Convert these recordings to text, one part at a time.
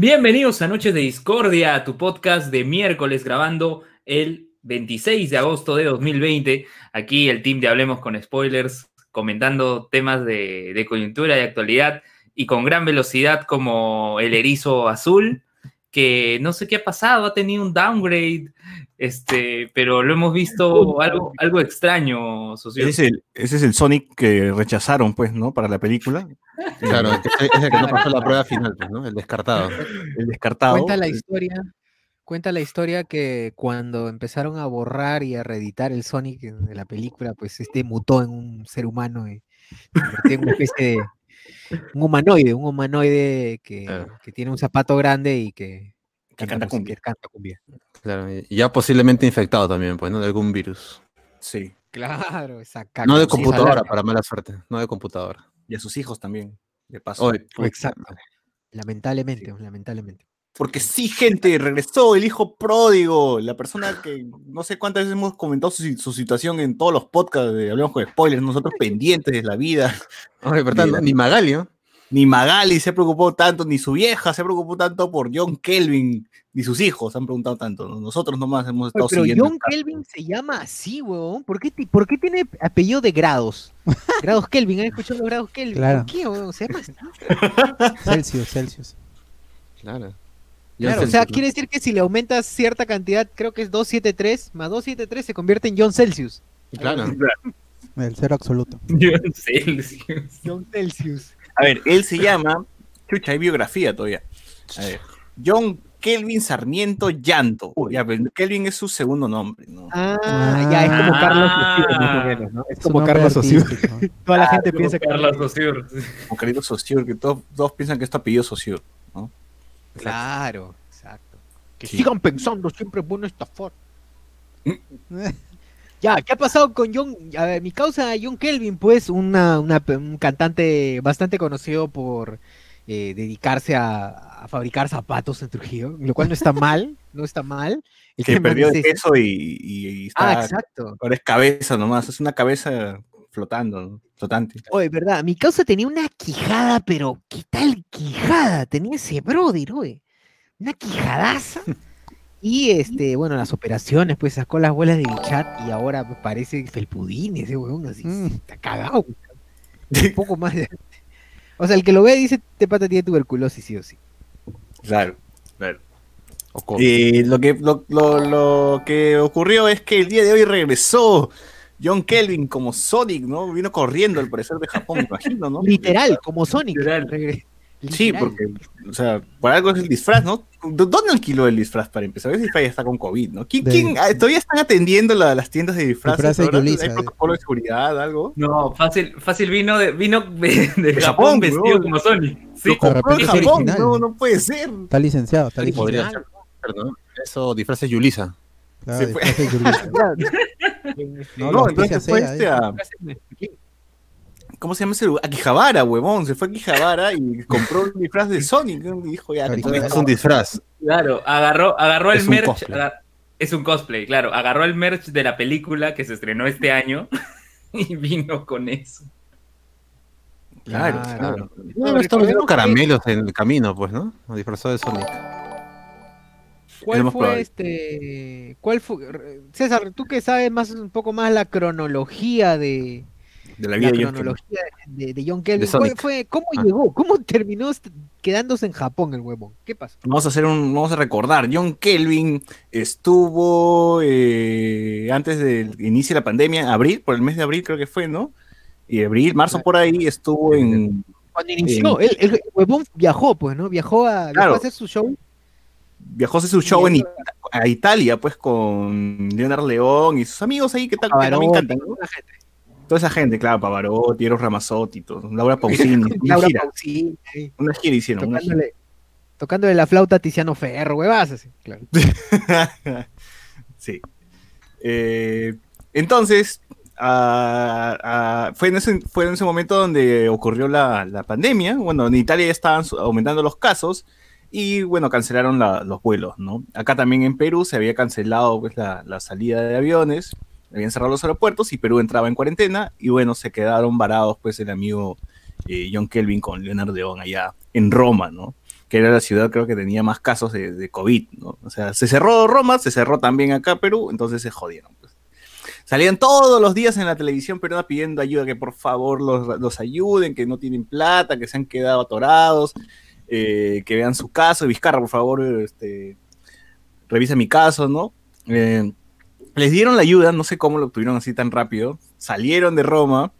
Bienvenidos a Noches de Discordia, tu podcast de miércoles grabando el 26 de agosto de 2020. Aquí el team de Hablemos con Spoilers comentando temas de, de coyuntura y actualidad y con gran velocidad como el erizo azul, que no sé qué ha pasado, ha tenido un downgrade, este, pero lo hemos visto algo, algo extraño, socio. Ese es, el, ese es el Sonic que rechazaron, pues, ¿no? Para la película. Claro, es el que no pasó la prueba final, pues, ¿no? El descartado. El descartado. Cuenta la historia, cuenta la historia que cuando empezaron a borrar y a reeditar el Sonic de la película, pues este mutó en un ser humano y en una especie de un humanoide, un humanoide que, Claro. que tiene un zapato grande y que, Que canta música, cumbia. canta cumbia. Claro, y ya posiblemente infectado también, pues, ¿no? De algún virus. Sí. Claro, esa caca. No de computadora, para mala suerte. No de computadora. Y a sus hijos también, de paso. Exacto. Lamentablemente, lamentablemente. Porque sí, gente, regresó el hijo pródigo, la persona que no sé cuántas veces hemos comentado su, su situación en todos los podcasts de Hablamos con Spoilers, nosotros pendientes de la vida. Oye, verdad. ¿no? Ni Magali, ¿no? Ni Magali se preocupó tanto, ni su vieja se preocupó tanto por John Kelvin, ni sus hijos se han preguntado tanto. ¿no? Nosotros nomás hemos Oye, estado pero siguiendo. John. Kelvin se llama así, huevón. ¿Por qué, ti- ¿Por qué tiene apellido de grados? Grados Kelvin, ¿han escuchado los grados Kelvin? Claro. ¿Por qué, huevón? Se llama así. Celsius, Celsius. Claro. Claro, o sea, quiere decir que si le aumentas cierta cantidad, creo que es 273, más 273 se convierte en John Celsius. Claro. El cero absoluto. John Celsius. John Celsius. A ver, él se llama. Chucha, hay biografía todavía. A ver, John Kelvin Sarmiento Llanto. Ya, pero Kelvin es su segundo nombre, ¿no? Ah, ya es como Carlos Ah. menos, ¿no? Es como Carlos artístico. Toda la Ah, gente piensa que Carlos Saussure. Como querido Saussure, que todos, todos piensan que es tu apellido Claro, exacto. Que Sí. sigan pensando, siempre es bueno estafar. Ya, ¿qué ha pasado con John? A ver, mi causa, John Kelvin, pues, una, una- un cantante bastante conocido por eh, dedicarse a, a fabricar zapatos en Trujillo, lo cual no está mal, no está mal. El Que perdió de peso y, y- y Ah, está, exacto. ahora es cabeza nomás, es una cabeza flotando, ¿no? flotante. Oye, verdad, mi causa tenía una quijada, pero ¿qué tal quijada? Tenía ese brother, oye. Una quijadaza. Y este, bueno, las operaciones, pues sacó las bolas de bichat y ahora pues, parece felpudín ese huevón, así. Mm. Está cagado. Un poco más de... O sea, el que lo ve dice, este pata tiene tuberculosis, sí o sí. Claro, claro. Y lo que, lo, lo- lo que ocurrió es que el día de hoy regresó John Kelvin como Sonic, ¿no? Vino corriendo al parecer de Japón, me imagino, ¿no? Literal, como Sonic. Literal. Sí, porque, o sea, por algo es el disfraz, ¿no? ¿Dó- ¿Dónde alquiló el disfraz para empezar? Ese disfraz ya está con COVID, ¿no? ¿Quién, De- quién- ah, ¿Todavía están atendiendo la- las tiendas de disfraces? Yulisa, ¿Hay de- protocolo de seguridad, algo? No, fácil, fácil vino de, vino de, de Japón, Japón vestido como Sony. Sí, Lo compró en es Japón, no, no puede ser. Está licenciado, está licenciado. podría ser, ¿no? Eso, disfraces Yulisa. Claro, Se fue. No, entonces fue este a... ¿Cómo se llama ese lugar? A Quijabara, huevón. Se fue a Quijabara y compró un disfraz de Sonic. ¿no? Y dijo, ya, Es un disfraz. claro, agarró, agarró el merch. es un cosplay, claro. Agarró el merch de la película que se estrenó este año y vino con eso. Claro, Claro. claro. No, estamos viendo caramelos en el camino, pues, ¿no? Disfrazado de Sonic. ¿Cuál fue probable. este? ¿Cuál fue? César, tú que sabes más un poco más la cronología de De la la vida de John Kelvin. cronología de, de John Kelvin. De ¿Cuál Sonic. fue? ¿Cómo Ah. llegó? ¿Cómo terminó quedándose en Japón el huevón? ¿Qué pasó? Vamos a hacer un, vamos a recordar. John Kelvin estuvo eh, antes del inicio de la pandemia, abril, por el mes de abril creo que fue, ¿no? Y abril, marzo por ahí estuvo en, Cuando inició, el, el huevón viajó, pues, ¿no? Viajó a, viajó Claro. a hacer su show. Viajó a hacer su show en a Italia, pues con Leonard León y sus amigos ahí que, tal, que también Pavarotti, cantan, ¿no? toda la gente. Toda esa gente, claro, Pavarotti, Eros Ramazzotti, todo, Laura Pausini, una Laura gira, Pausini, una gira hicieron, una gira. tocándole, la flauta a Tiziano Ferro, huevas así. Claro. sí. Eh, entonces, ah, ah, fue, en ese, fue en ese momento donde ocurrió la, la pandemia. Bueno, en Italia ya estaban aumentando los casos y, bueno, cancelaron la- los vuelos, ¿no? Acá también en Perú se había cancelado pues, la, salida de aviones, habían cerrado los aeropuertos y Perú entraba en cuarentena y, bueno, se quedaron varados, pues, el amigo eh, John Kelvin con Leonardo allá en Roma, ¿no? que era la ciudad creo que tenía más casos de, de COVID, ¿no? O sea, se cerró Roma, se cerró también acá Perú, entonces se jodieron. pues. Salían todos los días en la televisión peruana pidiendo ayuda, que por favor los, los ayuden, que no tienen plata, que se han quedado atorados, eh, que vean su caso. Vizcarra, por favor, este, revisa mi caso, ¿no? Eh, les dieron la ayuda, no sé cómo lo obtuvieron así tan rápido. Salieron de Roma,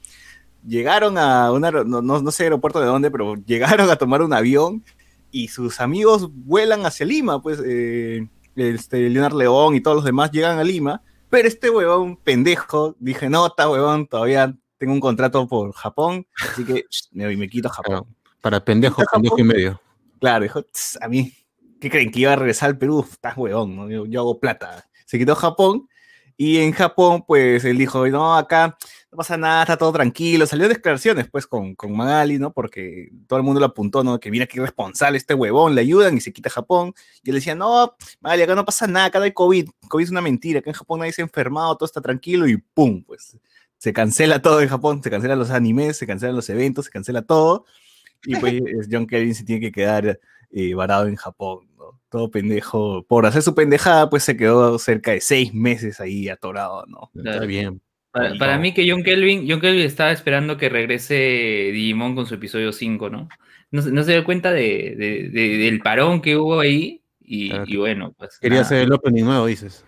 llegaron a un no, no, sé aeropuerto de dónde, pero llegaron a tomar un avión y sus amigos vuelan hacia Lima, pues eh, este, Leonard León y todos los demás llegan a Lima, pero este huevón pendejo, dije, no, está huevón, todavía tengo un contrato por Japón, así que sh, me, me quito a Japón. Para pendejo, ¿Está pendejo y medio. Claro, dijo, "Tss, a mí, ¿qué creen? Que iba a regresar al Perú, estás huevón, ¿no? yo, yo hago plata. Se quitó a Japón y en Japón, pues él dijo, no, acá no pasa nada, está todo tranquilo. Salió declaraciones, pues, con, con Magali, ¿no? Porque todo el mundo lo apuntó, ¿no? Que mira qué irresponsable este huevón, le ayudan y se quita a Japón. Y él decía, no, Magali, acá no pasa nada, acá no hay COVID. COVID es una mentira, acá en Japón nadie se ha enfermado, todo está tranquilo y ¡pum! Pues se cancela todo en Japón, se cancelan los animes, se cancelan los eventos, se cancela todo. Y pues John Kevin se tiene que quedar eh, varado en Japón, ¿no? Todo pendejo. Por hacer su pendejada, pues se quedó cerca de seis meses ahí atorado, ¿no? Está Claro. bien. Para, Y para no. mí que John Kelvin, John Kelvin estaba esperando que regrese Digimon con su episodio 5, ¿no? No, se- no se dio cuenta de, de- de- del parón que hubo ahí y, Claro. y bueno, pues Quería nada. hacer el opening nuevo, dices.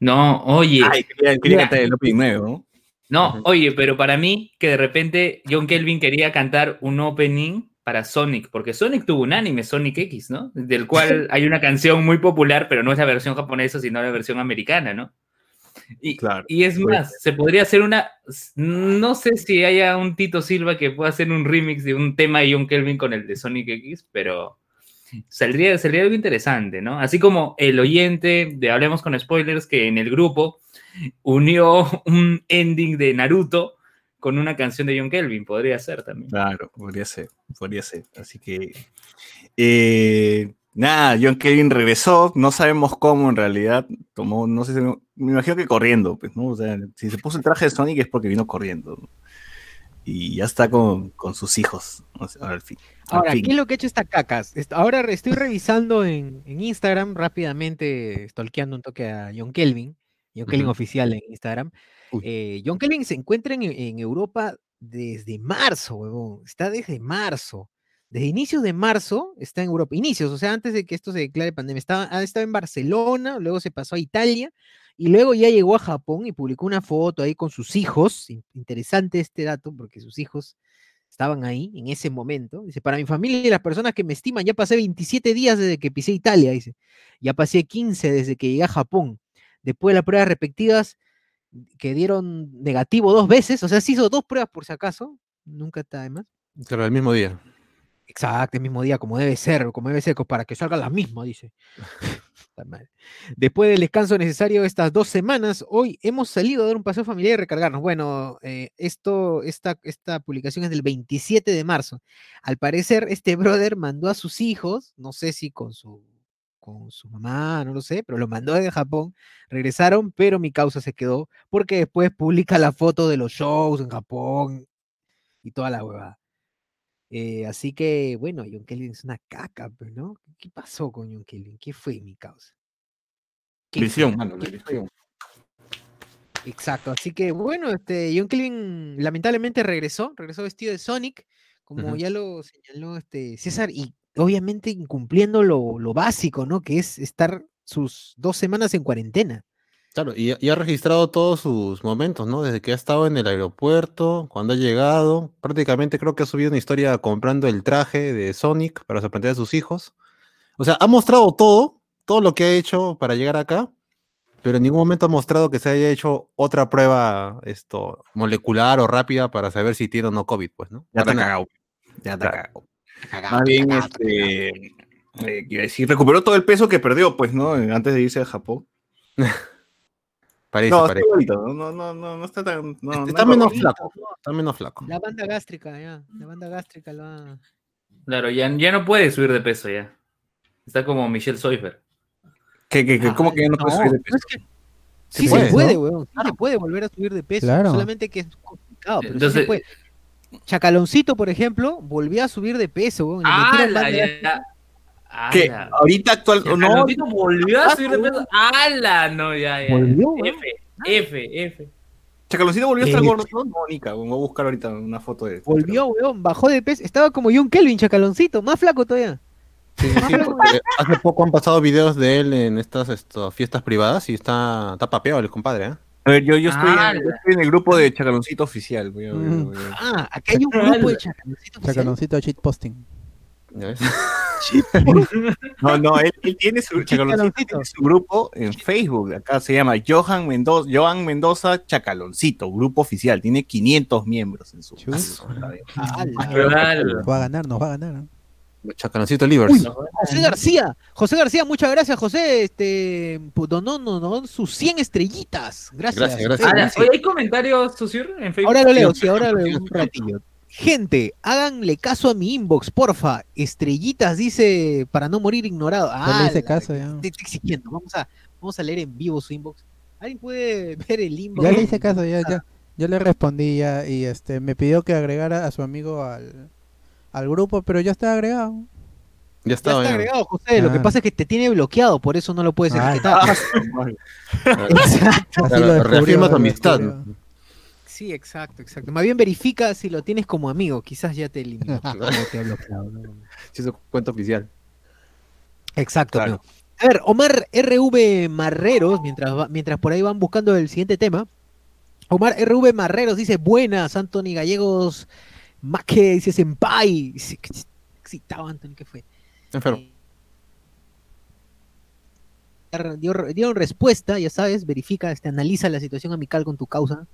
No, oye, Ay, quería, quería cantar el opening nuevo, ¿no? No, oye, pero para mí que de repente John Kelvin quería cantar un opening para Sonic, porque Sonic tuvo un anime, Sonic X, ¿no? Del cual hay una canción muy popular, pero no es la versión japonesa, sino la versión americana, ¿no? Y, Claro, y es más, se podría hacer una. No sé si haya un Tito Silva que pueda hacer un remix de un tema de John Kelvin con el de Sonic X, pero saldría, saldría algo interesante, ¿no? Así como el oyente de Hablemos con Spoilers, que en el grupo unió un ending de Naruto con una canción de John Kelvin, podría ser también. Claro, podría ser, podría ser. Así que. eh, nada, John Kevin regresó, no sabemos cómo en realidad. Tomó, no sé. Me imagino que corriendo, pues, ¿no? O sea, si se puso el traje de Sonic es porque vino corriendo. Y ya está con, con sus hijos. o sea, al fin. Ahora. ¿qué es lo que ha hecho esta cacas? Ahora estoy revisando en, en Instagram rápidamente, stalkeando un toque a John Kelvin, John Kelvin Ujú. oficial en Instagram. Eh, John Kelvin se encuentra en, en Europa desde marzo, huevón. Está desde marzo. Desde inicios de marzo está en Europa. Inicios, o sea, antes de que esto se declare pandemia. Estaba, ha estado en Barcelona, luego se pasó a Italia y luego ya llegó a Japón y publicó una foto ahí con sus hijos. in- Interesante este dato porque sus hijos estaban ahí en ese momento. Dice, para mi familia y las personas que me estiman, ya pasé 27 días desde que pisé Italia, dice. Ya pasé 15 desde que llegué a Japón. Después de las pruebas respectivas que dieron negativo dos veces, o sea, se hizo dos pruebas por si acaso, nunca está de más. Claro, el mismo día. Exacto, el mismo día, como debe ser, como debe ser, para que salga la misma, dice. Después del descanso necesario estas dos semanas, hoy hemos salido a dar un paseo familiar y recargarnos. Bueno, eh, esto, esta, esta publicación es del 27 de marzo. Al parecer, este brother mandó a sus hijos, no sé si con su, con su mamá, no lo sé, pero lo mandó desde Japón, regresaron, pero mi causa se quedó porque después publica la foto de los shows en Japón y toda la huevada. Eh, así que, bueno, John Kelvin es una caca, pues, ¿no? ¿Qué pasó con John Kelvin? ¿Qué fue mi causa? Visión, mano, la ¿Qué visión. Exacto, así que bueno, este John Kelvin lamentablemente regresó, regresó vestido de Sonic, como ya lo señaló este César, y obviamente incumpliendo lo, lo básico, ¿no? Que es estar sus dos semanas en cuarentena. Claro, y, y ha registrado todos sus momentos, ¿no? Desde que ha estado en el aeropuerto, cuando ha llegado, prácticamente creo que ha subido una historia comprando el traje de Sonic para sorprender a sus hijos. O sea, ha mostrado todo, todo lo que ha hecho para llegar acá, pero en ningún momento ha mostrado que se haya hecho otra prueba esto, molecular o rápida para saber si tiene o no COVID, pues, ¿no? Ya está cagado. Ya está cagado. Más bien, este. eh, quiero decir, recuperó todo el peso que perdió, pues, ¿no? Antes de irse a Japón. Parece, No, está parece. igualito, no, no, no, no, no está tan. No, no está menos flaco, está menos flaco. La banda gástrica, ya, la banda gástrica lo ha... Claro, ya, ya no puede subir de peso ya. Está como Michelle Soifer. ¿Qué, qué, qué? ¿Cómo que ya no puede subir de peso? es que Sí sí puede, se puede, ¿no? weón, sí se puede volver a subir de peso, Claro. solamente que es complicado, pero sí Entonces- se puede. Chacaloncito, por ejemplo, volvió a subir de peso, weón, ¡Ah, la- ya, gástrica. Que ¡Ala! ahorita actual. No, Chacaloncito volvió a subir de peso. ¡Hala! No, ya, ya. Volvió. F, F, F. Chacaloncito volvió a estar Eh, gordo. No, Mónica, voy a buscar ahorita una foto de. Volvió, weón, bajó de peso. Estaba como John Kelvin, chacaloncito, más flaco todavía. Sí, sí, sí, porque hace poco han pasado videos de él en estas esto, fiestas privadas y está, está papeado el compadre, ¿eh? A ver, yo, yo, estoy, yo estoy en el grupo de Chacaloncito oficial. voy a voy a ver. Ah, acá hay un grupo de chacaloncito. oficial. Chacaloncito shitposting. ¿Ya No, no, él, él tiene su, tiene su grupo en Facebook. Acá se llama Johan Mendoza, Johan Mendoza Chacaloncito, grupo oficial. Tiene 500 miembros en su. Ala. Claro. Va a ganar, nos va a ganar. ¿no? Chacaloncito Livers. Uy, José García, José García, muchas gracias, José. Este, donó, no, no, sus 100 estrellitas. Gracias. Gracias, Oye, ¿hay comentarios, Susur, en Facebook? ahora lo leo, sí, ahora lo leo un ratillo. Gente, háganle caso a mi inbox, porfa. Estrellitas dice para no morir ignorado. Ya le Ah, hice la- caso, ya. Estoy exigiendo. Vamos a, vamos a leer en vivo su inbox. ¿Alguien puede ver el inbox? Ya le hice caso, ya, ya. Yo le respondí ya y este me pidió que agregara a su amigo al, al grupo, pero ya está agregado. Ya Ya está, está ya. agregado, José. Lo que Ah. pasa es que te tiene bloqueado, por eso no lo puedes Ah, etiquetar. Exacto. Así Claro, lo descubrió, reafirma tu amistad. descubrió. Sí, exacto, exacto. Más bien verifica si lo tienes como amigo. Quizás ya te eliminó. te ha bloqueado, ¿no? Sí, su cuenta oficial. Exacto. Claro. A ver, Omar RV Marreros, mientras, va- mientras por ahí van buscando el siguiente tema. Omar RV Marreros dice, buenas, Anthony Gallegos, dice Senpai. Dice, qué excitado, Anthony, ¿qué fue? Enfermo. Eh, dio- dieron respuesta, ya sabes, verifica, este, analiza la situación amical con tu causa.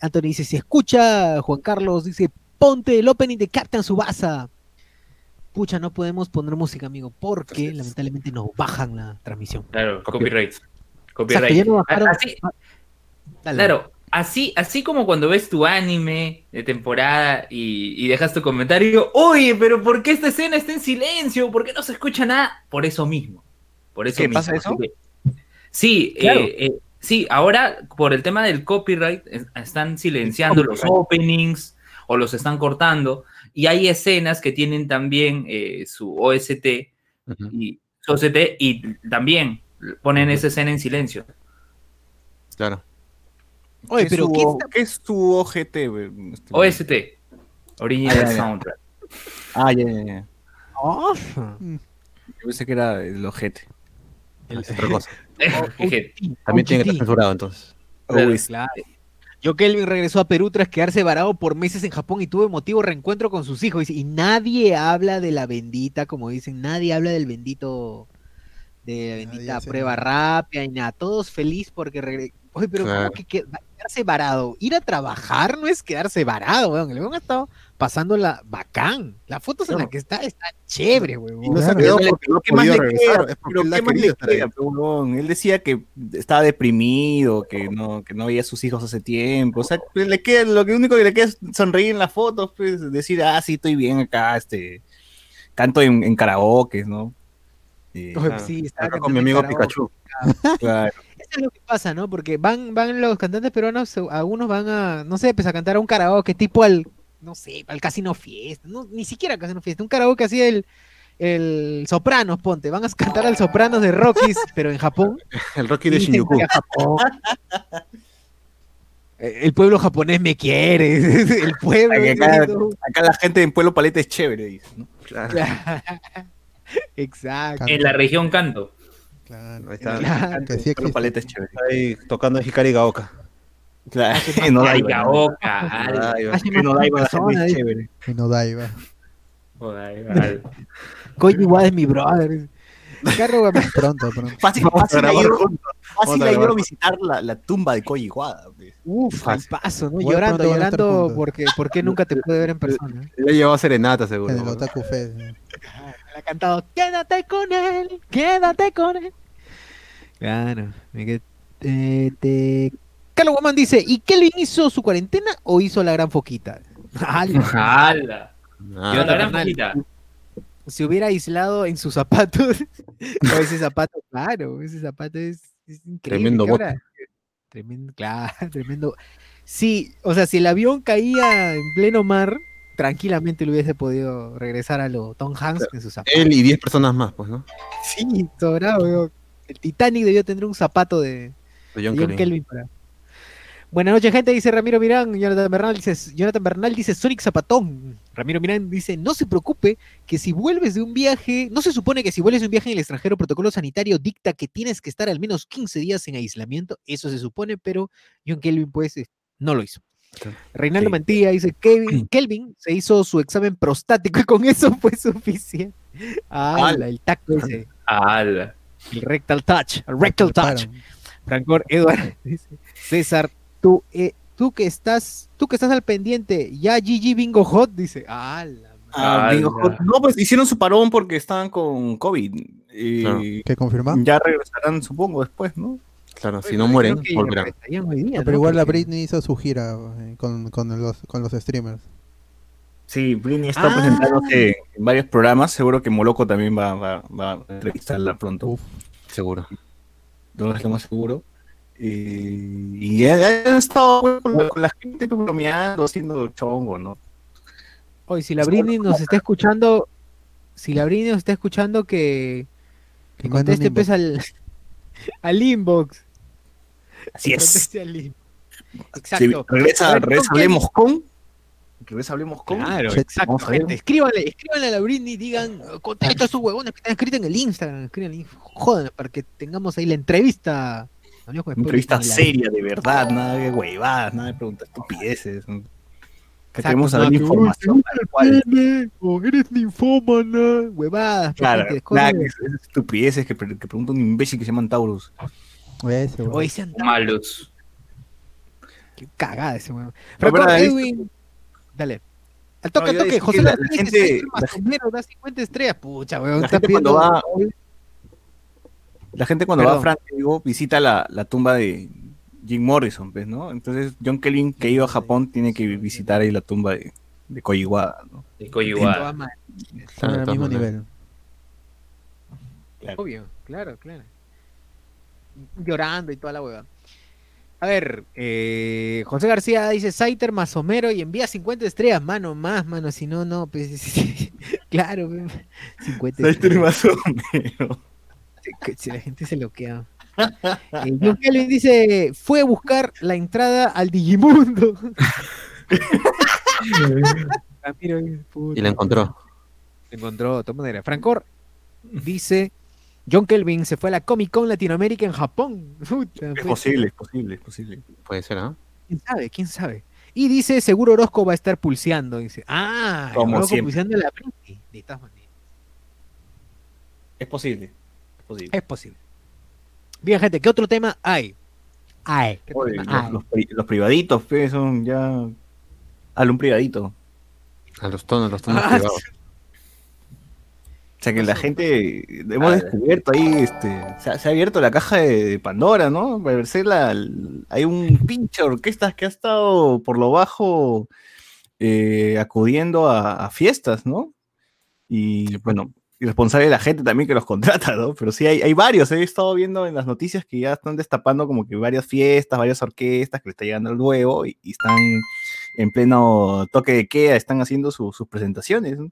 Anthony dice, se escucha, Juan Carlos dice, ponte el opening de Captain Subasa. Pucha, no podemos poner música, amigo, porque lamentablemente nos bajan la transmisión. Claro, Copyright. copyright. Copyright. Exacto, ya no bajaron. Así, Dale. claro, así, así como cuando ves tu anime de temporada y, y dejas tu comentario, oye, pero ¿por qué esta escena está en silencio? ¿Por qué no se escucha nada? Por eso mismo. Por eso ¿Qué, mismo. pasa eso? Sí, Claro. eh, eh, sí, ahora por el tema del copyright es- están silenciando los openings o los están cortando y hay escenas que tienen también eh, su OST y su OST y también ponen esa escena en silencio. Claro. Oye, ¿Qué pero es ¿qué su, está- ¿qué es su OGT? güey? Este- OST, Original Ah, ya, ya. Soundtrack. Ah, ya, ya, ya. Ah, Yo pensé que era el ojete. Es otra cosa. Jeje. También tiene que estar censurado entonces. Claro. Yo Kelvin regresó a Perú tras quedarse varado por meses en Japón y tuvo emotivo reencuentro con sus hijos. Y nadie habla de la bendita, como dicen, nadie habla del bendito, de la bendita prueba rápida y nada. Todos feliz porque regresó. Oye, pero ¿cómo Claro. que qued- quedarse varado? Ir a trabajar no es quedarse varado, weón. El weón ha estado pasándola bacán. Las fotos en las que está están chéveres, weón. Y no se Claro. quedó Pero porque no ha. Él decía que estaba deprimido, que no, que no veía a sus hijos hace tiempo. O sea, pues, le queda, lo que único que le queda es sonreír en las fotos, pues, decir, ah, sí, estoy bien acá, este, canto en, en karaoke, ¿no? Y, Oye, Ah, sí, estaba Acá con mi amigo karaoke. Pikachu. claro, es lo que pasa, ¿no? Porque van, van los cantantes peruanos, algunos van a, no sé, pues a cantar a un karaoke tipo al, no sé, al Casino Fiesta, no, ni siquiera Casino Fiesta, un karaoke así el, el Sopranos, ponte, van a cantar al Sopranos de Rockies, pero en Japón. El Rocky de Shinjuku. Eh, El pueblo japonés me quiere, el pueblo. Acá- acá la gente en Pueblo Paleta es chévere, dice, ¿no? Exacto. En la región canto. Claro. Ahí está. Claro. Que sí Pueblo existe. Paleta es chévere. Ahí tocando Hikari Gaoka. Claro, no da Ay, igual, ¿no? Gaoka, no es chévere. Koji igual es mi brother. Pronto, pronto. Fácil, fácil a visitar la, la tumba de Koji. Uf, al paso, ¿no? Voy Llorando, llorando porque, porque nunca te pude ver en persona. Le llevó serenata, seguro. En el ¿no? Otaku Fest. Le ha cantado, quédate con él, quédate con él. Claro, me quedé- eh, te- Carlos Guamán dice, ¿y Kelvin hizo su cuarentena o hizo la gran foquita? Ala, Ala. Ah, la gran poquita. se hubiera aislado en sus zapatos. o ese zapato, claro, ese zapato es, es increíble. Tremendo ¿qué bote. Tremendo, claro, tremendo. Sí, o sea, si el avión caía en pleno mar, tranquilamente le hubiese podido regresar a lo Tom Hanks en sus zapatos. Él y 10 personas más, pues, ¿no? Sí, sobrado, weón. El Titanic debió tener un zapato de, De de John John Kelvin. Kelvin para- Buenas noches, gente, dice Ramiro Mirán. Jonathan Bernal dice, Jonathan Bernal dice Sonic Zapatón. Ramiro Mirán dice, no se preocupe que si vuelves de un viaje, no se supone que si vuelves de un viaje en el extranjero, protocolo sanitario dicta que tienes que estar al menos 15 días en aislamiento. Eso se supone, pero John Kelvin, pues, eh, no lo hizo. Reinaldo Sí. Mantilla dice, Kevin, Kelvin se hizo su examen prostático y con eso fue suficiente. Ah, Ala. el tacto ese, Ala. el rectal touch, el rectal touch. Francor Edward dice, César, tú, eh, tú que estás, tú que estás al pendiente, ya GG Bingo Hot, dice, ah, la madre". Ah, digo, no, pues hicieron su parón porque estaban con COVID. Y. ¿Qué confirmó? ya regresarán, supongo, después, ¿no? Claro, si no mueren, volverán. hoy día, No, pero ¿no? igual la Britney hizo su gira eh, con, con los, con los streamers. Sí, Britney está Ah. presentándose en varios programas. Seguro que Moloco también va, va, va a entrevistarla pronto. Uf. Seguro. No es lo más seguro. Y, y han estado pues, con, la, con la gente bromeando, haciendo chongo, ¿no? Oye, si la Britney nos está escuchando, si la Britney nos está escuchando, que, que conteste pues al, al inbox. Así es. Exacto. regresa, ver, regresa, ¿con hablemos con. Regresa, hablemos con. Claro, Che, exacto, gente. Escríbanle, escríbanle a la Britney, digan, contesta a sus huevones que están escritos en el Instagram, escríbanle, jodan, para que tengamos ahí la entrevista. Una entrevista seria, de verdad, nada de huevadas, nada de preguntas estupideces. Que queremos saber la información "Uy, tal cual. eres ninfómana, huevadas, Claro, gente, nada, que es- es estupideces que, que pregunta un imbécil que se llama Taurus. Ese, weón. Oye, sean tan- Malos. qué cagada ese verdad, ¿viste? Edwin, dale. Al toque, No, al toque, José la- la gente- "Ser masonero, da 50 estrellas, pucha, weón, La está gente cuando va- La gente cuando va a. Francia, digo, visita la, la tumba de Jim Morrison, pues, ¿no? Entonces, John Kelly, que ha ido a Japón, tiene que visitar ahí la tumba de, de Koji Iwata, ¿no? De maneras, Están al mismo nivel. Claro. Obvio, claro, claro. Llorando y toda la hueva. A ver, eh, José García dice Saiter más Homero y envía 50 estrellas, mano, más, mano, si no, no, pues, claro, pe, 50 estrellas. más o menos. que si la gente se lo queda. Eh, John Kelvin dice, fue a buscar la entrada al Digimundo. Ramiro, puta, Y la encontró. la encontró, de todas maneras. Francor dice, John Kelvin se fue a la Comic Con Latinoamérica en Japón. Puta, Es posible, es posible, es posible. Puede ser, ¿ah? ¿Quién sabe? ¿Quién sabe? Y dice, seguro Orozco va a estar pulseando. Dice, ah, Como Orozco siempre. pulseando la. De todas maneras. Es posible. Es posible. Es posible. Bien, gente, ¿qué otro tema hay? Hay. ¿Qué otro Oye, tema los, hay? los pri- los privaditos, pues, son ya. Hazle un privadito. A los tonos, los tonos Ah, privados. O sea que la gente hemos Ah, descubierto ahí, este, se ha, se ha abierto la caja de, Pandora, ¿no? Para verse la, hay un pinche orquestas que ha estado por lo bajo eh, acudiendo a, a fiestas, ¿no? Y bueno, irresponsable de la gente también que los contrata, ¿no? Pero sí hay, hay varios, he estado viendo en las noticias que ya están destapando como que varias fiestas, varias orquestas que le está llegando el huevo y, y están en pleno toque de queda, están haciendo su- sus presentaciones. ¿no?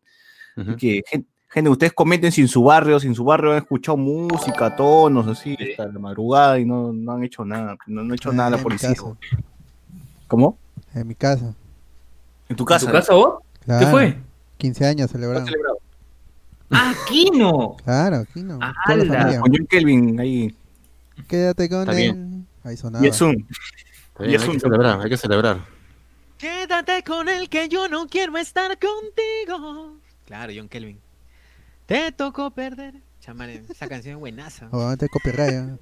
Que gen- gente, ustedes comenten si en su barrio, si en su barrio han escuchado música, tonos, así, Sí. hasta la madrugada y no, no han hecho nada, no, no ha hecho Ah, nada la en mi policía. casa. ¿Cómo? En mi casa. En tu ¿En casa. tu casa vos? ¿Qué fue? 15 años ¿Lo has celebramos. celebrado? ¡Ah, Kino! Claro, aquí no. ¡Hala! Toda la familia. Con John Kelvin ahí. Quédate con Está él. bien. Ahí sonaba. Y es un. Está bien, Y es hay un- que celebrar, hay que celebrar. Quédate con él que yo no quiero estar contigo. Claro, John Kelvin. Te tocó perder. Chamare, esa canción es buenaza. O te copyright.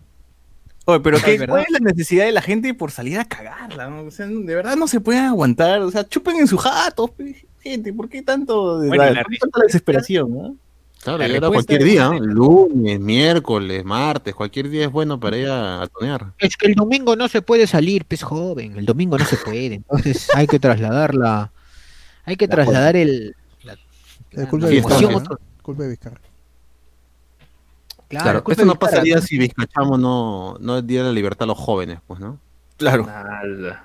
Oye, pero ¿qué, ¿verdad? ¿cuál es la necesidad de la gente por salir a cagarla? no? O sea, de verdad no se pueden aguantar. O sea, chupen en sus jatos, pe, gente. ¿Por qué tanto de- Bueno, la ¿por qué tanta desesperación? no? Claro, La respuesta cualquier día, ¿no? lunes, miércoles, martes, cualquier día es bueno para ir a, a tonear. Es que el domingo no se puede salir, pues joven. El domingo no se puede. Entonces hay que trasladarla. Hay que La trasladar el. La, culpa la de Fiesta, emoción Vizcarra. ¿no? otro- Culpa de Vizcarra. Claro, Claro, esto no Vizcarra. pasaría si Vizcachamo no, no diera la libertad a los jóvenes, pues, ¿no? Claro. Nada.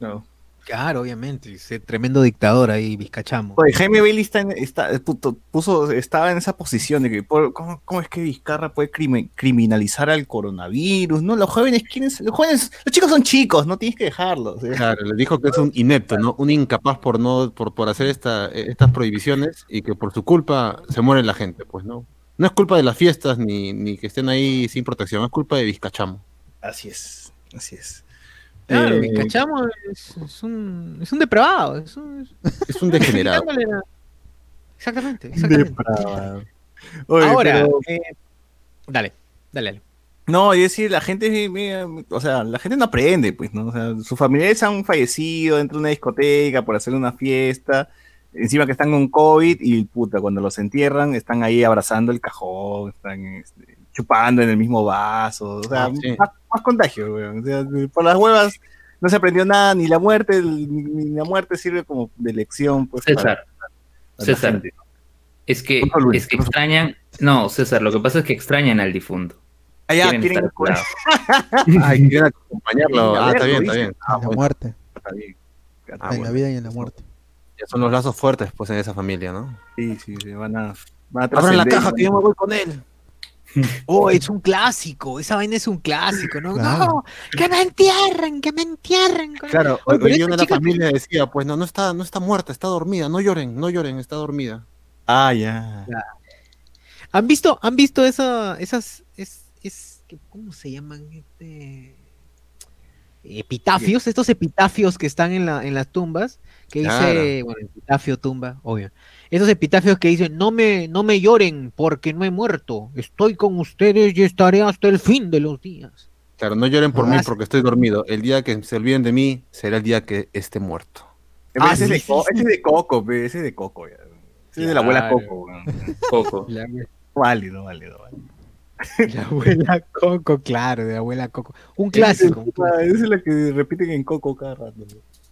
No. Claro, obviamente. Ese tremendo dictador ahí, Vizcachamo. Oye, Jaime Bailey está en- está- puto, puso, estaba en esa posición de que ¿cómo, cómo es que Vizcarra puede crime- criminalizar al coronavirus? No, los jóvenes quieren, ser- los jóvenes, los chicos son chicos, no tienes que dejarlos. ¿eh? Claro, le dijo que es un inepto, ¿no? Un incapaz por no, por, por hacer esta, estas prohibiciones y que por su culpa se muere la gente, pues, ¿no? No es culpa de las fiestas ni, ni que estén ahí sin protección, es culpa de Vizcachamo. Así es, así es. Claro, Eh, Vizcachamo es, es un, es un depravado. Es un, Es un degenerado. Exactamente, exactamente. depravado. Oye, Ahora, pero- eh, dale, dale, dale. No, y decir, la gente, mira, o sea, la gente no aprende, pues, ¿no? O sea, sus familiares han fallecido dentro de una discoteca por hacer una fiesta, encima que están con COVID y puta, cuando los entierran están ahí abrazando el cajón, están este, chupando en el mismo vaso, o sea, Ah, sí. más, más contagio, weón. O sea, por las huevas no se aprendió nada, ni la muerte, ni, ni la muerte sirve como de lección, pues, para- César, para César. es que, Luis, es que extrañan. No, César, lo que pasa es que extrañan al difunto. Allá Quieren quieren. Ay, quieren acompañarlo. Ah, está bien, está bien. Ah, en la muerte. está bien. Ah, en la bueno. vida y en la muerte. Ya son los lazos fuertes, pues, en esa familia, ¿no? Sí, sí, sí, van a, van a Abran la caja que yo me voy con él. Oh, es un clásico, esa vaina es un clásico, ¿no? Claro. No, que me entierren, que me entierren. Claro, hoy esta una de la chica- familia decía, pues no, no está, no está muerta, está dormida, no lloren, no lloren, está dormida. Ah, ya. ¿Han visto, han visto esa, esas, es, es, ¿cómo se llaman? Este, epitafios, estos epitafios que están en, la, en las tumbas, que dice, bueno, epitafio, tumba, obvio. Esos epitafios que dicen, no me, no me lloren porque no he muerto, estoy con ustedes y estaré hasta el fin de los días. Claro, no lloren por Ah, mí sí. porque estoy dormido. El día que se olviden de mí será el día que esté muerto. Ah, ese, sí, es de sí, sí. ese es de Coco, ese es de Coco. ya. Ese es de la abuela. Coco. no vale, no vale. La abuela Coco, claro, de abuela Coco. Un clásico. Esa es la que repiten en Coco cada rato.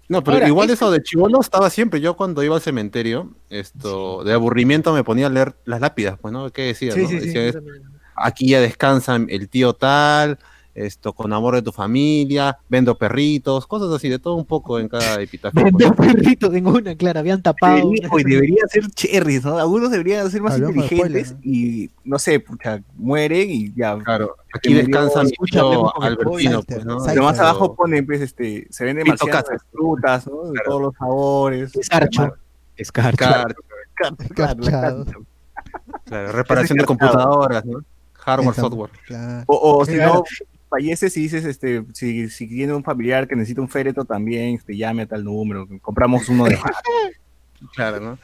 ¿No? Pero Ahora, igual este- eso de chivolo estaba siempre. Yo cuando iba al cementerio, esto, de aburrimiento me ponía a leer las lápidas, pues, ¿no? ¿Qué decía? Sí, no? sí. Decía, es- aquí ya descansa el tío tal, esto, con amor de tu familia, vendo perritos, cosas así, de todo un poco en cada epitafio. pues. Vendo perrito, tengo una, claro, habían tapado. Debería, oye, debería ser cherries, ¿no? Algunos deberían ser más Hablamos inteligentes spoiler, y, no sé, pucha, mueren y ya. Claro, Que aquí murió- descansa mi escucha, tío hablemos con el Albertino, pues, ¿no? Lo más Pero- abajo ponen, pues, este, se venden demasiadas frutas, ¿no? De todos los sabores. Escarcho. Escarcho. Claro, Claro, claro, claro, reparación de computadoras, ¿no? Hardware, software. Claro. O, o si Claro. no, falleces y dices, este, si, si tiene un familiar que necesita un féretro también, este, llame a tal número, compramos uno de Claro, ¿no?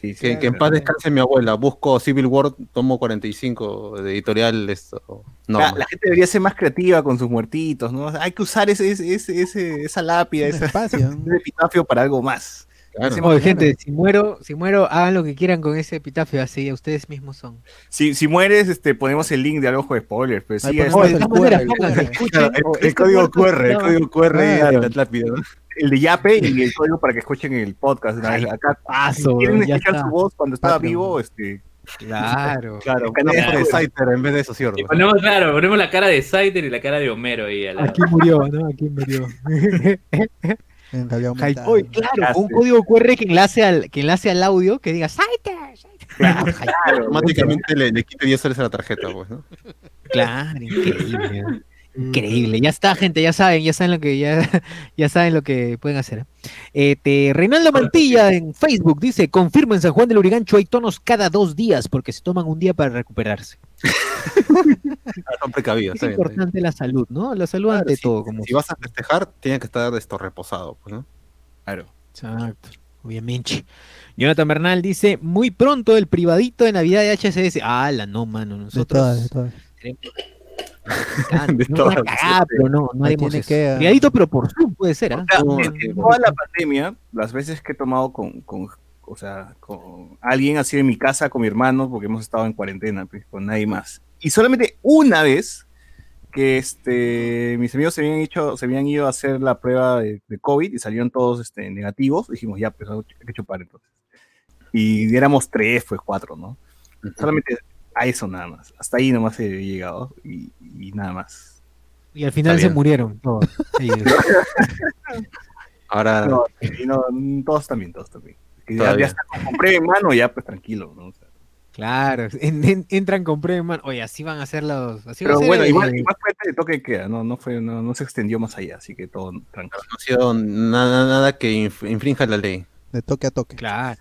Sí, sí, Que, que en paz descanse mi abuela. Busco Civil War, tomo 45 de editorial esto. No, la, la gente debería ser más creativa con sus muertitos, ¿no? O sea, hay que usar ese, ese, ese- ese- esa lápida, ese, espacio. ese epitafio para algo más. Claro. Oye, gente, si muero, si muero, hagan lo que quieran con ese epitafio, así ustedes mismos son. Si, si mueres, este, ponemos el link de algo de spoilers, pues sí, ponemos el Claro, este código QR, el código QR y Claro. la lápida, ¿no? El de Yape y el código para que escuchen el podcast. ¿no? Ay, Acá, si paso, quieren ya escuchar está. su voz cuando estaba Patreon. vivo, este, Claro. claro, canal foto de Saiter en vez de Socior. Y ponemos, claro, ponemos la cara de Saiter y la cara de Homero ahí al lado. Aquí murió, ¿no? Aquí murió. Claro, con un código QR que enlace al, que enlace al audio que diga Saiter. Saiter". Claro, Automáticamente le, le quita 10 soles a la tarjeta, pues, ¿no? Claro, increíble. ¿no? Increíble. Ya está, gente, ya saben, ya saben lo que ya, ya saben lo que pueden hacer. ¿eh? Este, Reinaldo Mantilla en Facebook dice, confirma en San Juan del Urigancho hay tonos cada dos días porque se toman un día para recuperarse. Ah, Son precavidos. Es está bien. importante la salud, ¿no? La salud Claro, ante si- todo. Como Si vas a festejar, tiene que estar esto reposado, pues, ¿no? Claro. Exacto, obviamente. Jonathan Bernal dice, muy pronto el privadito de Navidad de HSS. Ah, la no, mano, De nosotros... todas, de todas. Ah, De no, todas, una cagada, pero no, no haremos eso. que- Privadito, pero por Zoom puede ser, ¿ah? O sea, No, en- sí, en bueno. toda la pandemia, las veces que he tomado con, con, o sea, con alguien así en mi casa, con mi hermano, porque hemos estado en cuarentena, pues, con nadie más. Y solamente una vez que este, mis amigos se habían, hecho, se habían ido a hacer la prueba de, de COVID y salieron todos este, negativos, dijimos, ya, pues hay que chupar entonces. Y éramos tres, pues cuatro, ¿no? Solamente a eso nada más. Hasta ahí nomás he llegado y, y nada más. Y al final se murieron todos. ellos. Ahora, no, todos también, todos también. Que ya, Todavía. ya está con prueba en mano, ya pues tranquilo, ¿no? O sea, Claro, en- en- entran con mano. Oye, así van a ser los. Así pero ser, bueno, eh, igual, igual fue de toque de queda, no, no, fue, no, no se extendió más allá, así que todo tranquilo. no ha sido nada, nada que inf- infrinja la ley. De toque a toque. Claro,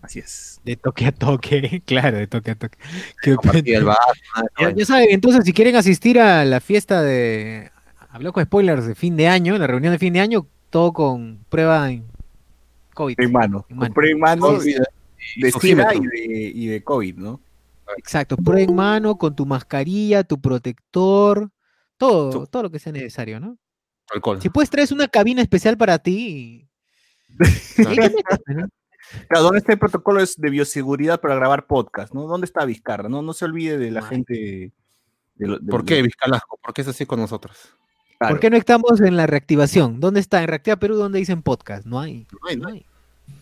Así es. de toque a toque. Claro, de toque a toque. El bar, nada de Ya, ya saben, entonces, si quieren asistir a la fiesta de. Habló con spoilers de fin de año, la reunión de fin de año, todo con prueba en COVID. En mano, mano. prueba en mano Sí, de SIDA y de, y de COVID, ¿no? Exacto, prueba en mano, con tu mascarilla, tu protector, todo, todo lo que sea necesario, ¿no? alcohol. Si puedes, traes una cabina especial para ti. Claro. ¿dónde está el protocolo es de bioseguridad para grabar podcast? ¿no? ¿Dónde está Vizcarra? No, no se olvide de la Ay. gente. de lo- de- ¿Por qué, Vizcalasco? ¿Por qué es así con nosotros? claro. ¿Por qué no estamos en la reactivación? ¿Dónde está? En Reactiva Perú, ¿dónde dicen podcast? No hay. No hay, No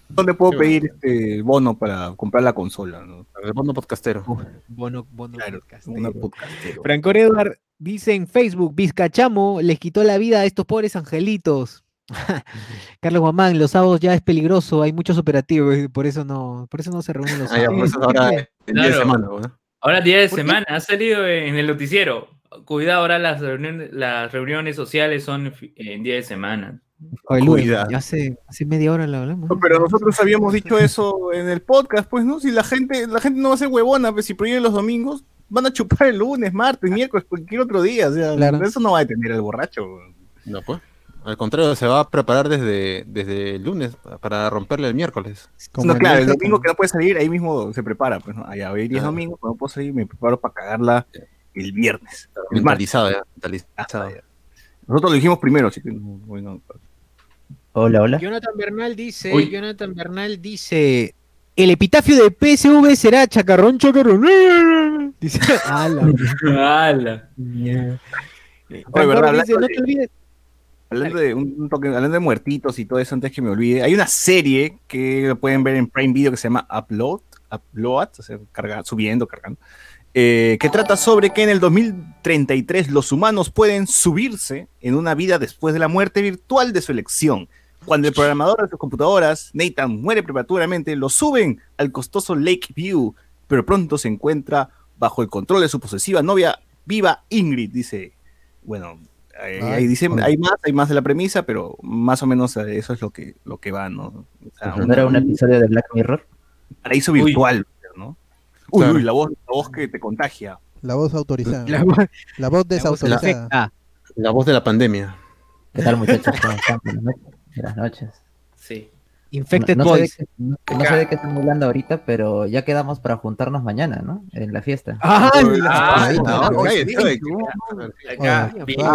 no. ¿Dónde puedo pedir este bono para comprar la consola? ¿no? El bono podcastero. Bono, bono Claro, podcastero. podcastero. Francor Edward dice en Facebook, Vizcachamo les quitó la vida a estos pobres angelitos. Carlos Guamán, los sábados ya es peligroso, hay muchos operativos, y por eso no, por eso no se reúnen los Ah, ya, sábados. por eso ahora el día de semana, ¿no? Ahora día de semana, ha salido en el noticiero. Cuidado, ahora las reuniones, las reuniones sociales son en día de semana. Oye, Luis, hace, hace media hora lo hablamos. No, ¿no? pero nosotros habíamos dicho eso en el podcast, pues, ¿no? Si la gente, la gente no va a ser huevona, pues si prohíben los domingos, van a chupar el lunes, martes, miércoles, cualquier otro día. O sea, Claro. eso no va a detener al borracho. No, pues. Al contrario, se va a preparar desde, desde el lunes para romperle el miércoles. Como no, el claro, el domingo que no puede salir, ahí mismo se prepara, pues, ¿no? Allá, hoy día es domingo, cuando puedo salir, me preparo para cagarla el viernes. El martes. Mentalizado ya, Ah, mentalizado. ya. Nosotros lo dijimos primero, así que no, bueno, Hola, hola. Jonathan Bernal dice, Uy. Jonathan Bernal dice, el epitafio de PSV será chacarrón, chacarrón. Dice, ala. ¿verdad? dice, Hablando no de- te olvides. Hablando de, un, un toque- hablando de muertitos y todo eso, antes que me olvide, hay una serie que pueden ver en Prime Video que se llama Upload, Upload, o sea, carga- subiendo, cargando, eh, que trata sobre que en el 2033 los humanos pueden subirse en una vida después de la muerte virtual de su elección. Cuando el programador de sus computadoras, Nathan, muere prematuramente, lo suben al costoso Lake View, pero pronto se encuentra bajo el control de su posesiva novia viva Ingrid, dice. Bueno, eh, ahí dice, hay más, hay más de la premisa, pero más o menos eh, eso es lo que, lo que va, ¿no? O sea, ¿No era un una- episodio de Black Mirror? paraíso Uy. virtual, ¿no? Uy, Claro. uy, la voz, la voz que te contagia. La voz autorizada. La, La, voz- la desautorizada. perfecta. La voz de la pandemia. ¿Qué tal, muchachos? Buenas noches. Sí. Infected no, no sé de Boys. qué, no- no sé de qué están hablando ahorita, pero ya quedamos para juntarnos mañana, ¿no? En la fiesta. ¡Ah!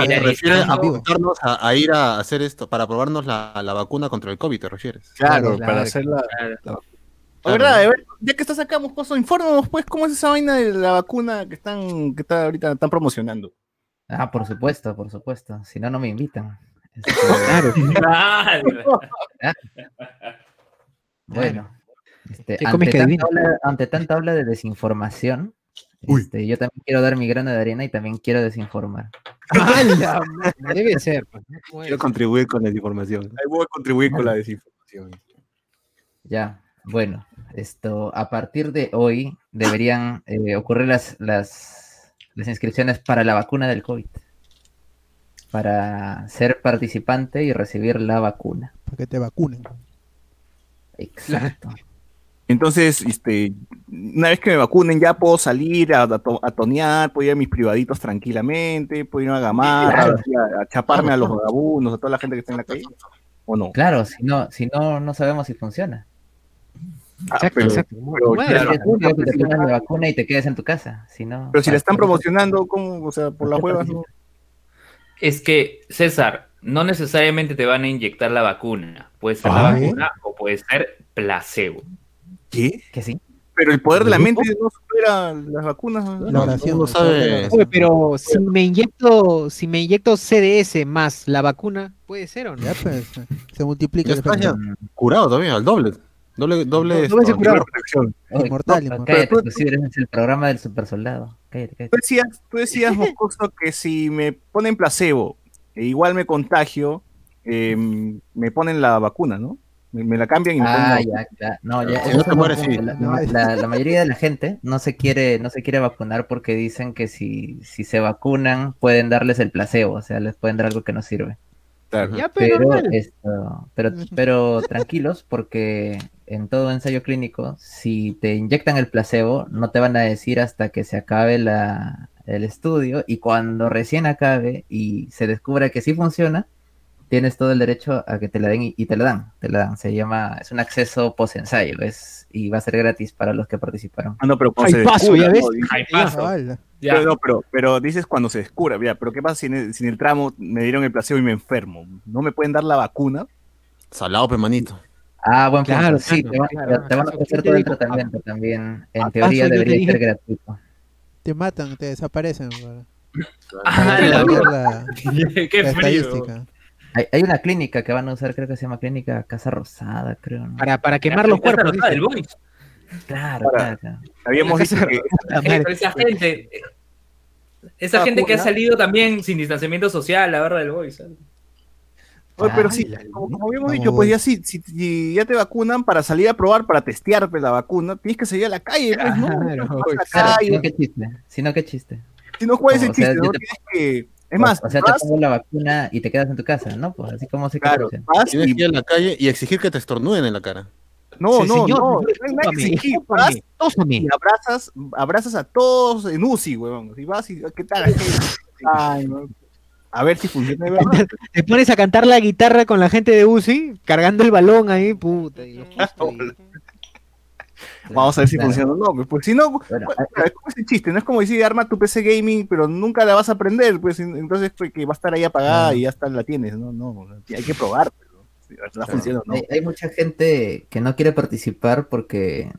¿Te refieres a juntarnos a, a ir a hacer esto para probarnos la, la vacuna contra el COVID, te refieres? Claro, Claro, para hacer la... Claro. Claro. verdad, ver, ya que estás acá, Moscoso, infórmanos, pues, cómo es esa vaina de la vacuna que están, que está ahorita están promocionando. Ah, por supuesto, por supuesto. Si no, no me invitan. Este, Claro. Claro. bueno, este, ¿Qué comes ante, tanta adivina? ola, ante tanta ola de desinformación, este, yo también quiero dar mi grano de arena y también quiero desinformar. ¡Hala! Debe ser. pues, ¿no? ¿Cómo Quiero contribuir con la desinformación. Ahí voy a contribuir con la desinformación. Ya, bueno, esto a partir de hoy deberían eh, ocurrir las, las, las inscripciones para la vacuna del COVID. Para ser participante y recibir la vacuna. Para que te vacunen. Exacto. Entonces, este, una vez que me vacunen, ya puedo salir a, a, to- a tonear, puedo ir a mis privaditos tranquilamente, puedo ir a Gamarra, a, a chaparme a los vagabundos, a toda la gente que está en la calle. ¿O no? Claro, si no, si no, no sabemos si funciona. Ah, Exacto, pero, exacto. pero, Bueno, claro, Es obvio que te si pongas la- vacuna y te quedes en tu casa. Si no, pero si la están promocionando, ¿cómo? O sea, por las huevas, ¿no? Es que, César, no necesariamente te van a inyectar la vacuna. Puede ser la Ah, vacuna o puede ser placebo. ¿Qué? Que sí. Pero el poder de la mente no supera las vacunas. ¿no? La no de la sabe-. Oye, pero si me inyecto, si me inyecto CDS más la vacuna, ¿puede ser o no? Ya, pues, se multiplica Ya el está, efecto. ya. Curado todavía, al doble. Doble, doble. No, doble. Protección. Inmortal, no, inmortal. Cállate, tú- tú eres el programa del super soldado. Cállate, cállate. Tú decías, tú decías, Moscoso, que si me ponen placebo e igual me contagio, eh, me ponen la vacuna, ¿no? Me, me la cambian y me Ah, ponen la ya, ya. No, ya. Si no te mueres, sí. La, la- la- la mayoría de la gente no se quiere, no se quiere vacunar porque dicen que si, si se vacunan pueden darles el placebo, o sea, les pueden dar algo que no sirve. Claro. Ya, pero, esto, pero, pero tranquilos, porque en todo ensayo clínico, si te inyectan el placebo, no te van a decir hasta que se acabe la, el estudio, y cuando recién acabe y se descubra que sí funciona, tienes todo el derecho a que te la den y, y te la dan, te la dan. Se llama, es un acceso post ensayo, es, y va a ser gratis para los que participaron. Ah, no, pero cuando Ay, se paso, descubra, ya ves. ¿no? Ay, paso. Ya. Pero, no, pero, pero dices cuando se descubra, ya, pero ¿qué pasa si en, el, si en el tramo me dieron el placebo y me enfermo? ¿No me pueden dar la vacuna? Salado, pe manito. Ah, buen punto. Claro, sí, claro, te, van- claro. te van a ¿Acaso ofrecer todo el tratamiento también. En ¿Acaso teoría debería dije? ser gratuito. Te matan, te desaparecen. Ah, la la, Qué la frío. estadística. Hay, hay una clínica que van a usar, creo que se llama Clínica Casa Rosada, creo. ¿no? Para, para quemar los cuerpos. Del Boys. Claro, Para- claro. Habíamos dicho que Eh, madre. pero esa gente, esa Ah, gente que ha salido también sin distanciamiento social, la verdad del Boys. ¿sabes? Oye, pero sí, como, como habíamos dicho, pues ya sí, si, si ya te vacunan para salir a probar, para testear pues, la vacuna, tienes que salir a la calle, pues, ¿no? Claro, la Claro, calle, si no, qué chiste. Si no, qué chiste. si no, ¿cuál es el sea, chiste? no? te- Tienes que... Es más, o, sea, te pongo la vacuna y te quedas en tu casa, ¿no? Pues así como se claro, vas Tienes y... que ir a la calle y exigir que te estornuden en la cara. No, Sí, no, señor, no, no que exigir, vas y abrazas, abrazas a todos en UCI, huevón. Y vas y, ¿qué tal? Ay, no. A ver si funciona de verdad. Te pones a cantar la guitarra con la gente de UCI, cargando el balón ahí, puta. y Vamos a ver si Claro. funciona o no. pues, si no, Bueno, pues, es como ese chiste, no es como decir arma tu PC gaming, pero nunca la vas a aprender, pues entonces pues, que va a estar ahí apagada Claro. y ya está, la tienes, no, no, hay que probar, ¿no? si la verdad funciona o no. Hay, hay mucha gente que no quiere participar porque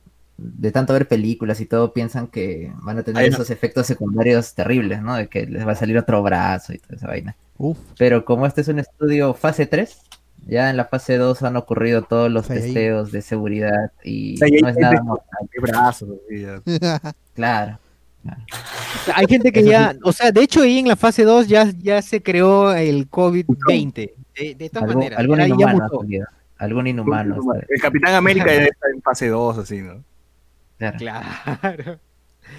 de tanto ver películas y todo piensan que van a tener no. esos efectos secundarios terribles, ¿no? De que les va a salir otro brazo y toda esa vaina. Uf, Pero como este es un estudio fase 3, ya en la fase 2 han ocurrido todos los testeos de seguridad y no es nada gente- mortal. Ya. Claro. Hay gente que Eso ya, o sea, de hecho ahí en la fase 2 ya, ya se creó el COVID-20. De, de todas Algún, maneras. algún ya- ya inhumano. Algún inhumano. El Capitán América ya está en fase 2, así, ¿no? Claro. Claro.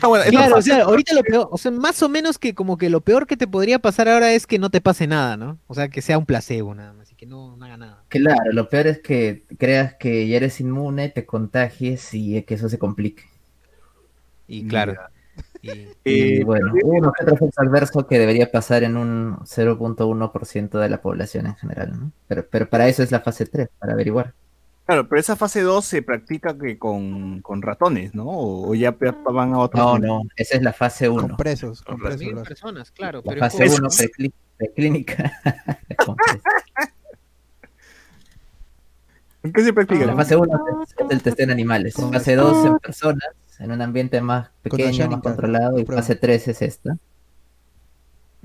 Ah, bueno, Claro, o sea, ahorita lo peor, o sea, más o menos que como que lo peor que te podría pasar ahora es que no te pase nada, ¿no? O sea, que sea un placebo nada más y que no, no haga nada. Claro, lo peor es que creas que ya eres inmune, te contagies y que eso se complique. Y claro. y- Y bueno, uno que otro efecto adverso que debería pasar en un 0.1% de la población en general, ¿no? Pero, pero para eso es la fase 3, para averiguar. Claro, pero esa fase 2 se practica que con, con ratones, ¿no? O, o ya pe- van a otros. No, niveles. no, esa es la fase 1. con presos, con Con presos. lo- personas, claro. La pero fase es 1 Eso- preclínica. ¿En qué se practica? la fase 1 es, el testeo en animales. Con- Fase 2 en personas, en un ambiente más pequeño, más controlado. Y fase 3 es esta.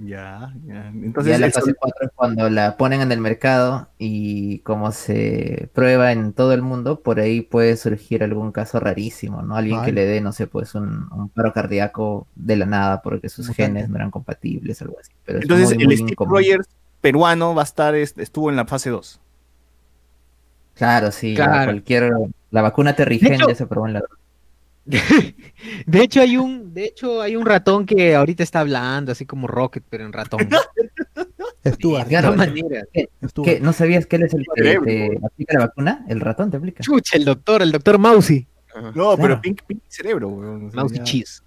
Ya, ya. Ya Entonces, la eso- fase 4 es cuando la ponen en el mercado y como se prueba en todo el mundo, por ahí puede surgir algún caso rarísimo, ¿no? Alguien que le dé, no sé, pues un, un paro cardíaco de la nada porque sus genes no eran compatibles, algo así. Pero es entonces muy, el muy Steve incomún. Rogers peruano va a estar, est- estuvo en la fase 2. Claro, sí, la- Claro. cualquier... La vacuna Terrigen ya se probó en la... De hecho hay un, de hecho hay un ratón que ahorita está hablando, así como Rocket, pero en ratón. Stuart, De. ¿Qué? ¿No sabías que él es el que te aplica la vacuna? ¿El ratón te aplica? Chucha, el doctor, el doctor Mousy. No, Claro. pero Pink, Pink Cerebro, weón. Cheese.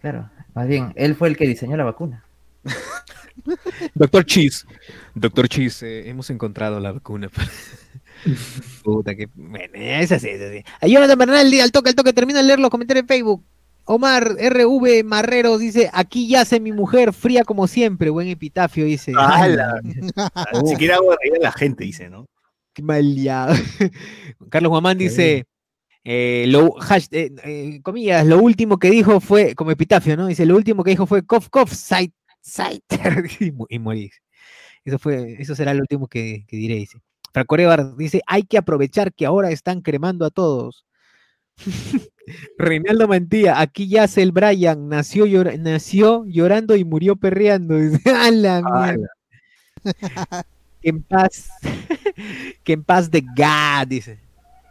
Claro, más bien, él fue el que diseñó la vacuna. Doctor Cheese. Doctor Cheese, eh, hemos encontrado la vacuna. Puta que. Bueno, es así, es así. A Jonathan Bernal, al toque, al toque, termina de leer los comentarios en Facebook. Omar RV Marrero dice: Aquí yace mi mujer, fría como siempre. Buen epitafio, dice. ¡Hala! Ni siquiera hago reír a la gente, dice, ¿no? Qué maleado. Carlos Guamán dice, eh, lo, hash- eh, eh, comillas, lo último que dijo fue, como epitafio, ¿no? Dice, lo último que dijo fue cof, cof, sight, sight, y, y morir. Eso fue, eso será lo último que, que diré, dice. Franco dice, hay que aprovechar que ahora están cremando a todos. Reinaldo Mantilla, aquí yace el Brian, nació, llora- nació llorando y murió perreando. Dice, ¡a la mierda! Que en paz, que en paz de God, dice.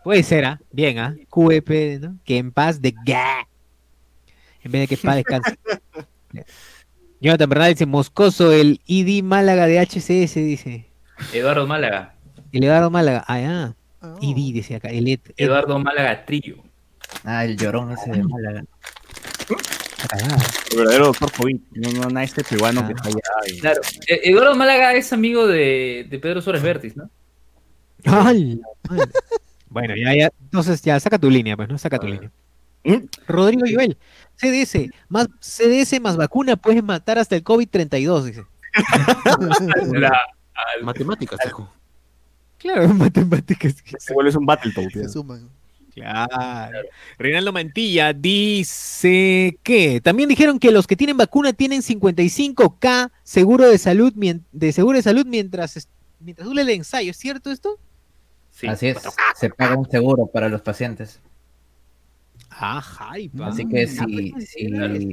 Puede ser, ¿ah? Bien, ¿ah? QEP, ¿no? Que en paz de God. En vez de que en paz descanse. Jonathan Bernal dice, Moscoso, el ID Málaga de HCS, dice. Eduardo Málaga. El Eduardo Málaga, ah, ya. Oh. ID, dice acá. El Ed- Ed- Eduardo Málaga Trillo. Ah, el llorón ese de Málaga. ah, El verdadero doctor COVID. No, no, no este peruano que Ah. está allá. y- Claro. E- Eduardo Málaga es amigo de, de Pedro Suárez Vértiz, ¿no? ¡Ay! Bueno, ya, ya. Entonces, ya, saca tu línea, pues, ¿no? Saca tu línea. ¿Mm? Rodrigo Joel, CDS, más CDS más vacuna puedes matar hasta el COVID-32, dice. La- Matemáticas, hijo. Claro, matemáticas. Se vuelve un Battletoad. Se suman. Claro. Reinaldo Mantilla dice que también dijeron que los que tienen vacuna tienen 55k seguro de salud mien- de seguro de salud mientras es- mientras dure el ensayo, ¿es cierto esto? sí. Así es, se paga un seguro para los pacientes. Ajá, Así que si, si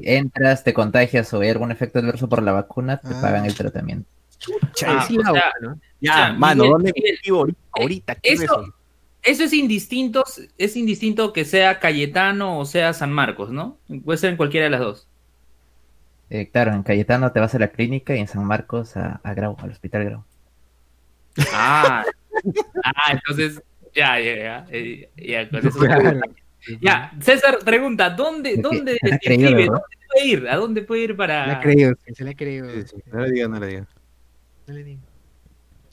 entras, te contagias o hay algún efecto adverso por la vacuna, te Ah. pagan el tratamiento. Ah, sí, o la sea, vacuna. Ya, sea, mano, Miguel, ¿dónde Miguel, vivo ahorita? ahorita? ¿Qué es eso- eso? Eso es indistinto, es indistinto que sea Cayetano o sea San Marcos, ¿no? Puede ser en cualquiera de las dos. Eh, claro, en Cayetano te vas a la clínica y en San Marcos a, a Grau, al hospital Grau. Ah, ah entonces, ya, ya, ya. eh, ya, con eso-. Ya, César pregunta, ¿dónde, dónde se la creído, ¿no? ¿Dónde puede ir? ¿A dónde puede ir Se para...? le ha creído, se le ha creído. Sí, sí. No le digan, no le digan. No le digo.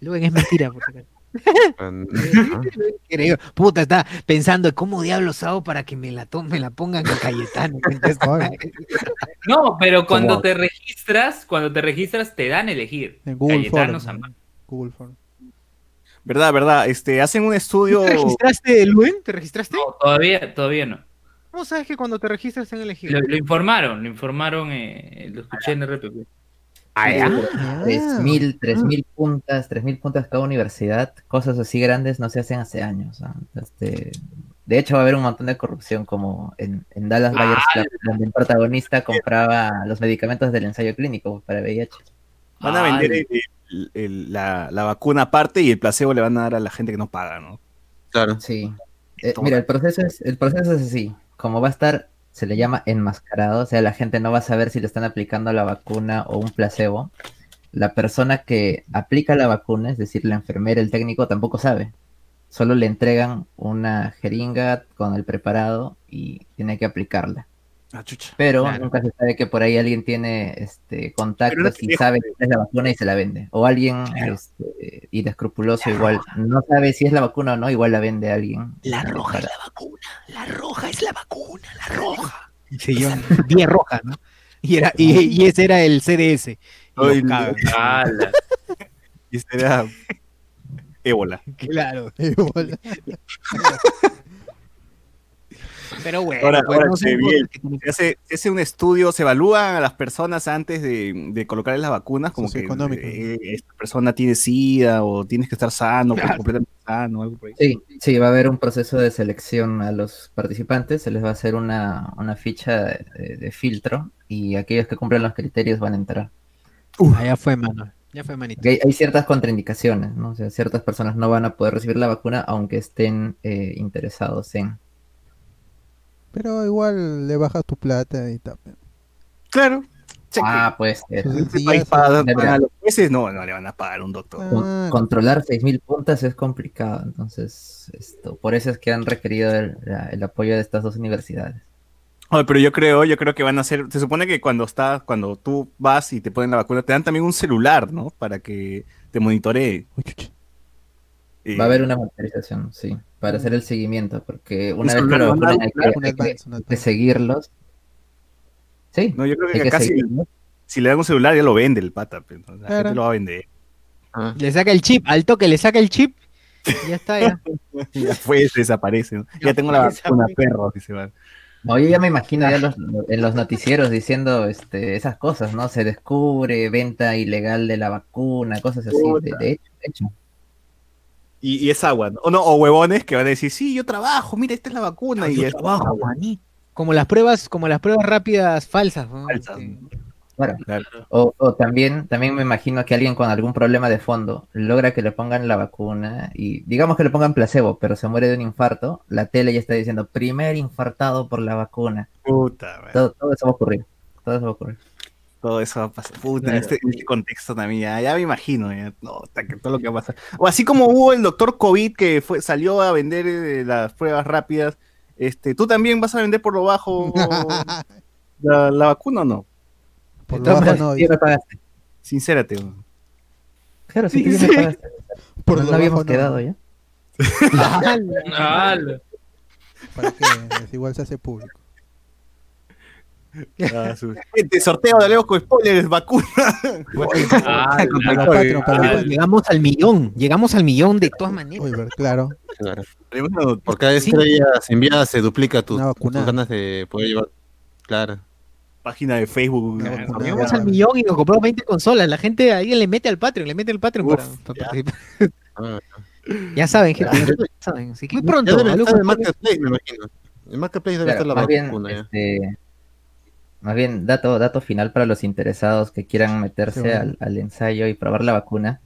Luego es mentira, por. Ah. Creo. Puta, está pensando cómo diablos hago para que me la tome, me la pongan con Cayetano. No, pero cuando ¿Cómo? te registras, cuando te registras te dan a elegir. En Google Cayetano. Marcos. Google Forms. Verdad, verdad. Este, hacen un estudio. ¿Te registraste, Luen? ¿Te registraste? No, todavía, todavía no. ¿Cómo sabes que cuando te registras te han elegido? Lo, lo informaron, lo informaron, eh, lo escuché en RPP. Ah, ya. Ah. 3.000 3.000 puntas, 3.000 puntas cada universidad, cosas así grandes no se hacen hace años. ¿ah? Este, de hecho, va a haber un montón de corrupción, como en, en Dallas. Buyers Club, donde el protagonista compraba los medicamentos del ensayo clínico para VIH. Van a vender Ay, el- el- el- la, la vacuna aparte y el placebo le van a dar a la gente que no paga, ¿no? Claro. Sí. Eh, mira, el proceso, es, el proceso es así. Como va a estar, se le llama enmascarado, o sea, la gente no va a saber si le están aplicando la vacuna o un placebo. La persona que aplica la vacuna, es decir, la enfermera, el técnico, tampoco sabe. Solo le entregan una jeringa con el preparado y tiene que aplicarla. Ah, chucha. Pero Claro. nunca se sabe que por ahí alguien tiene este, contactos y sabe que es la vacuna y se la vende. O alguien Claro. este, inescrupuloso igual no sabe si es la vacuna o no, igual la vende a alguien. La roja es la vacuna. La roja es la vacuna. La roja. Sí, yo, 10 roja, ¿no? Y, era, y, y ese era el CDS. Y Ay. Y este era ébola. Claro. Igual. Pero bueno, Ahora, pues, ahora, no son che, cosas bien. que tienen que- Se hace, se hace un estudio, se evalúan a las personas antes de, de colocarles las vacunas, como que eh, esta persona tiene SIDA o tienes que estar sano, Claro. completamente sano, algo por ahí. Sí, sí, va a haber un proceso de selección a los participantes, se les va a hacer una, una ficha de, de- de filtro y aquellos que cumplen los criterios van a entrar. Ah, ya fue, mano. Ya fue, manito. Hay ciertas contraindicaciones, ¿no? O sea, ciertas personas no van a poder recibir la vacuna aunque estén eh, interesados en. Pero igual le bajas tu plata y tal. Claro. Cheque. Ah, pues a los jueces, no, no le van a pagar un doctor. Ah, controlar 6.000 puntas es complicado, entonces esto, por eso es que han requerido el, la- el apoyo de estas dos universidades. Oye, pero yo creo, yo creo que van a hacer, se supone que cuando está, cuando tú vas y te ponen la vacuna, te dan también un celular, ¿no? Para que te monitoree. Eh, Va a haber una monitorización, sí, para hacer el seguimiento, porque una vez que lo hay que, advance. seguirlos. Sí, No, yo creo que que acá si, seguirlos. si le dan un celular ya lo vende el pata, pues, ¿no? la Claro. gente lo va a vender. Ah, Le saca el chip, al toque le saca el chip. y Ya está, ya. Ya fue, se desaparece. ¿no? Ya tengo la vacuna, perro, dice va. No, yo ya me imagino ya los- en los noticieros diciendo este, esas cosas, ¿no? Se descubre venta ilegal de la vacuna, cosas así. De, de hecho, de hecho. Y, y es agua, ¿no? O, no, o huevones que van a decir, sí, yo trabajo, mira, esta es la vacuna. y es agua. Como las pruebas, como las pruebas rápidas falsas. ¿no? Falsas, Claro. Claro. O, o también, también me imagino que alguien con algún problema de fondo logra que le pongan la vacuna y digamos que le pongan placebo, pero se muere de un infarto, la tele ya está diciendo primer infartado por la vacuna. Puta. Todo, todo eso va a ocurrir. Todo eso va a ocurrir. Todo eso va a pasar. Puta, en, Claro. este, en este contexto también, ya, ya me imagino, ya, no, que todo lo que va a pasar. O así como hubo el doctor COVID que fue, salió a vender eh, las pruebas rápidas, este, ¿tú también vas a vender por lo bajo la, la vacuna o no? Por lo bajo no, pagaste. Sincérate. Claro, sí, Sí, sí. Por no lo no habíamos bajo no. quedado ya. ¿Para qué? Es igual se hace público. Ah, su- Gente, sorteo de Leo con spoilers, vacuna. Llegamos al millón, llegamos al millón de todas maneras. Uy, claro. Noticia. Por cada Sí. estrella enviada se duplica tus, ganas de poder llevar. Claro. página de Facebook. No, Llegamos al millón y nos compró 20 consolas. La gente ahí le mete al Patreon, le mete al Patreon Uf, para, para ya. participar. Ah, Ya saben, gente. Ya. ya saben. Así que muy pronto. ya debe estar en Marketplace, me imagino. En Marketplace debe Claro, estar la bien, vacuna ya. este, más bien, dato, dato final para los interesados que quieran meterse bueno. al, al ensayo y probar la vacuna.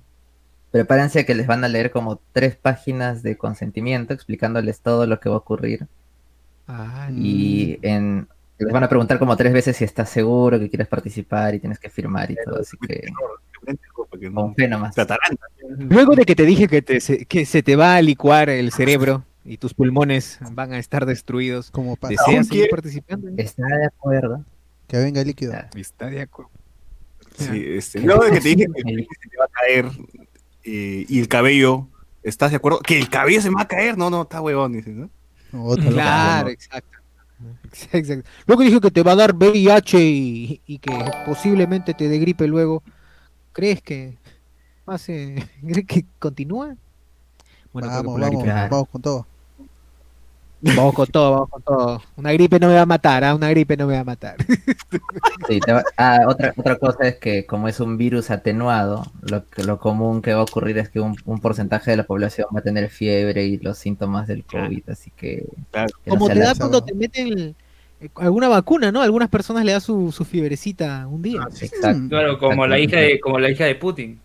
Prepárense a que les van a leer como tres páginas de consentimiento explicándoles todo lo que va a ocurrir. Ah, Y en, les van a preguntar como tres veces si estás seguro que quieres participar y tienes que firmar y todo. Así que con fe nomás. Luego de que te dije que, te, se, que se te va a licuar el cerebro y tus pulmones van a estar destruidos, Como. ¿deseas ¿Aún seguir participando? ¿Está de acuerdo? Que venga el líquido. Está de acuerdo. Sí, este, luego de que te dije que, que se te va a caer eh, y el cabello, ¿estás de acuerdo? Que el cabello se me va a caer. No, no, está huevón, dices, ¿no? Claro, exacto. Exacto. Luego dije que te va a dar VIH y, y que posiblemente te dé gripe luego. ¿Crees que pase? ¿Crees que continúa? Bueno, vamos, vamos, vamos con todo. Vamos con todo, vamos con todo. Una gripe no me va a matar, ¿ah? Una gripe no me va a matar. Sí, va- ah, otra, otra cosa es que como es un virus atenuado, lo, lo común que va a ocurrir es que un, un porcentaje de la población va a tener fiebre y los síntomas del COVID, así que... Claro. que no Como te da cuando te meten eh, alguna vacuna, ¿no? Algunas personas le da su, su fiebrecita un día. Exacto. Mm. Claro, como la hija de, como la hija de Putin.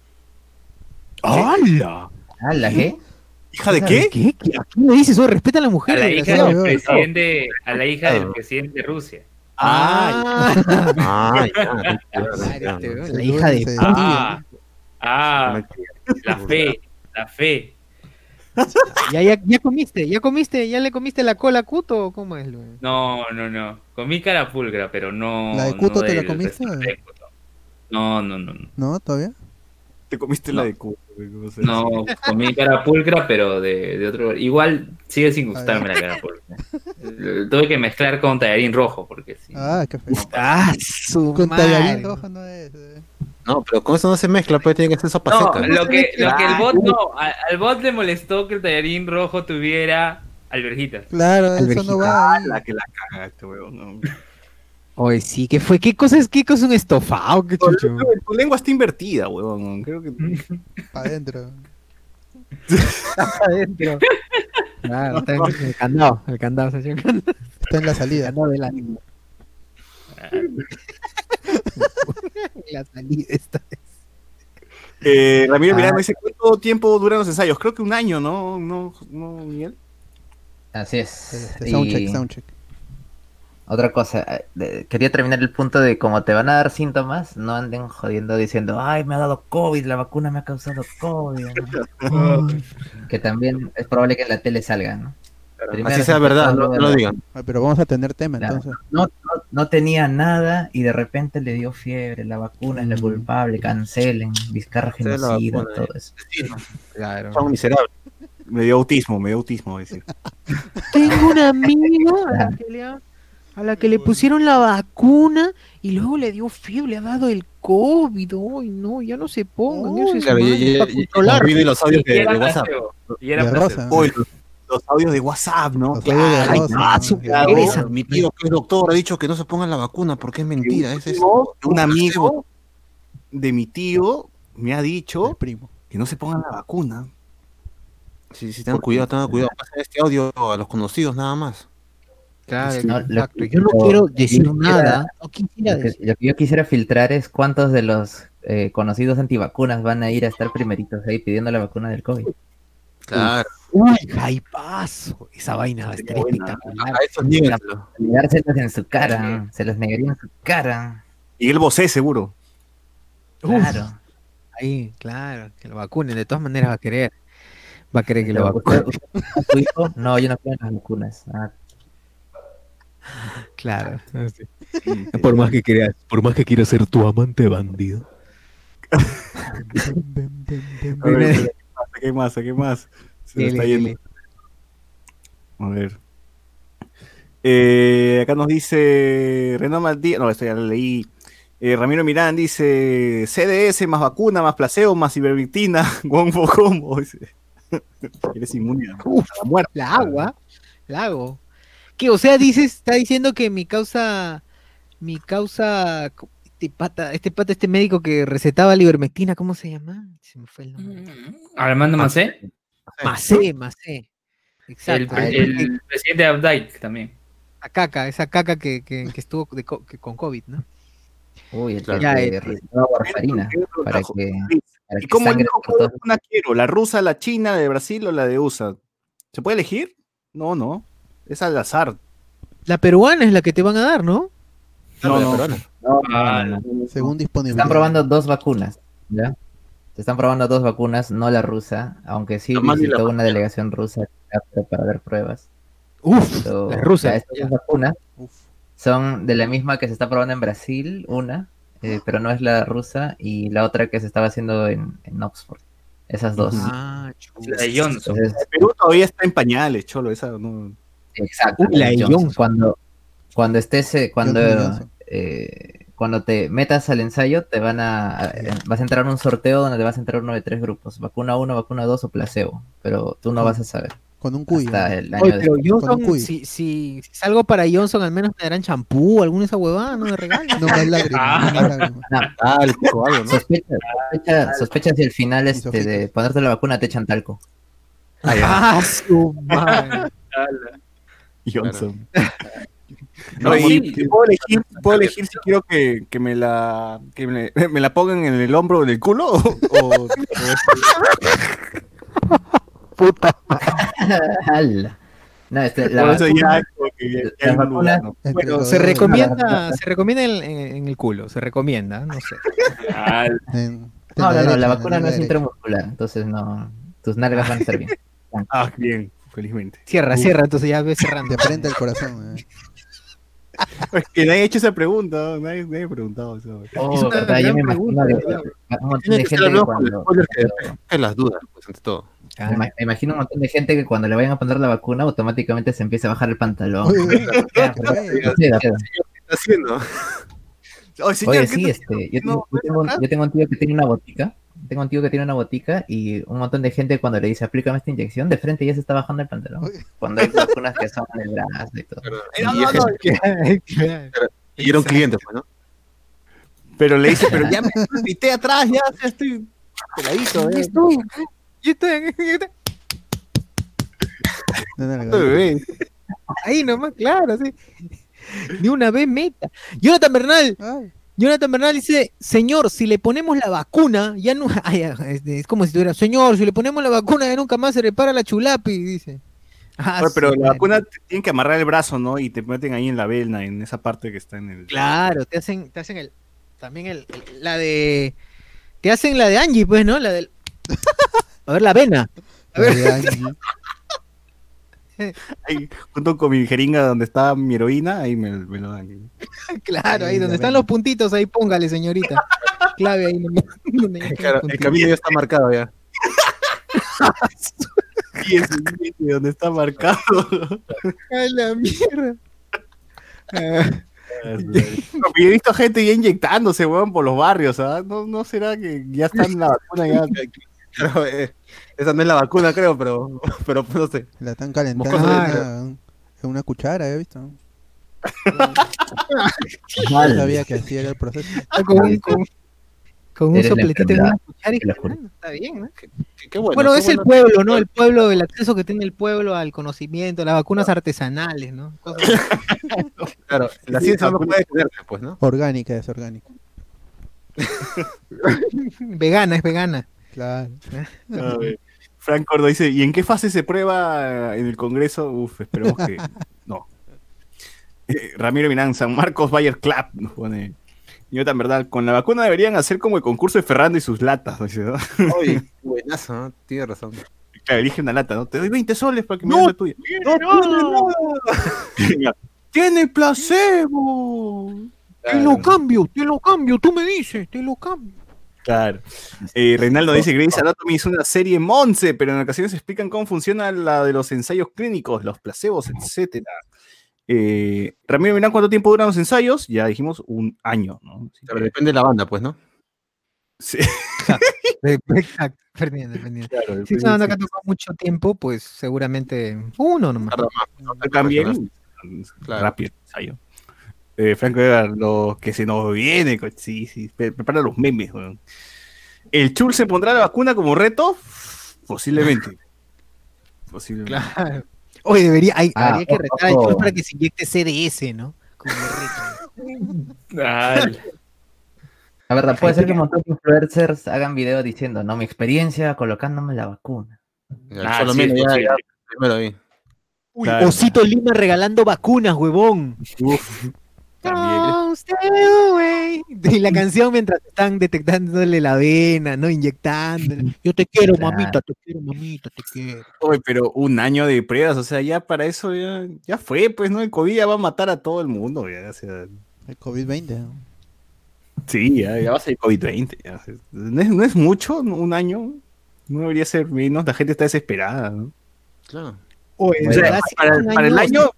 ¡Hala! Ah, ¿la qué? ¿Hija de qué? ¿Qué? ¿Qué? ¿A quién le dices eso? Respeta a la A mujer. la hija del presidente, a la hija del Claro. presidente de Rusia. ¡Ah! Ah, ya, este, La hija de. Ah, ah, la fe, la fe. ¿Ya, ya, ya comiste, ya comiste, ya le comiste la cola a Cuto o cómo es? lo- No, no, no. Comí carapulcra, pero no. ¿La de Cuto no te la comiste? No, no, no. No, ¿No? ¿Todavía? Te comiste la de Cuba. no sé. no comí carapulcra, pero de, de otro. Igual sigue sin gustarme la carapulcra. Eh, Tuve que mezclar con tallarín rojo, porque sí. Ah, qué feo. Ah, su Con madre. tallarín rojo no es. eh. No, pero con eso no se mezcla, pues tiene que ser sopa No, seca. lo que, lo que el bot Ah, no, a- al bot le molestó que el tallarín rojo tuviera alverjitas. Claro, eso no va ahí. La que la. No. Oye, sí, ¿qué fue? ¿Qué cosa es, qué cosa es un estofado? ¿Qué chucho? Tu lengua está invertida, weón. Creo que. Para adentro. adentro. Claro, está en el candado, el candado, el candado, Está en la el salida. candado del ánimo. La salida esta vez. Eh, Ramiro Ah. Miranda dice: ¿Cuánto tiempo duran los ensayos? Creo que un año, ¿no? ¿No, no Miguel? Así es. Este, soundcheck, Y soundcheck. Otra cosa, eh, quería terminar el punto de como te van a dar síntomas, no anden jodiendo diciendo, ay, me ha dado COVID, la vacuna me ha causado COVID. ¿no? que también es probable que en la tele salga, ¿no? Primero Así sea se verdad, no, lo digan. Pero vamos a tener tema Claro. entonces. No, no, no tenía nada y de repente le dio fiebre, la vacuna es la Mm. culpable, cancelen, Vizcarra genocida, vacuna, todo eso. Claro. Son miserables. Me dio autismo, me dio autismo. Dice. Tengo una amiga a la, que le, pusieron la vacuna y luego le dio fiebre, le ha dado el COVID. Ay, no, ya no se pongan. Es Claro, y, los audios de, WhatsApp. Y era rosa. Oye, los, los audios de WhatsApp, ¿no? Los audios de Rosa, ah, ¿no? claro. Rosa. Mi tío, que es doctor, ha dicho que no se pongan la vacuna porque es mentira. Es, es- un amigo de mi tío me ha El dicho primo. que no se pongan la vacuna. Sí, sí, tengan cuidado, tengan cuidado. Pasen este audio a los conocidos nada más. Claro, No, lo- exacto. Yo no lo- quiero yo decir quisiera- nada. No quisiera Lo que, lo yo quisiera filtrar es cuántos de los eh, conocidos antivacunas van a ir a estar primeritos ahí pidiendo la vacuna del COVID. Claro. Uy, jaipazo. Esa vaina va a estar espectacular. A esos niéganselo. Negárselos en su cara, se los negaría en su cara. Y el Bosé, seguro. Uf. Claro. Ahí, claro, que lo vacunen. De todas maneras va a querer. Va a querer que lo Pero, vacunen. No, yo no en las vacunas. Ah, Claro. Por más que quieras, por más que quieras ser tu amante bandido. Ver, ¿Qué más? ¿Qué más? Se Dele, está yendo. A ver. Eh, acá nos dice Renan Maldí, no, esto ya lo leí. Eh, Ramiro Mirán dice CDS más vacuna, más placebo, más ivermectina, Wonfo combo. Dice. Eres inmune a Uf, la muerte. La agua. La hago. ¿Qué? O sea, dices, está diciendo que mi causa. Mi causa. Este pata, este pata, este médico que recetaba la ivermectina, ¿cómo se llama? Se me fue el nombre. Armando Macé, Macé, Macé. Exacto. el presidente de Abdike también. La caca, esa caca que, que, que estuvo de co- que- con COVID, ¿no? Uy, el Ya, que recetaba warfarina para que, para ¿Y que cómo elijo por cuál todos- vacuna quiero? ¿La rusa, la china, la de Brasil o la de USA? ¿Se puede elegir? No, no. Es al azar. La peruana es la que te van a dar, ¿no? No, no. No, no, Ah, no, no. Según Se disponibilidad. están probando dos vacunas, ¿ya? Se están probando dos vacunas, no la rusa, aunque sí visitó una delegación rusa para dar pruebas. Uf, la rusa. estas dos vacunas Uf. son de la misma que se está probando en Brasil, una, eh, pero no es la rusa, y la otra que se estaba haciendo en, en Oxford. Esas dos. Ah. La de Johnson. Entonces, Perú todavía está en pañales, cholo. Esa no. Exacto. Uy, la de Johnson. Johnson. Cuando, cuando estés, eh, cuando, eh, cuando te metas al ensayo, te van a, eh, vas a entrar a un sorteo donde te vas a entrar uno de tres grupos, vacuna 1, vacuna 2 o placebo, pero tú no vas a saber Con un cuy. hasta ¿no? el año Oye, de- pero Con un Johnson, si, si, si salgo para Johnson, al menos me darán champú, alguna de esa huevada, no me regalan. No más lágrimas. no más lágrimas. Talco, algo, ¿no? Sospecha, sospecha, sospecha si al final este, de ponerte la vacuna te echan talco. Ah, su madre. Johnson. No, No, y sí. y puedo elegir, puedo elegir si quiero que, que me la que me, me la pongan en el hombro o en el culo o, o- ¡Hala! No, este, la vacuna- vacunas- ¿no? Entre Bueno, se recomienda, se recomienda en, en- en el culo, se recomienda, no sé. No, no, no, la vacuna no es intramuscular, entonces no, tus nalgas van a estar bien. Ah, bien, felizmente. Cierra, cierra, entonces ya ves cerrando. De frente al corazón. eh. Es que nadie ha hecho esa pregunta, ¿no? nadie, nadie ha preguntado eso. Oh, Es una verdad, yo me imagino de gente el despeje las dudas, pues, ante todo. me ima- me imagino un montón de gente que cuando le vayan a poner la vacuna automáticamente se empieza a bajar el pantalón. Oye, señor, Oye, ¿qué sí, este, yo, tengo- yo tengo, un- yo tengo un tío que tiene una botica. Tengo un tío que tiene una botica y un montón de gente cuando le dice aplícame esta inyección, de frente ya se está bajando el pantalón. Uy. Cuando hay vacunas que son en el brazo y todo. Y no, es no, que- Y era un cliente, pues, ¿no? Pero le dice, pero ya me pité atrás, ya, ya estoy peladito, eh. estoy, yo estoy, yo estoy No, ahí nomás, claro, sí. Ni una vez meta. Jonathan Bernal, Ay, Jonathan Bernal dice, señor, si le ponemos la vacuna, ya no, ay, es, es como si tuviera, señor, si le ponemos la vacuna, ya nunca más se repara la chulapi, dice. Ah, pero la vacuna te tienen que amarrar el brazo, ¿no? Y te meten ahí en la vena, en esa parte que está en el. Claro, te hacen, te hacen el, también el, el- la de, te hacen la de Angie, pues, ¿no? La del, a ver, la vena. A ver. Ahí, junto con mi jeringa donde está mi heroína, ahí me, me lo dan. Claro, ahí donde están los puntitos, ahí póngale, señorita. Clave ahí donde Claro, el camino ya está marcado ya. Y sitio donde está marcado. A la mierda. Ah, pero yo he visto gente ya inyectándose, weón, por los barrios, ¿ah? ¿No, ¿No será que ya están la vacuna ya? Claro, eh, esa no es la vacuna, creo, pero, pero no sé. La están calentando en una, cuchara, ¿he visto? No sabía que así era el proceso. con, un- con- Con un sopletito en una cuchara y ah, está bien, ¿no? Qué, qué bueno. Bueno, qué es el pueblo, ¿no? El pueblo, el acceso que tiene el pueblo al conocimiento, las vacunas artesanales, ¿no? Cosas. Claro, la Sí, ciencia no puede detenerse, pues, ¿no? Orgánica es orgánica. vegana, es vegana. Claro. A ver, Frank Cordo dice, ¿y en qué fase se prueba en el Congreso? Uf, esperemos que no. Eh, Ramiro Minan, San Marcos Bayer Club, nos pone. Yo tan verdad, con la vacuna deberían hacer como el concurso de Ferrando y sus latas. ¿no? Oye, buenazo, ¿no? Tiene razón. Claro, elige una lata, ¿no? Te doy 20 soles para que me des la tuya. ¡No tiene nada! ¡Tiene placebo! Te lo cambio, te lo cambio, tú me dices, te lo cambio. Claro. Eh, Reinaldo dice, Grey's Anatomy es una serie Monse, pero en ocasiones explican cómo funciona la de los ensayos clínicos, los placebos, etcétera. Eh, Ramiro Mirán, ¿cuánto tiempo duran los ensayos? Ya dijimos un año, ¿no? Pero que- depende de la banda, pues, ¿no? sí, Exacto, dependiendo, dependiendo. claro, Si es una banda que ha tocado mucho tiempo, pues seguramente uno nomás. Más. ¿no? tocan bien, Claro. rápido el ensayo. Eh, Franco Edgar, lo que se nos viene, sí, sí, pre- prepara los memes, weón. ¿El Chul se pondrá la vacuna como reto? Posiblemente. Posiblemente. Claro. Oye, debería, hay, Ah, habría que retar al. Chul para que se inyecte CDS, ¿no? Como reto. La verdad, puede ser que un montón de influencers hagan videos diciendo, no, mi experiencia colocándome la vacuna. Ah, solo sí, menos, es ya, posible. ya, primero ahí. Uy, Claro. Osito Lima regalando vacunas, huevón. Uf, también. Away. Y la canción mientras están detectándole la vena, ¿no? Inyectándole. Yo te quiero, Claro. mamita, te quiero, mamita, te quiero. Oye, pero un año de pruebas, o sea, ya para eso ya, ya fue, pues, ¿no? El COVID ya va a matar a todo el mundo, ya, o sea, El COVID-20. ¿no? sí, ya, ya va a ser COVID-20, ya, o sea, no, es, no es mucho, un año, no debería ser menos, la gente está desesperada, ¿no? Claro. Oye, O sea, para, el año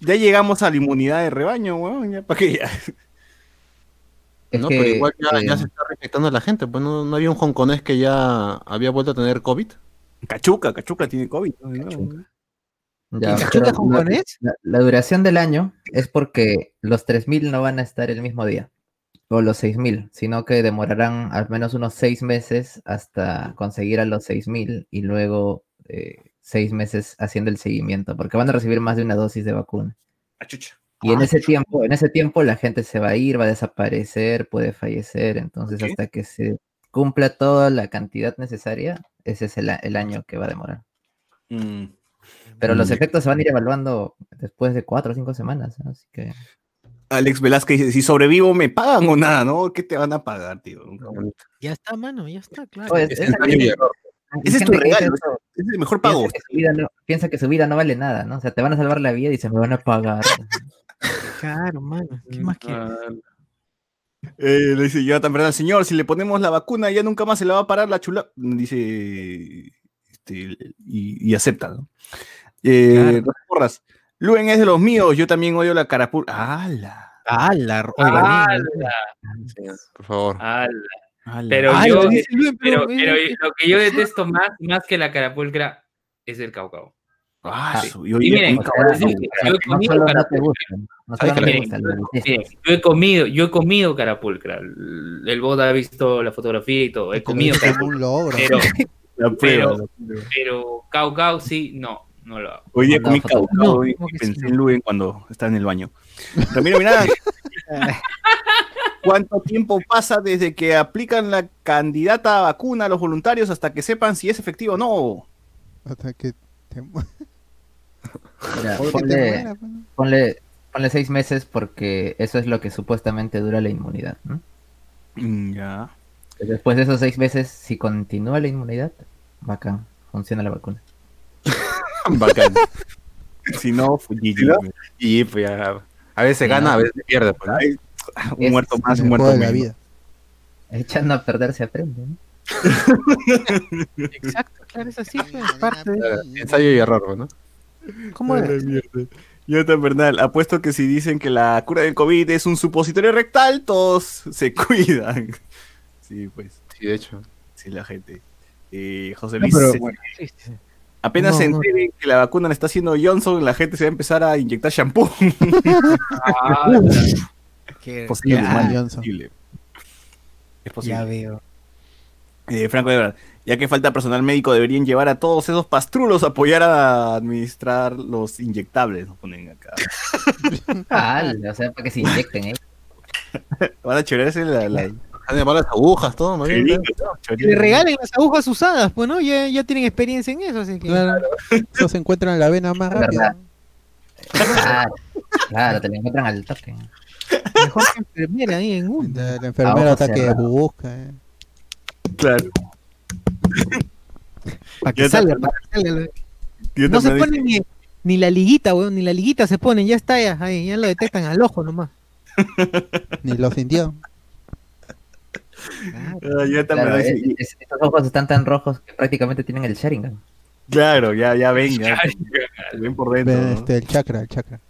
ya llegamos a la inmunidad de rebaño, weón, ya, ¿para qué ya? Es no, que, pero igual ya, ya eh, se está respetando a la gente. Pues no, no había un hongkonés que ya había vuelto a tener COVID. Cachuca, Cachuca tiene COVID, ¿no? Cachuca. ya, ¿Y Cachuca hongkonés? La, la duración del año es porque los 3.000 no van a estar el mismo día, o los 6.000, sino que demorarán al menos unos 6 meses hasta conseguir a los 6.000 y luego 6 meses haciendo el seguimiento, porque van a recibir más de una dosis de vacuna. Ah. Y en ese tiempo, en ese tiempo la gente se va a ir, va a desaparecer, puede fallecer, entonces hasta que se cumpla toda la cantidad necesaria, ese es el, año que va a demorar. Mm. Pero los Mm. efectos se van a ir evaluando después de cuatro o cinco semanas, ¿no? así que Alex Velázquez dice, si sobrevivo, ¿me pagan o nada, no? ¿Qué te van a pagar, tío? Ya está, mano, ya está, claro. Oye, Es esa ensayo y gente- error. Ese es tu regalo, eso, Es el mejor pago. Piensa que, su vida no, piensa que su vida no vale nada, ¿no? O sea, te van a salvar la vida y se me van a pagar. Claro, mano. ¿Qué más quieres? Eh, le dice Jonathan Bernal, señor, si le ponemos la vacuna ya nunca más se le va a parar la chula. Dice, este, y, y acepta, ¿no? Eh, Porras, Luen es de los míos, yo también odio la carapura. ¡Hala! ¡Hala! ¡Hala! Por favor. ¡Hala! Pero ¡Hala! yo, Luis, pero, pero- pero lo que yo detesto más, más que la carapulcra es el caucao. Ah, su- yo Y miren, yo he comido Ay, yo he comido, carapulcra. El bot ha visto la fotografía y todo. He Te lo comido carapulcra. un logro. Pero, pero- pero cau cau sí, no, no lo hago. Hoy día No, comí no, caucao no, y ¿cómo que pensé sí? en Luen cuando está en el baño. Ramiro Miranda, ¿cuánto tiempo pasa desde que aplican la candidata a vacuna a los voluntarios hasta que sepan si es efectivo o no? Hasta que te, mu- Mira, que te ponle, muera, pues, ponle seis meses porque eso es lo que supuestamente dura la inmunidad. ¿no? Mm, Ya. Después de esos seis meses, si continúa la inmunidad, bacán, funciona la vacuna. Bacán. Si no, fue GG, no. Y pues ya. A veces gana, a veces pierde. Pues, ¿no? Un Es- muerto más, un muerto menos. vida. Echando a perder se aprende. ¿no? Exacto, claro, es así, pues, parte Claro, Ensayo y error, pues, ¿no? ¿Cómo es? Jonathan Bernal, apuesto que si dicen que la cura del COVID es un supositorio rectal, todos se cuidan. Sí, pues, Sí, de hecho. sí, la gente. Eh, José No, Luis, pero bueno, sí, sí. Apenas no, se no. enteren que la vacuna la está haciendo Johnson, la gente se va a empezar a inyectar shampoo. Ah, Es posible, man, es Johnson. posible. Es posible. Ya veo. Eh, Franco de verdad. Ya que falta personal médico, deberían llevar a todos esos pastrulos a apoyar a administrar los inyectables. Nos ponen acá. Ah, o sea, para que se inyecten, ¿eh? Van a chorearse la, la- Han las agujas, todo, más bien. Que le regalen las agujas usadas, pues, ¿no? Ya, ya tienen experiencia en eso, así que. Claro. Eso se encuentra en la vena más verdad. Claro, claro, te lo encuentran al toque. Mejor que enfermera ahí en un. La, la enfermera Aguja está que busca. eh. Claro. Para que salga, para que salga. Yo No se pone ni, ni la liguita, weón, ni la liguita se ponen, ya está, ya, ahí, ya lo detectan al ojo nomás. Ni lo sintió. Ah, está, Claro, es- es- ojos están tan rojos que prácticamente tienen el Sharingan. Claro, ya, ya ven, ya. Ven por dentro. Este, el chakra, el chakra.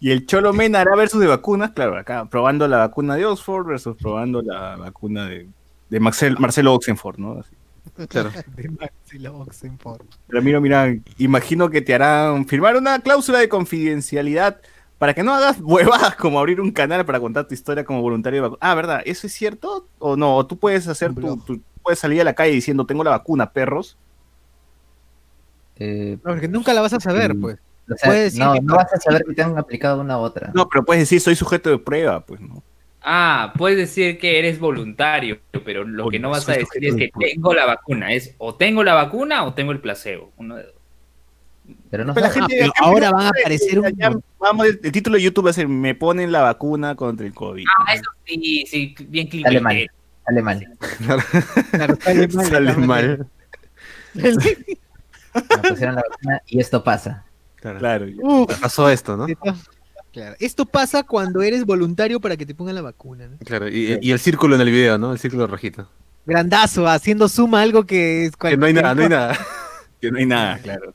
Y el Cholo Mena hará versus de vacunas, claro, acá probando la vacuna de Oxford versus probando la vacuna de, de Marcel- Marcelo Oxenford, ¿no? Así. Claro. Ramiro, mira, imagino que te harán firmar una cláusula de confidencialidad para que no hagas huevadas como abrir un canal para contar tu historia como voluntario de vacuna. Ah, ¿verdad? ¿Eso es cierto? ¿O no? ¿O tú puedes hacer tu, puedes salir a la calle diciendo tengo la vacuna, perros? Eh, No, porque nunca la vas a saber, pues. o sea, decir no, que- no vas a saber que te han aplicado una u otra. No, pero puedes decir soy sujeto de prueba, pues, ¿no? Ah, puedes decir que eres voluntario, pero lo que no vas a decir es que tengo la vacuna. Es o tengo la vacuna o tengo el placebo. Uno de dos. Pero no Pero la sabes- gente- pero gente ahora van a sabe, aparecer un- ya- vamos, el, el título de YouTube va a ser Me ponen la vacuna contra el COVID. Ah, eso sí, sí, bien Sale mal. Sale mal. Claro, sale mal, Sale mal. Me pusieron la vacuna y esto pasa. Claro. Claro. Uf, Pasó esto, ¿no? claro. Esto pasa cuando eres voluntario para que te pongan la vacuna. ¿no? Claro. Y, y el círculo en el video, ¿no? El círculo rojito. Grandazo, haciendo suma algo que es Que no hay nada, no hay nada. Que no hay nada, claro.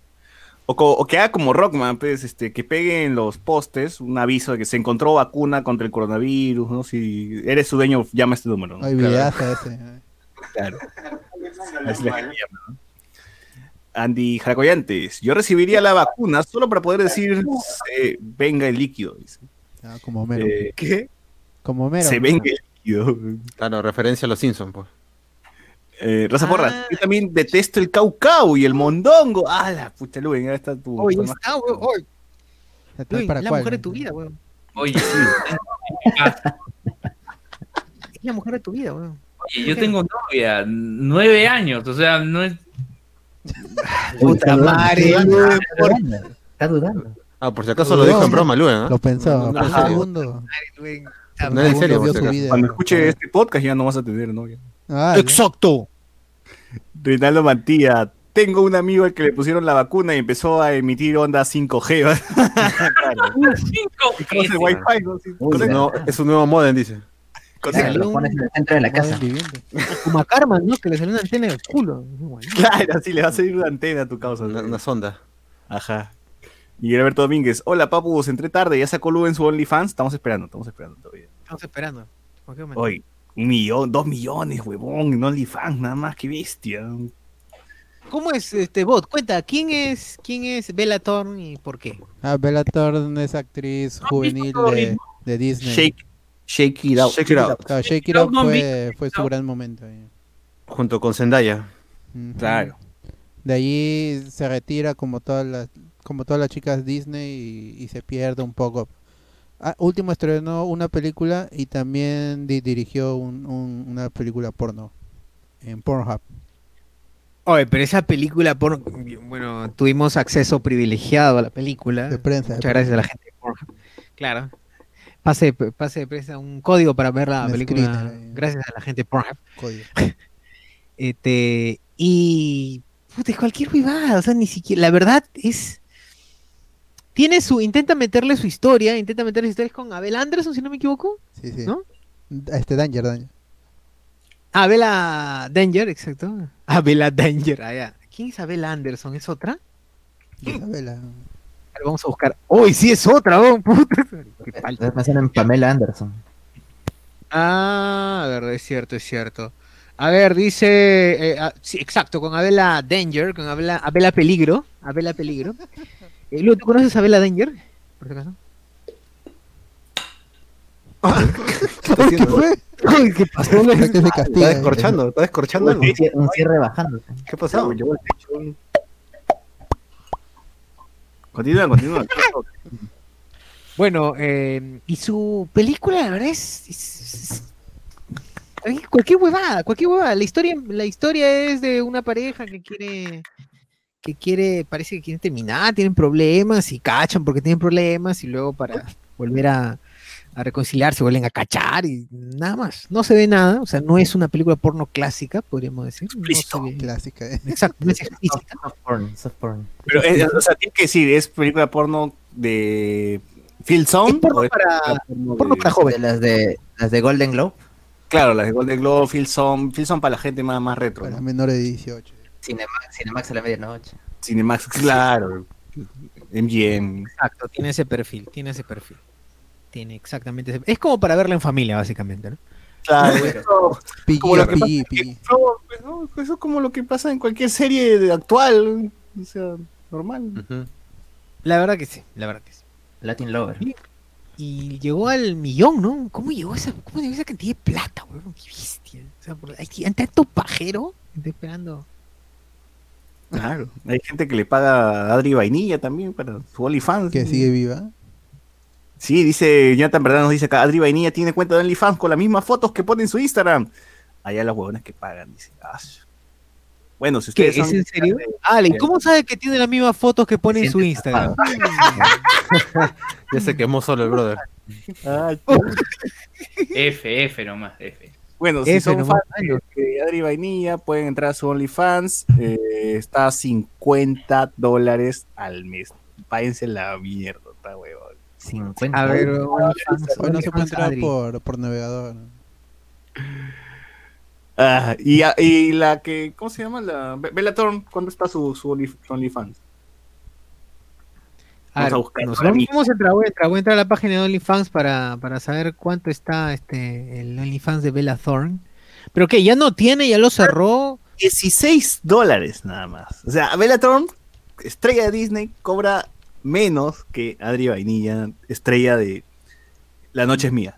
O, co- o que haga como Rockman, pues, este, que pegue en los postes un aviso de que se encontró vacuna contra el coronavirus, ¿no? Si eres su dueño, llama a este número, ¿no? Hay videazo ese. Claro. Andy Jaracoyantes, yo recibiría la vacuna solo para poder decir se venga el líquido. dice. Ah, como mero. Eh, ¿Qué? como mero. se venga el líquido. Claro, referencia a los Simpsons, pues. Eh, Rosa Porras, Ah. yo también detesto el caucau y el mondongo. Ah, la puta Luen, ahora está tu. Oye, está, weón. Oye, Luis, para la mujer de tu vida, weón. Oye, sí. Es la mujer de tu vida, weón. Oye, yo tengo novia, nueve años, o sea, no es. Puta madre, está dudando. Ah, por si acaso lo dijo en broma, Luen, ¿ah? Lo pensó. No, no, por segundo. No era en serio, vio por si su acaso. vida. Cuando escuche este podcast ya no vas a tener novia. Ah. Exacto. Reinaldo Mantilla, tengo un amigo al que le pusieron la vacuna y empezó a emitir onda 5G. ¿va? claro. Cinco Conoce el Wi-Fi, ¿no? Uy, conoce- Es un nuevo- modem, dice. Salió Lo pones en el centro de la casa. Como a Karma, ¿no? Que le salió una antena en el culo. Claro, así le va a salir una antena a tu causa. Una, una sonda. Ajá. Miguel Alberto Domínguez, hola papus, entré tarde, ya sacó Lu en su OnlyFans, estamos esperando, estamos esperando todavía. Estamos esperando. ¿Por qué momento? Hoy, un millón, dos millones, huevón, en OnlyFans, nada más, qué bestia. ¿Cómo es este bot? Cuenta, ¿quién es quién es Bella Thorne y por qué? Ah, Bella Thorne es actriz juvenil de, de Disney. Shake, shake it out. Shake it out. Claro, Shake It No, no, fue, fue su no. gran momento. Junto con Zendaya. Claro. De allí se retira como todas las como todas las chicas Disney y, y se pierde un poco. Ah, último estrenó una película y también di- dirigió un- un- una película porno en Pornhub. Oye, pero esa película, por... bueno, tuvimos acceso privilegiado a la película. De prensa. de Muchas gracias a la gente de Pornhub. Claro. Pase, pase de presa un código para ver la película. ahí. Gracias a la gente de Pornhub. Código. Este, y puta, cualquier huevada, o sea, ni siquiera, la verdad es tiene su intenta meterle su historia, intenta meterle su historia es con Abel Anderson, si no me equivoco. Sí, sí. ¿No? Este Danger, Danger. Ah, Abela Danger, exacto. Abela Danger, ah, ya. ¿Quién es Abel Anderson? ¿Es otra? Isabela. Vamos a buscar. ¡Uy, sí es otra! oh, puta! Qué falta. En Pamela Anderson. Ah, a ver, es cierto, es cierto. A ver, dice, eh, ah, sí, exacto, con Abela Danger, con Abela, Abela Peligro, Abela Peligro. Eh, Lu, ¿tú conoces a Abela Danger? Por si acaso. ¿Qué fue? Uy, ¿qué pasó? Se Está castiga. descorchando, está descorchando. Un cier- un cierre bajándose. ¿Qué pasó? Continúa, continúa. Bueno, eh, y su película, la verdad, es, es- es- es cualquier huevada, cualquier huevada. La historia, la historia es de una pareja que quiere, que quiere, parece que quieren terminar, tienen problemas y cachan porque tienen problemas y luego para volver a, a reconciliarse vuelven a cachar y nada más. No se ve nada, o sea, no es una película porno clásica, podríamos decir. No ve- Clásica. ¿eh? Exacto, no es explícita. Soft porn, soft porn. Pero, eh, o sea, tiene que decir, ¿es película porno de Phil? Es porno o es para- porno porno de- para joven. De las de las de Golden Globe, Claro, las de Golden Globe, Phil Sound. Phil Sound para la gente más, más retro. Para ¿no? menores de 18. Cinemax, Cinemax a la medianoche. Cinemax, claro. MGM. Exacto, tiene ese perfil, tiene ese perfil. Tiene exactamente ese Es como para verla en familia, básicamente, ¿no? Claro, eso, Como lo que no, pues, eso es como lo que pasa en cualquier serie de- actual. O sea, normal. La verdad que sí, la verdad que sí. Latin Lover. Y llegó al millón, ¿no? ¿Cómo llegó esa, cómo llegó esa cantidad de plata, weón? Qué bestia. O sea, por- hay, hay tanto pajero. Estoy esperando. Claro. Hay gente que le paga a Adri Vainilla también para su OnlyFans. Que sigue viva. Sí, dice Jonathan Verdad nos dice acá, Adri Vainilla tiene cuenta de OnlyFans con las mismas fotos que pone en su Instagram. Allá los huevones que pagan, dice. "Ah, sh-". Bueno, si ¿Qué? ustedes ¿Es son- en serio? Ale, ¿cómo sabe que tiene las mismas fotos que pone en su Instagram? Ya se quemó solo el brother. F, F nomás, F. Bueno, si son fans de Adri Vainilla, pueden entrar a su OnlyFans. eh, está a 50 dólares al mes. Páguense la mierda, está huevón. 50. A ver, OnlyFans, Hoy no se puede OnlyFans entrar por, por navegador. Ah, y, a- y la que, ¿cómo se llama? La Be- Bellator, ¿cuándo está su, su Only- OnlyFans? A ver, Vamos a buscar nos- para mí. vamos a entrar, voy a entrar, voy a entrar a la página de OnlyFans para, para saber cuánto está este el OnlyFans de Bella Thorne. Pero que ya no tiene, ya lo cerró. 16 dólares nada más. O sea, Bellator, estrella de Disney, cobra menos que Adri Vainilla, estrella de La Noche es Mía.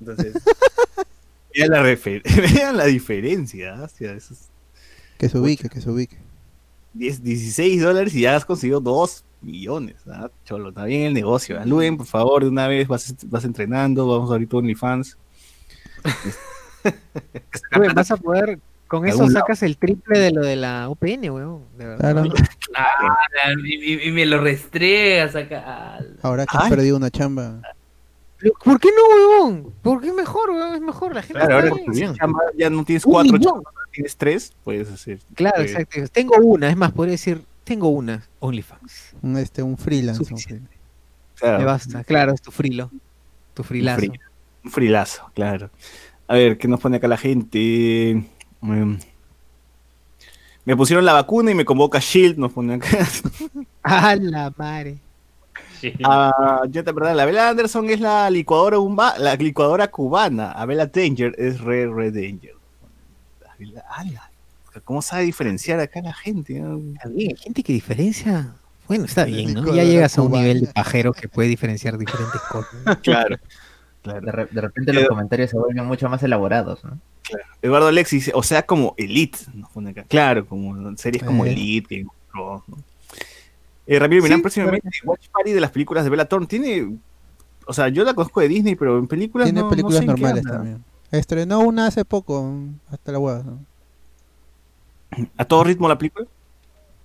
Entonces, vean la, refer- vean la diferencia. O sea, esos Que se ubique, que se ubique. 10, 16 dólares y ya has conseguido 2 millones. ¿ah? Cholo, está bien el negocio. ¿ah? Luen, por favor, de una vez vas, vas entrenando, vamos ahorita a OnlyFans. Güey, vas a poder, con eso lado. sacas el triple de lo de la OPN, weón. De verdad. Claro. Ah, y, me lo restregas acá. Ahora que Ay. has perdido una chamba. ¿Por qué no, weón? ¿Por qué es mejor, weón? Es mejor, la gente Claro, ahora si chamba ya no tienes Un 4 millón. tienes 3, puedes hacer. Claro, puedes- exacto. Tengo una, es más, podría decir, tengo una OnlyFans. Un, este, un freelance. un claro, Me basta. Claro, es tu frilo. Tu frilazo. free. Un frilazo, claro. A ver, ¿qué nos pone acá la gente? Mm. Me pusieron la vacuna y me convoca Shield, nos pone acá. A la madre. Ah, yo te verdad, la Bella Anderson es la licuadora umba- la licuadora cubana. Abela Danger es Red Red Danger. Abela- ala, ¿Cómo sabe diferenciar acá la gente? hay gente que diferencia. Bueno, está bien, ¿no? Ya llegas a un Cubana. nivel de pajero que puede diferenciar diferentes cosas. Claro. De, claro. re- de repente los comentarios se vuelven mucho más elaborados, ¿no? Eduardo Alexis dice, o sea, como Elite. nos pone acá. Claro, como series como Eh. Elite. Game of ¿no? Eh, Ramiro Milán, Sí, próximamente Watch Party de las películas de Bella Thorne. Tiene. O sea, yo la conozco de Disney, pero en películas. Tiene no- no películas sé normales también. Estrenó una hace poco, hasta la hueá. ¿no? ¿A todo ritmo la película?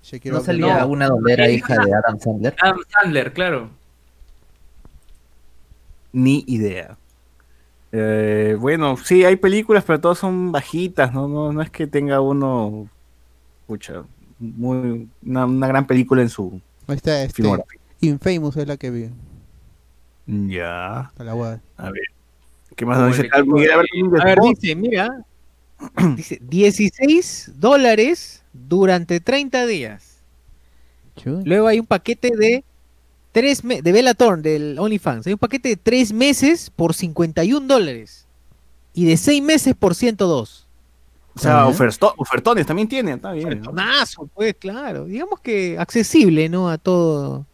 Shakira ¿No salía No. una donde era hija de Adam Sandler? Adam Sandler, claro. Ni idea. Eh, bueno, sí, hay películas, pero todas son bajitas, ¿no? No, no es que tenga uno, pucha, muy, una, una gran película en su Ahí está, este, filmografía. Infamous es la que vi. Ya, Hasta la hueá. a ver. ¿Qué más nos dice A ver, dice, mira. Dice 16 dólares durante 30 días. Luego hay un paquete de tres de Bellatorn, del OnlyFans. Hay un paquete de 3 meses por 51 dólares. Y de 6 meses por 102. O sea, Ah, oferto- ofertones también tiene, está bien. ¿no? Pues claro. Digamos que accesible, ¿no? A todo,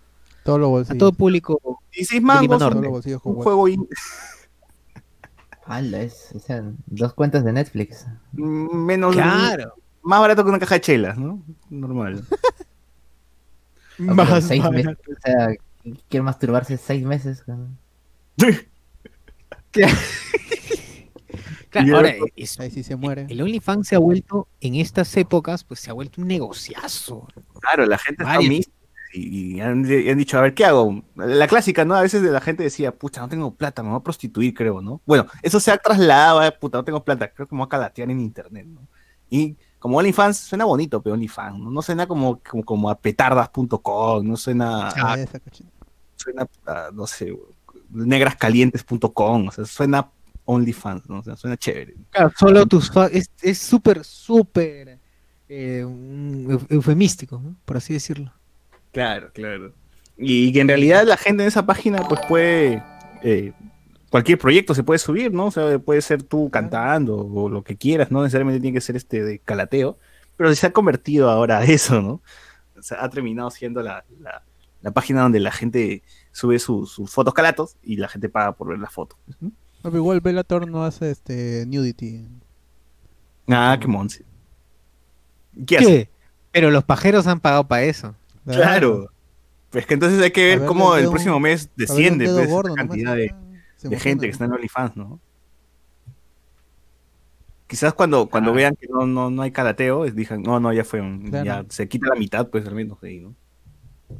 Todos los a todo público. 16 mangos, Lima Todos Norte. los bolsillos con un juego in- Hala, es, o sea, dos cuentas de Netflix. Mm, Menos. Claro. Más barato que una caja de chelas, ¿no? Normal. Ah, Más seis barato. meses, o sea, quiere masturbarse seis meses. con- Claro, Y ahora, otro- es- Ahí sí se muere. el OnlyFans se ha vuelto, en estas épocas, pues se ha vuelto un negociazo. Claro, la gente está Varios. mística y, y han, y han dicho, a ver, ¿qué hago? La clásica, ¿no? A veces la gente decía, pucha, no tengo plata, me voy a prostituir, creo, ¿no? Bueno, eso se ha trasladado, a, puta, no tengo plata, creo que me voy a calatear en internet, ¿no? Y como OnlyFans suena bonito, pero OnlyFans, ¿no? No suena como, como, como a petardas.com, no suena, Ah, esa cochina. suena a, no sé, negrascalientes.com, o sea, suena OnlyFans, ¿no? O sea, suena chévere. Claro, solo tus es es súper, súper eh, eufemístico, ¿no? por así decirlo. Claro, claro. Y que en realidad la gente en esa página pues puede, eh, cualquier proyecto se puede subir, ¿no? O sea, puede ser tú cantando o lo que quieras, no necesariamente tiene que ser este de calateo, pero se ha convertido ahora a eso, ¿no? O sea, ha terminado siendo la, la- la página donde la gente sube su- sus fotos calatos y la gente paga por ver las fotos. ¿no? No, pero igual Bellator no hace este nudity. Ah, qué monse. ¿Qué hace? Pero los pajeros han pagado para eso. Claro. Pues que entonces hay que ver cómo el dedo- próximo mes desciende pues, gordo nomás, cantidad de, se de gente que está en OnlyFans, ¿no? Quizás cuando, cuando Ah. vean que no, no, no hay calateo, es- digan, no, no, ya fue, un- Claro. ya se quita la mitad, pues al menos de ahí, ¿no?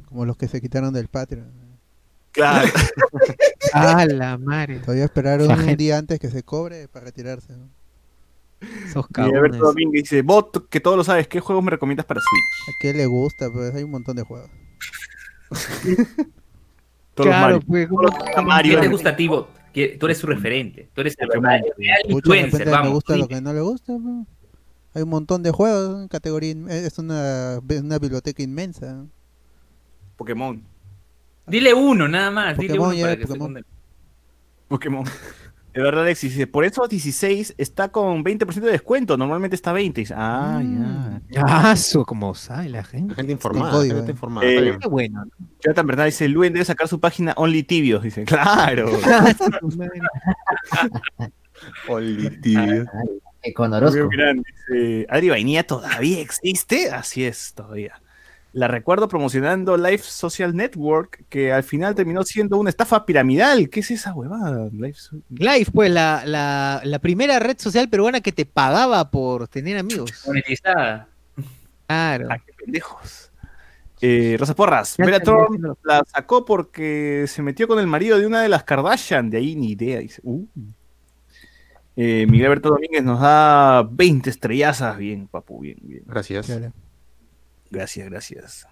Como los que se quitaron del Patreon. Claro. ¡Ah, la madre! Todavía esperaron un gente. día antes que se cobre para retirarse. ¿no? Esos y Alberto. Domínguez dice, bot, que todo lo sabes, ¿qué juegos me recomiendas para Switch? ¿A qué le gusta? Pues hay un montón de juegos. Todos los Claro, Mario. pues, Todos los ¿Qué Mario. te gusta a ti, Bot? Que Tú eres su referente. Tú eres el real, influencer, vamos. gusta sí. lo que no le gusta. pues. Hay un montón de juegos en categoría. Es una, una biblioteca inmensa. Pokémon. Dile uno, nada más. Dile Pokémon, uno ya, para que se Pokémon. ponga- Pokémon. De verdad, Alexis dice, por eso 16 está con 20% de descuento, normalmente está 20. Dice, Ah, Mm. ya. Ah, su, como sabe la gente. La gente informada, código, gente eh. informada. Eh. Qué bueno. ¿no? Jonathan Bernal dice, Luen debe sacar su página Only Tibios. Dice, claro. Only Tibios. Con Orozco. Muy grande, dice, Adri Vainilla todavía existe, así es, todavía. La recuerdo promocionando Life Social Network, que al final terminó siendo una estafa piramidal. ¿Qué es esa huevada? Life So- pues, la, la, la primera red social peruana que te pagaba por tener amigos. Monetizada. Claro. Ah, qué pendejos. Eh, Rosa Porras, la sacó porque se metió con el marido de una de las Kardashian, de ahí ni idea. Dice, uh. Eh, Miguel Alberto Domínguez nos da 20 estrellazas. Bien, papu, bien, bien. Gracias. Claro. Gracias, gracias.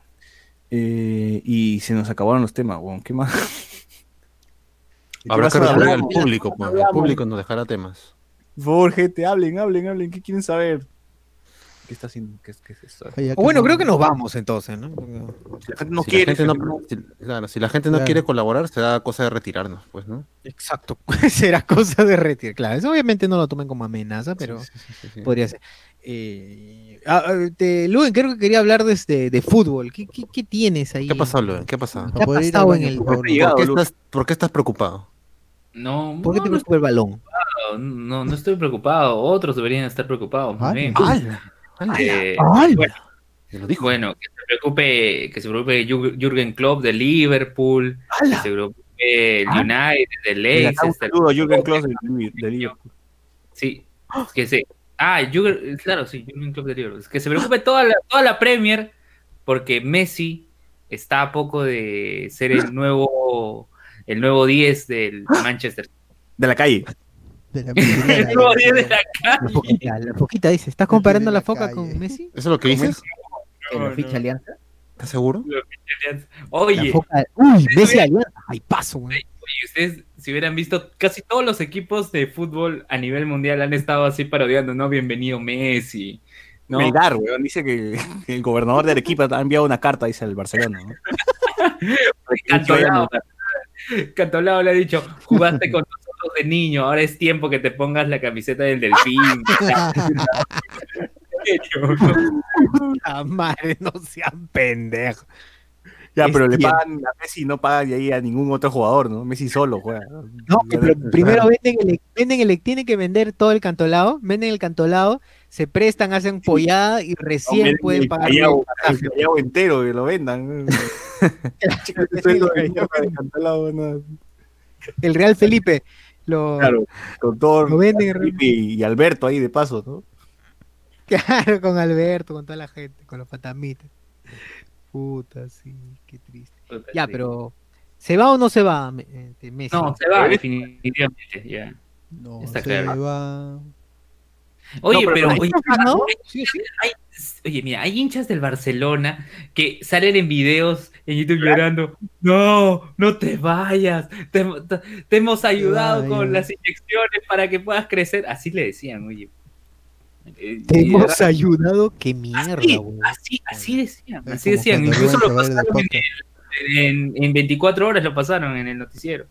Eh, y se nos acabaron los temas, weón. ¿Qué más? ¿Qué Habrá que recurrir al público, pues, el público nos dejará temas. Por favor, gente, hablen, hablen, hablen. ¿Qué quieren saber? ¿Qué está haciendo? ¿Qué, es- qué es esto? Oye, O bueno, no- creo que nos vamos entonces, ¿no? Si la gente no si, quiere. la gente no, si no- si- claro, si la gente no Claro. quiere colaborar, será cosa de retirarnos, pues, ¿no? Exacto. Será cosa de retirar. Claro, eso obviamente no lo tomen como amenaza, pero Sí, sí, sí, sí, sí. podría ser. Eh, ah, ah, te- Luen, creo que quería hablar de, este, de fútbol. ¿Qué, qué, qué tienes ahí? ¿Qué ha pasado, Luen? ¿Qué ha pasado? Para ¿Qué ha poder ir al pasado en baño, el- por favor, ¿Por qué no. llegado, ¿Por qué, Lu? estás, por qué estás preocupado? No, ¿Por qué no, te no, preocupa el balón? no, no estoy preocupado. Otros deberían estar preocupados. Ah. Eh, bueno, Me lo dijo. bueno, que se preocupe, que se preocupe Jür- Jürgen Klopp de Liverpool, que se preocupe el United, del Le da un Leicester. saludo a Jürgen Klopp de, de Liverpool. Sí, que se. Ah, Jürgen- claro, sí, Jürgen Klopp de Liverpool. Que se preocupe toda la, toda la Premier, porque Messi está a poco de ser el nuevo, el nuevo 10 del Manchester. De la calle. De la nuevo la 10 de la La foquita, la foquita dice, ¿estás comparando la la foca calle. con Messi? ¿Eso es lo que dices? No, ficha no. Alianza. ¿Estás seguro? La Oye, foca- Uy, Messi Alianza. Ay, paso, güey. Y ustedes, si hubieran visto, casi todos los equipos de fútbol a nivel mundial han estado así parodiando, ¿no? Bienvenido Messi. ¿no? Melgar, weón. Dice que, el gobernador de Arequipa ha enviado una carta, dice al Barcelona. ¿no? Cantolao. Cantolao le ha dicho, jugaste con nosotros de niño, ahora es tiempo que te pongas la camiseta del delfín. La madre, no sean pendejos. Ya, Es pero le pagan a Messi, no pagan ahí a ningún otro jugador, ¿no? Messi solo juega. No, pero primero venden el, venden el, tienen que vender todo el cantolado, venden el cantolado, se prestan, hacen pollada y recién pueden pagar el Callao, pasaje. el Callao entero que lo vendan. No. El Real Felipe lo Claro, con todo Lo venden, Felipe y, y Alberto ahí de paso, ¿no? Claro, con Alberto, con toda la gente, con los fantasmitas. Puta, sí, qué triste. Ya, Sí. pero ¿se va o no se va Me- este, Messi? No, se va, definitivamente, ya. No, Está se claro. va. Oye, pero oye, hay- Sí, sí. hay- oye, mira, hay hinchas del Barcelona que salen en videos en YouTube llorando. No, no te vayas. Te, te- te hemos ayudado con las inyecciones para que puedas crecer. Así le decían, oye. Eh, Te hemos ayudado, qué mierda, así, así, así decían, Es así decían. Incluso lo pasaron en, en 24 horas lo pasaron en el noticiero.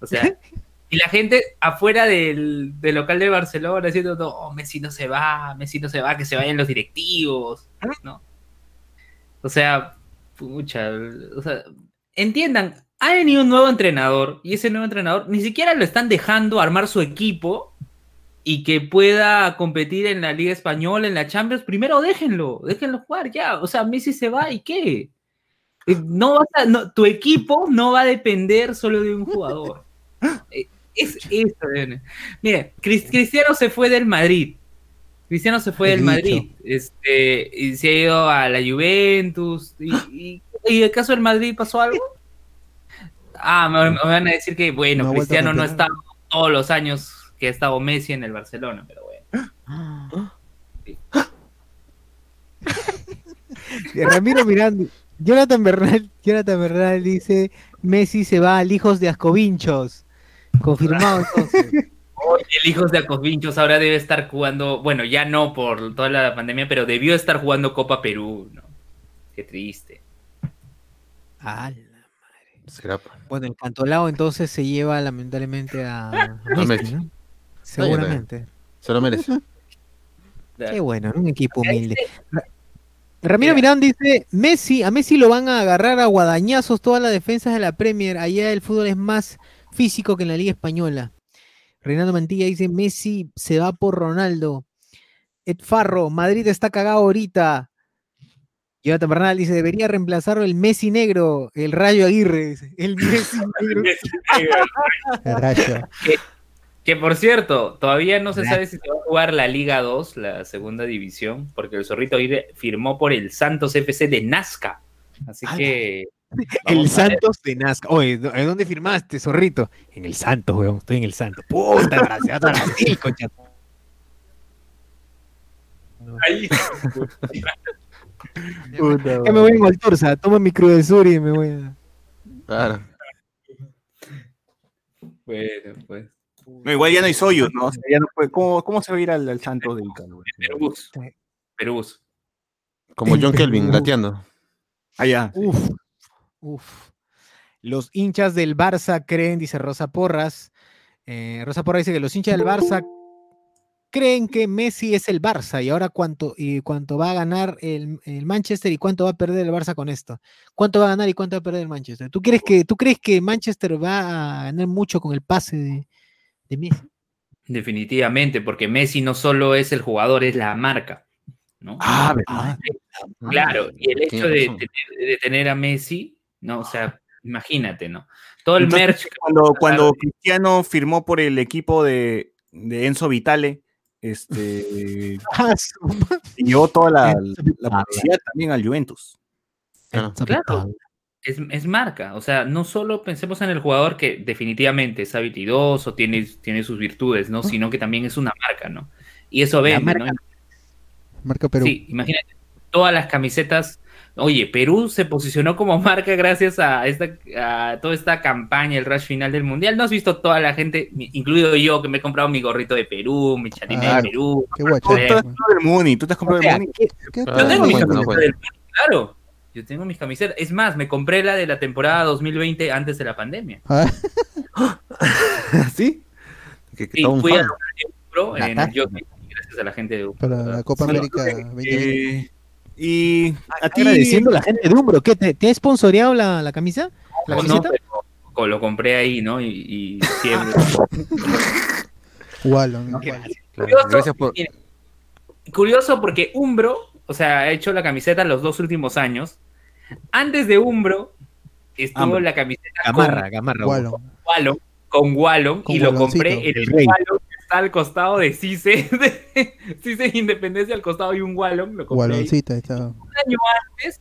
O sea, y la gente afuera del, del local de Barcelona diciendo, no, Messi no se va, Messi no se va, que se vayan los directivos, ¿no? O sea, pucha, o sea, entiendan, ha venido un nuevo entrenador y ese nuevo entrenador ni siquiera lo están dejando armar su equipo y que pueda competir en la Liga Española, en la Champions, primero déjenlo, déjenlo jugar ya. O sea, Messi se va y qué. Eh, No vas a- no, tu equipo no va a depender solo de un jugador. Eh, Es eso, Cris- Cristiano se fue del Madrid. Cristiano se fue El del. Madrid. Este, y se ha ido a la Juventus. Y, y, y en el caso del Madrid pasó algo. Ah, me, me van a decir que, bueno, No Cristiano no está todos los años que ha estado Messi en el Barcelona, pero bueno. Ramiro Miranda, Jonathan Bernal, Jonathan Bernal dice, Messi se va al Hijos de Ascovinchos. Confirmado entonces. Oye, el Hijos de Acovinchos ahora debe estar jugando, bueno, ya no por toda la pandemia, pero debió estar jugando Copa Perú, ¿no? Qué triste. Ala. Será. Bueno, el Cantolao entonces se lleva lamentablemente a, a A Messi, Messi. ¿no? Seguramente. Se lo merece. Qué bueno, un equipo humilde. Ra- Ramiro Mirán dice, Messi, a Messi lo van a agarrar a guadañazos todas las defensas de la Premier. Allá el fútbol es más físico que en la Liga Española. Reinaldo Mantilla dice, Messi se va por Ronaldo. Ed Farro, Madrid está cagado ahorita. Jonathan Bernal dice, debería reemplazarlo el Messi negro, el Rayo Aguirre. dice, El Messi negro. El rayo. Que por cierto, todavía no se sabe si se va a jugar la Liga 2, la segunda división, porque el Zorrito firmó por el Santos FC de Nazca. Así que. El. Santos de Nazca. Oye, ¿dó- ¿en dónde firmaste, zorrito? En el Santos, weón. Estoy en el Santos. Puta, gracias Brasil, concha. Ahí. Ya me voy en Altorza, tomo mi Crudesur y me voy a... Claro. Bueno, pues. No, igual ya no hay Soyuz, ¿no? O sea, ya no puede- ¿cómo, ¿Cómo se va a ir al, al Santos del Calo? Perús. Perús. Como John Kelvin, lateando. Allá. Uf, uf. Los hinchas del Barça creen, dice Rosa Porras. eh, Rosa Porras dice que los hinchas del Barça creen que Messi es el Barça y ahora cuánto, y cuánto va a ganar el, el Manchester y cuánto va a perder el Barça con esto. ¿Cuánto va a ganar y cuánto va a perder el Manchester? ¿Tú crees que, tú crees que Manchester va a ganar mucho con el pase de, de Messi? Definitivamente, porque Messi no solo es el jugador, es la marca. ¿no? Ah, ¿verdad? Claro, y el hecho de tener, de tener a Messi, ¿no? O sea, imagínate, ¿no? Todo el Entonces, merch. Cuando. Cristiano firmó por el equipo de, de Enzo Vitale, este, Ah, llevó toda la, publicidad también al Juventus. Claro. Claro. Es, es marca, o sea, no solo pensemos en el jugador que definitivamente es habilidoso, tiene, tiene sus virtudes, ¿no? Sino que también es una marca, ¿no? Y eso vende, marca ¿no? Marca Perú. Sí, imagínate, todas las camisetas. Oye, Perú se posicionó como marca gracias a, esta, a toda esta campaña, el rush final del mundial. ¿No has visto toda la gente, mi- incluido yo, que me he comprado mi gorrito de Perú, mi chatina Claro. de Perú? Qué guacho. Tú, has comprado el Muni, tú te has comprado O sea, el Muni. ¿Qué Yo Ah, tengo no camisetas cuenta. del Perú, claro. Yo tengo mis camisetas. Es más, me compré la de la temporada 2020 antes de la pandemia. Ah, ¿Sí? Que, que Sí, todo un fui a fan. el Pro en La el. Jockey, gracias a la gente de para la Copa América 2020. Eh, Y a ti, Agradeciendo a la gente de Umbro. ¿Qué, te, te ha sponsoreado la, la camisa? ¿La No, camiseta? pero lo compré ahí, ¿no? Y, y siempre. Wallon. No. Claro, Curioso, gracias por. curioso porque Umbro, o sea, ha hecho la camiseta los dos últimos años. Antes de Umbro estuvo Ambro. la camiseta Gamarra, Gamarra. Wallon. con Wallon, con Wallon Con y lo compré en El. Wallon que está al costado de CICE, de CICE Independencia, al costado hay un Wallon, lo compré un año antes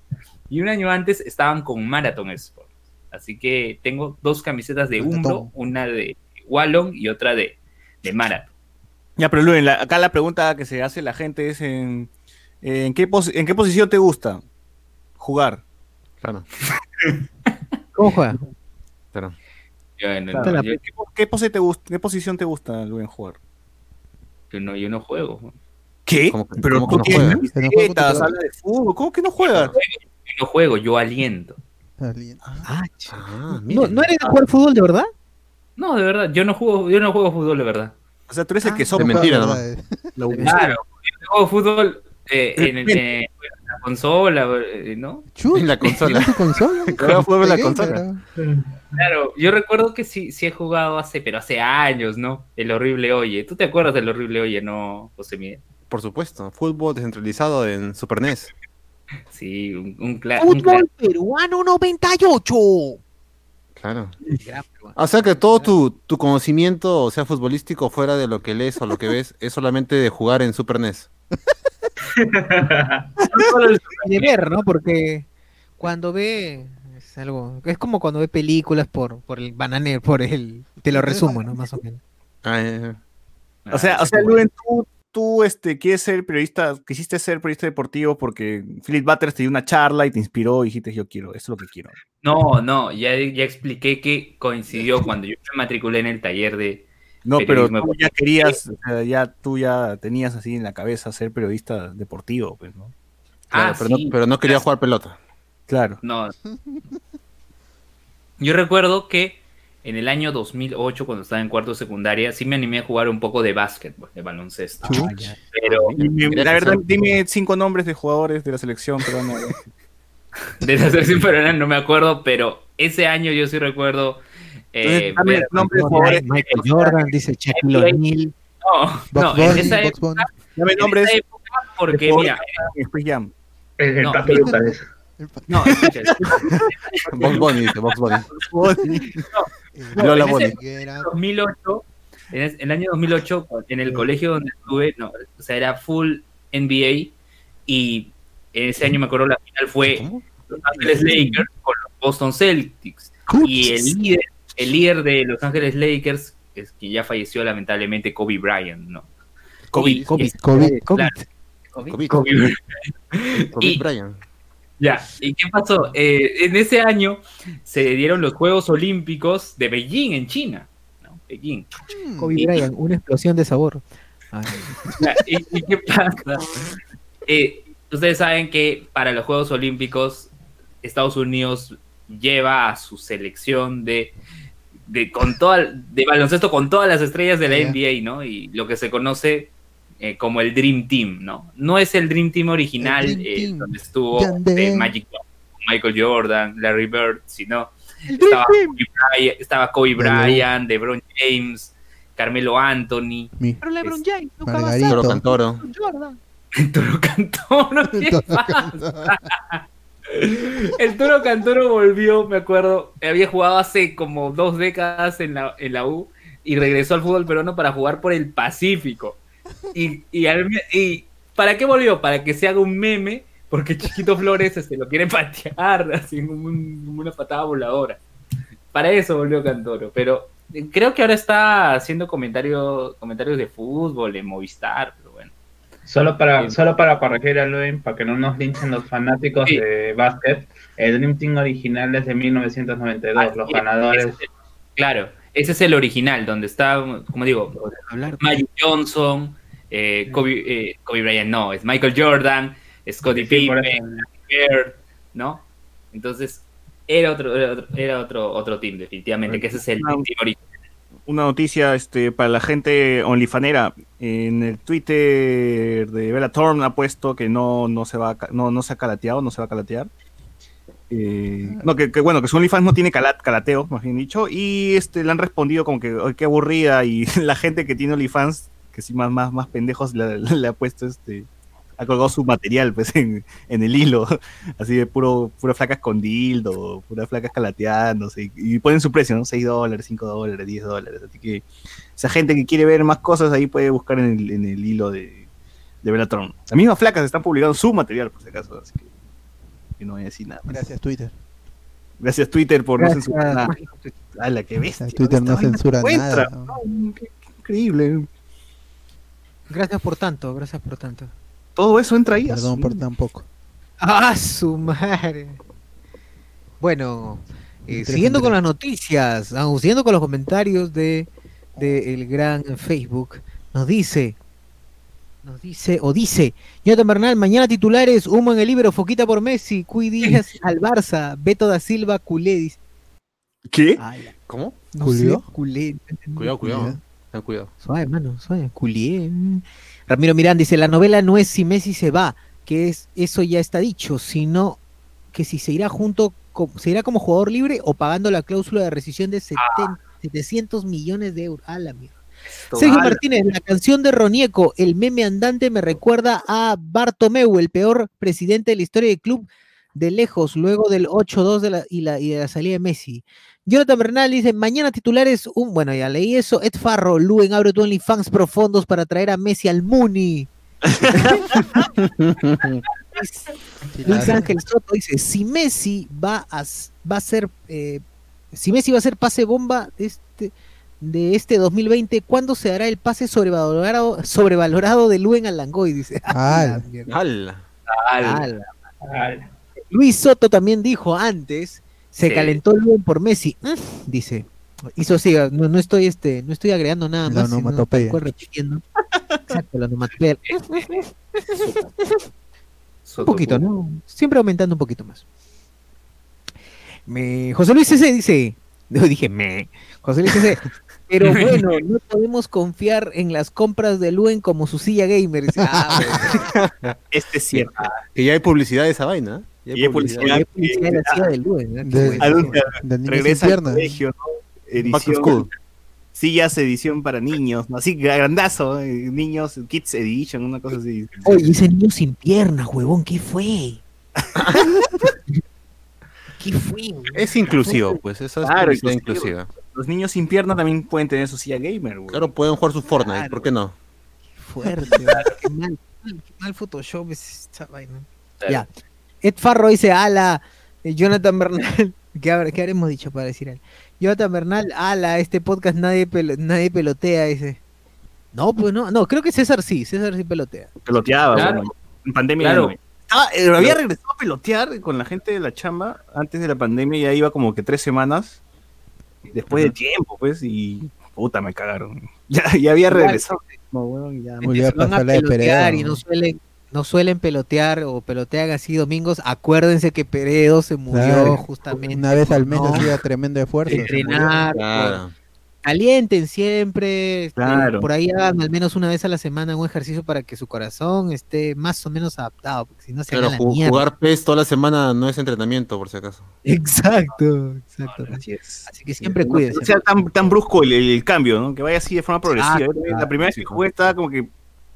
y un año antes estaban con Marathon Sport. Así que tengo dos camisetas de. Umbro, una de Wallon y otra de, de Marathon. Ya, pero Luen, la- acá la pregunta que se hace la gente es en, en, qué, pos- en qué posición te gusta jugar. Claro, ¿Cómo juega? claro. Yo- ¿Qué, po- qué pose te gusta, ¿Qué posición te gusta, Luen, jugar? yo no, yo no juego. ¿Qué? ¿Cómo que- pero cómo que tú no tienes juegas? ¿Que no camisetas, de fútbol, ¿cómo que no juegas? Yo no juego, yo aliento. Ah, ch- Ah, ¿No, miren. ¿No eres de jugar fútbol de verdad? No, de verdad, yo no juego, yo no juego fútbol de verdad. O sea, tú eres el que de sopla mentira, La ¿no? verdad es- la. Claro, yo juego fútbol eh, en, el- en la consola, eh, ¿no? Chut, En la consola. ¿en tu consola? Fútbol en la ¿De consola. Claro, yo recuerdo que sí, sí he jugado hace, pero hace años, ¿no? El horrible Oye. ¿Tú te acuerdas del horrible Oye, no, José Miguel? Por supuesto, fútbol descentralizado en Super NES. Sí, un, un, cla- un cla- Fútbol peruano 98. Claro. O sea que todo tu, tu conocimiento, o sea, futbolístico, fuera de lo que lees o lo que ves, es solamente de jugar en Super NES. De ver, ¿no? Porque cuando ve es algo, es como cuando ve películas por, por el banane, por el, te lo resumo, ¿no? Más o menos. Ah, O sea, o sea, Luen, tú, tú este, quieres ser periodista, quisiste ser periodista deportivo porque Philip Butters te dio una charla y te inspiró y dijiste yo quiero, eso es lo que quiero. No, no, ya, ya expliqué que coincidió cuando yo me matriculé en el taller de... No, pero tú ya querías, o sea, ya tú ya tenías así en la cabeza ser periodista deportivo, pues, ¿no? claro, ah, pero, sí, no, pero no quería jugar pelota. Claro. No. Yo recuerdo que en el año 2008, cuando estaba en cuarto de secundaria, sí me animé a jugar un poco de básquetbol, de baloncesto. Pero Dime- Gracias, la verdad, dime cinco nombres de jugadores de la selección peruana. de la selección peruana no me acuerdo, pero ese año yo sí recuerdo... eh, dame ver- nombres de jugadores. Michael Jordan, dice Shaquille O'Neal. No, no, en esa época. Dame en nombres esa época, porque mira, Space Jam. El, el No, no, escucha, Box Bunny, dice Box Bunny. No, Lola en ese- Bunny. Que era- 2008, en es- el año 2008, en el colegio donde estuve, no, o sea, era full NBA y ese año me acuerdo la final fue. Los Ángeles Lakers con los Boston Celtics y el líder, el líder de Los Ángeles Lakers es que ya falleció lamentablemente Kobe Bryant, ¿no? COVID, y- COVID, COVID. claro, COVID, Kobe Bryant. Y-. Ya, ¿y qué pasó? Eh, en ese año se dieron los Juegos Olímpicos de Beijing en China, ¿no? Beijing. Kobe Bryant, una explosión de sabor. Ay, Ya, ¿Y, y qué pasa? Eh, ustedes saben que para los Juegos Olímpicos Estados Unidos lleva a su selección de, de, con toda, de baloncesto con todas las estrellas de la. NBA, ¿no? Y lo que se conoce eh, como el Dream Team, ¿no? No es el Dream Team original Dream eh, Team. donde estuvo eh, Magic Michael Jordan, Larry Bird, sino estaba Kobe Bryant, estaba Kobe Bryant, LeBron James, Carmelo Anthony, Mi- Pero LeBron James, Luka Margarito. Toro Bassett, Cantoro. Jordan. el Toro Cantoro. ¿qué pasa? El Toro Cantoro volvió, me acuerdo, había jugado hace como dos décadas en la, en la U y regresó al fútbol peruano para jugar por el Pacífico. Y, y, ¿para qué volvió? Para que se haga un meme, porque Chiquito Flores este, lo quiere patear, así como, un- como una patada voladora. Para eso volvió Cantoro, pero creo que ahora está haciendo comentarios comentarios de fútbol en Movistar. Solo para, Sí. solo para corregir a Luis, para que no nos linchen los fanáticos Sí. de básquet, el Dream Team original es de 1992, los Así es, ganadores. ese es el- claro, ese es el original, donde está, como digo. Magic Johnson, eh, Kobe, eh, Kobe Bryant, no, es Michael Jordan, Scottie Pippen, Bird, ¿no? Entonces, era otro, era otro, era otro, otro team, definitivamente, que ese es el Ah. team original. Una noticia este, para la gente onlyfanera. En el Twitter de Bella Thorne ha puesto que no, no, se va no, no se ha calateado, no se va a calatear. Eh, no, que, que bueno, que su OnlyFans no tiene cala- calateo, más bien dicho. Y este, le han respondido como que, "Ay, qué aburrida. Y la gente que tiene OnlyFans, que sí, más, más, más pendejos, le, le ha puesto este. Ha colgado su material pues en, en el hilo, así de puro, pura flacas con dildo, pura flacas calateándose, y, y ponen su precio, ¿no? 6 dólares, 5 dólares, 10 dólares, así que esa gente que quiere ver más cosas ahí puede buscar en el, en el hilo de, de Belatron. Las mismas flacas están publicando su material, por si acaso, así que, que no voy a decir nada. más. Gracias, Twitter. Gracias Twitter por Gracias, no censurar nada. mágico Twitter. ¡Hala, qué bestia! Twitter no censura nada. ¿no? Qué- qué increíble. Gracias por tanto, gracias por tanto. Todo eso entra ahí. Perdón por tan poco. ¡Ah, su madre! Bueno, eh, siguiendo con las noticias, ah, siguiendo con los comentarios de, de el gran Facebook, nos dice, nos dice, o dice, Jonathan Bernal, mañana titulares, humo en el libro, Foquita por Messi, Cuy Díaz al Barça, Beto da Silva, culé, dice. ¿Qué? ¿Cómo? no culé. Cuidado, cuidado. Ten cuidado. Suave, mano, suave. Culié. Ramiro Mirán dice, la novela no es si Messi se va, que es eso ya está dicho, sino que si se irá junto, se irá como jugador libre o pagando la cláusula de rescisión de 70 700 millones de euros. A la mierda. Sergio. Martínez, la canción de Ronieco, el meme andante, me recuerda a Bartomeu, el peor presidente de la historia del club de lejos, luego del 8-2 de la, y, la, y de la salida de Messi. Jonathan Bernal dice, mañana titulares, un, bueno, ya leí eso, Ed Farro, Luen abre tu OnlyFans profundos para traer a Messi al Muni. Luis Ángel Soto dice, si Messi va a, va a ser, eh, si Messi va a ser pase bomba de este, de este 2020, ¿cuándo se hará el pase sobrevalorado, sobrevalorado de Luen al Langoy? Dice. Ah. ¡Hala! Ala. Ala. Luis Soto también dijo antes, se Sí. calentó Luen por Messi. Mm, Dice, hizo así, no, no estoy este, no estoy agregando nada La más, onomatopeya. repitiendo. Exacto, la onomatopeya. Un poquito, ¿no? Siempre aumentando un poquito más. Me... José Luis C.C. dice, no dije me, José Luis C.C. Pero bueno, no podemos confiar en las compras de Luen como su silla gamer. Dice, ah, bueno, Este es cierto. Que ya hay publicidad de esa vaina. Y hay publicidad. qué. Qué regresa al piernas. colegio, Edición, sillas edición para niños, así grandazo, eh, niños, kids edition, una cosa así. Oye, ese niño sin piernas, huevón, ¿qué fue? ¿Qué fue? Es inclusivo, pues. Esa es Claro, inclusiva. Los niños sin pierna también pueden tener su silla gamer, güey. Claro, pueden jugar su Fortnite, Claro. ¿por qué no? fuerte, huevón, qué mal, qué mal Photoshop es esta vaina. Ya. Ed Farro dice, ala, eh, Jonathan Bernal, ¿qué, habrá- qué habremos dicho para decir algo? Jonathan Bernal, ala, este podcast nadie, pelo- nadie pelotea, dice. No, pues no, no, creo que César sí, César sí pelotea. Peloteaba, Claro. bueno, en pandemia. Claro. ya no. Estaba- eh, había regresado a pelotear con la gente de la chamba antes de la pandemia, ya iba como que tres semanas después de tiempo, pues, y puta, me cagaron. Ya, ya había regresado. No, ya. Se van a pelotear y no suelen, no suelen pelotear o pelotean así domingos. Acuérdense que Peredo se murió Claro, justamente. Una vez al mes ¿no? hacía tremendo esfuerzo. Entrenar, Claro. calienten siempre, este, Claro. por ahí hagan al menos una vez a la semana un ejercicio para que su corazón esté más o menos adaptado, porque si no se Claro, van a la ju- mierda. jugar PES toda la semana no es entrenamiento, por si acaso. Exacto, exacto. Así es. Así que siempre No- cuídense. No sea tan, tan brusco el, el cambio, ¿no? Que vaya así de forma progresiva. La primera vez que jugué estaba como que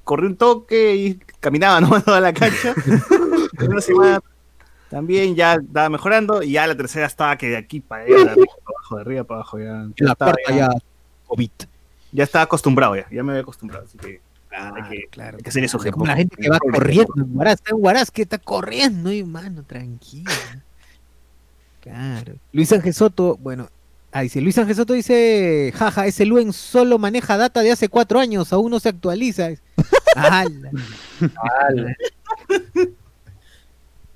corrí un toque y caminaba nomás toda la cancha. Una semana también ya estaba mejorando y ya la tercera estaba que de aquí para allá, de arriba para abajo, de arriba para abajo. Ya, ya la estaba, cuarta ya, ya, COVID. ya estaba acostumbrado, ya, ya me había acostumbrado. Así que hay que, claro. hay que hacer eso. Como la gente que va corriendo en Huaraz, está en Huaraz, que está corriendo, y mano, tranquilo. Claro. Luis Ángel Soto, bueno, ah, dice, Luis Ángel Soto dice, jaja, ese Luen solo maneja data de hace cuatro años, aún no se actualiza. ¡Hala!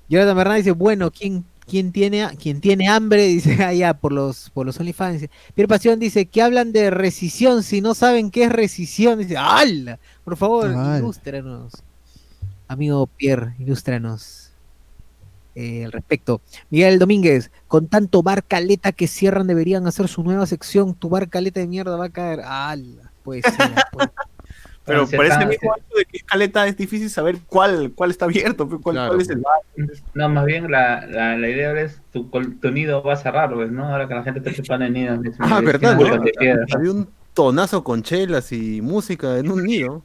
Jonathan Bernal dice, bueno, ¿quién, quién, tiene, quién tiene hambre? Dice, allá por los, por los OnlyFans. Pierre Pasión dice que hablan de rescisión, si no saben qué es rescisión, dice, ¡hala! Por favor, ¡Hala! ilústranos. Amigo Pierre, ilústranos. Eh, al respecto. Miguel Domínguez, con tanto bar caleta que cierran, deberían hacer su nueva sección. Tu bar caleta de mierda va a caer. ¡Hala! Pues sí, pues. Pero por ese mismo hecho de que es caleta es difícil saber cuál, cuál está abierto, pues, cuál, Claro, cuál es el bar. No, más bien la, la, la idea ahora es tu, tu nido va a cerrar, pues, ¿no? Ahora que la gente está chupando en nidos. Ah, verdad. Había un tonazo con chelas y música en un nido.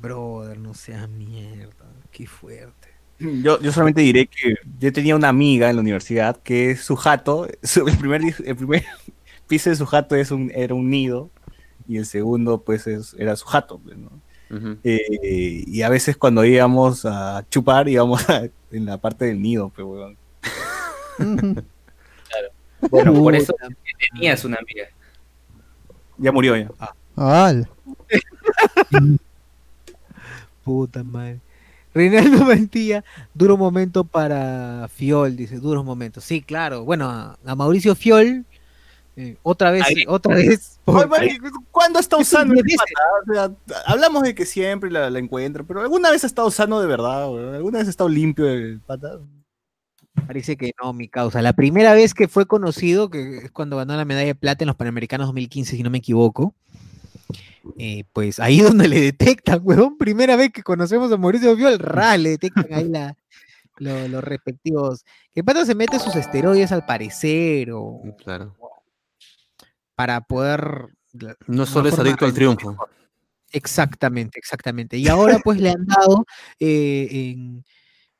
Brother, no seas mierda. Qué fuerte. Yo, yo solamente diré que yo tenía una amiga en la universidad que su jato, su- el, primer, el primer piso de su jato es un, era un nido y el segundo pues es- era su jato. pues, ¿no? Eh, y a veces cuando íbamos a chupar íbamos a- en la parte del nido, pues, weón. Bueno, por eso tenías una amiga. Ya murió ya. Al. Puta madre. Reinaldo Mantilla, duro momento para Fiol, dice, duros momentos. Sí, claro. Bueno, a, a Mauricio Fiol, eh, otra vez, Ahí. otra vez. por- ¿Cuándo está usando? O sea, hablamos de que siempre la, la encuentro, pero ¿alguna vez ha estado sano de verdad? ¿Alguna vez ha estado limpio el pata? Parece que no, mi causa. La primera vez que fue conocido, que es cuando ganó la medalla de plata en los Panamericanos 2015, si no me equivoco, eh, pues ahí donde le detectan, huevón, primera vez que conocemos a Mauricio Fiol, ra, le detectan ahí la, lo- los respectivos. Que el pata se mete sus esteroides al parecer, o Claro. para poder... No solo es adicto al triunfo. Exactamente, exactamente. Y ahora pues le han dado eh, en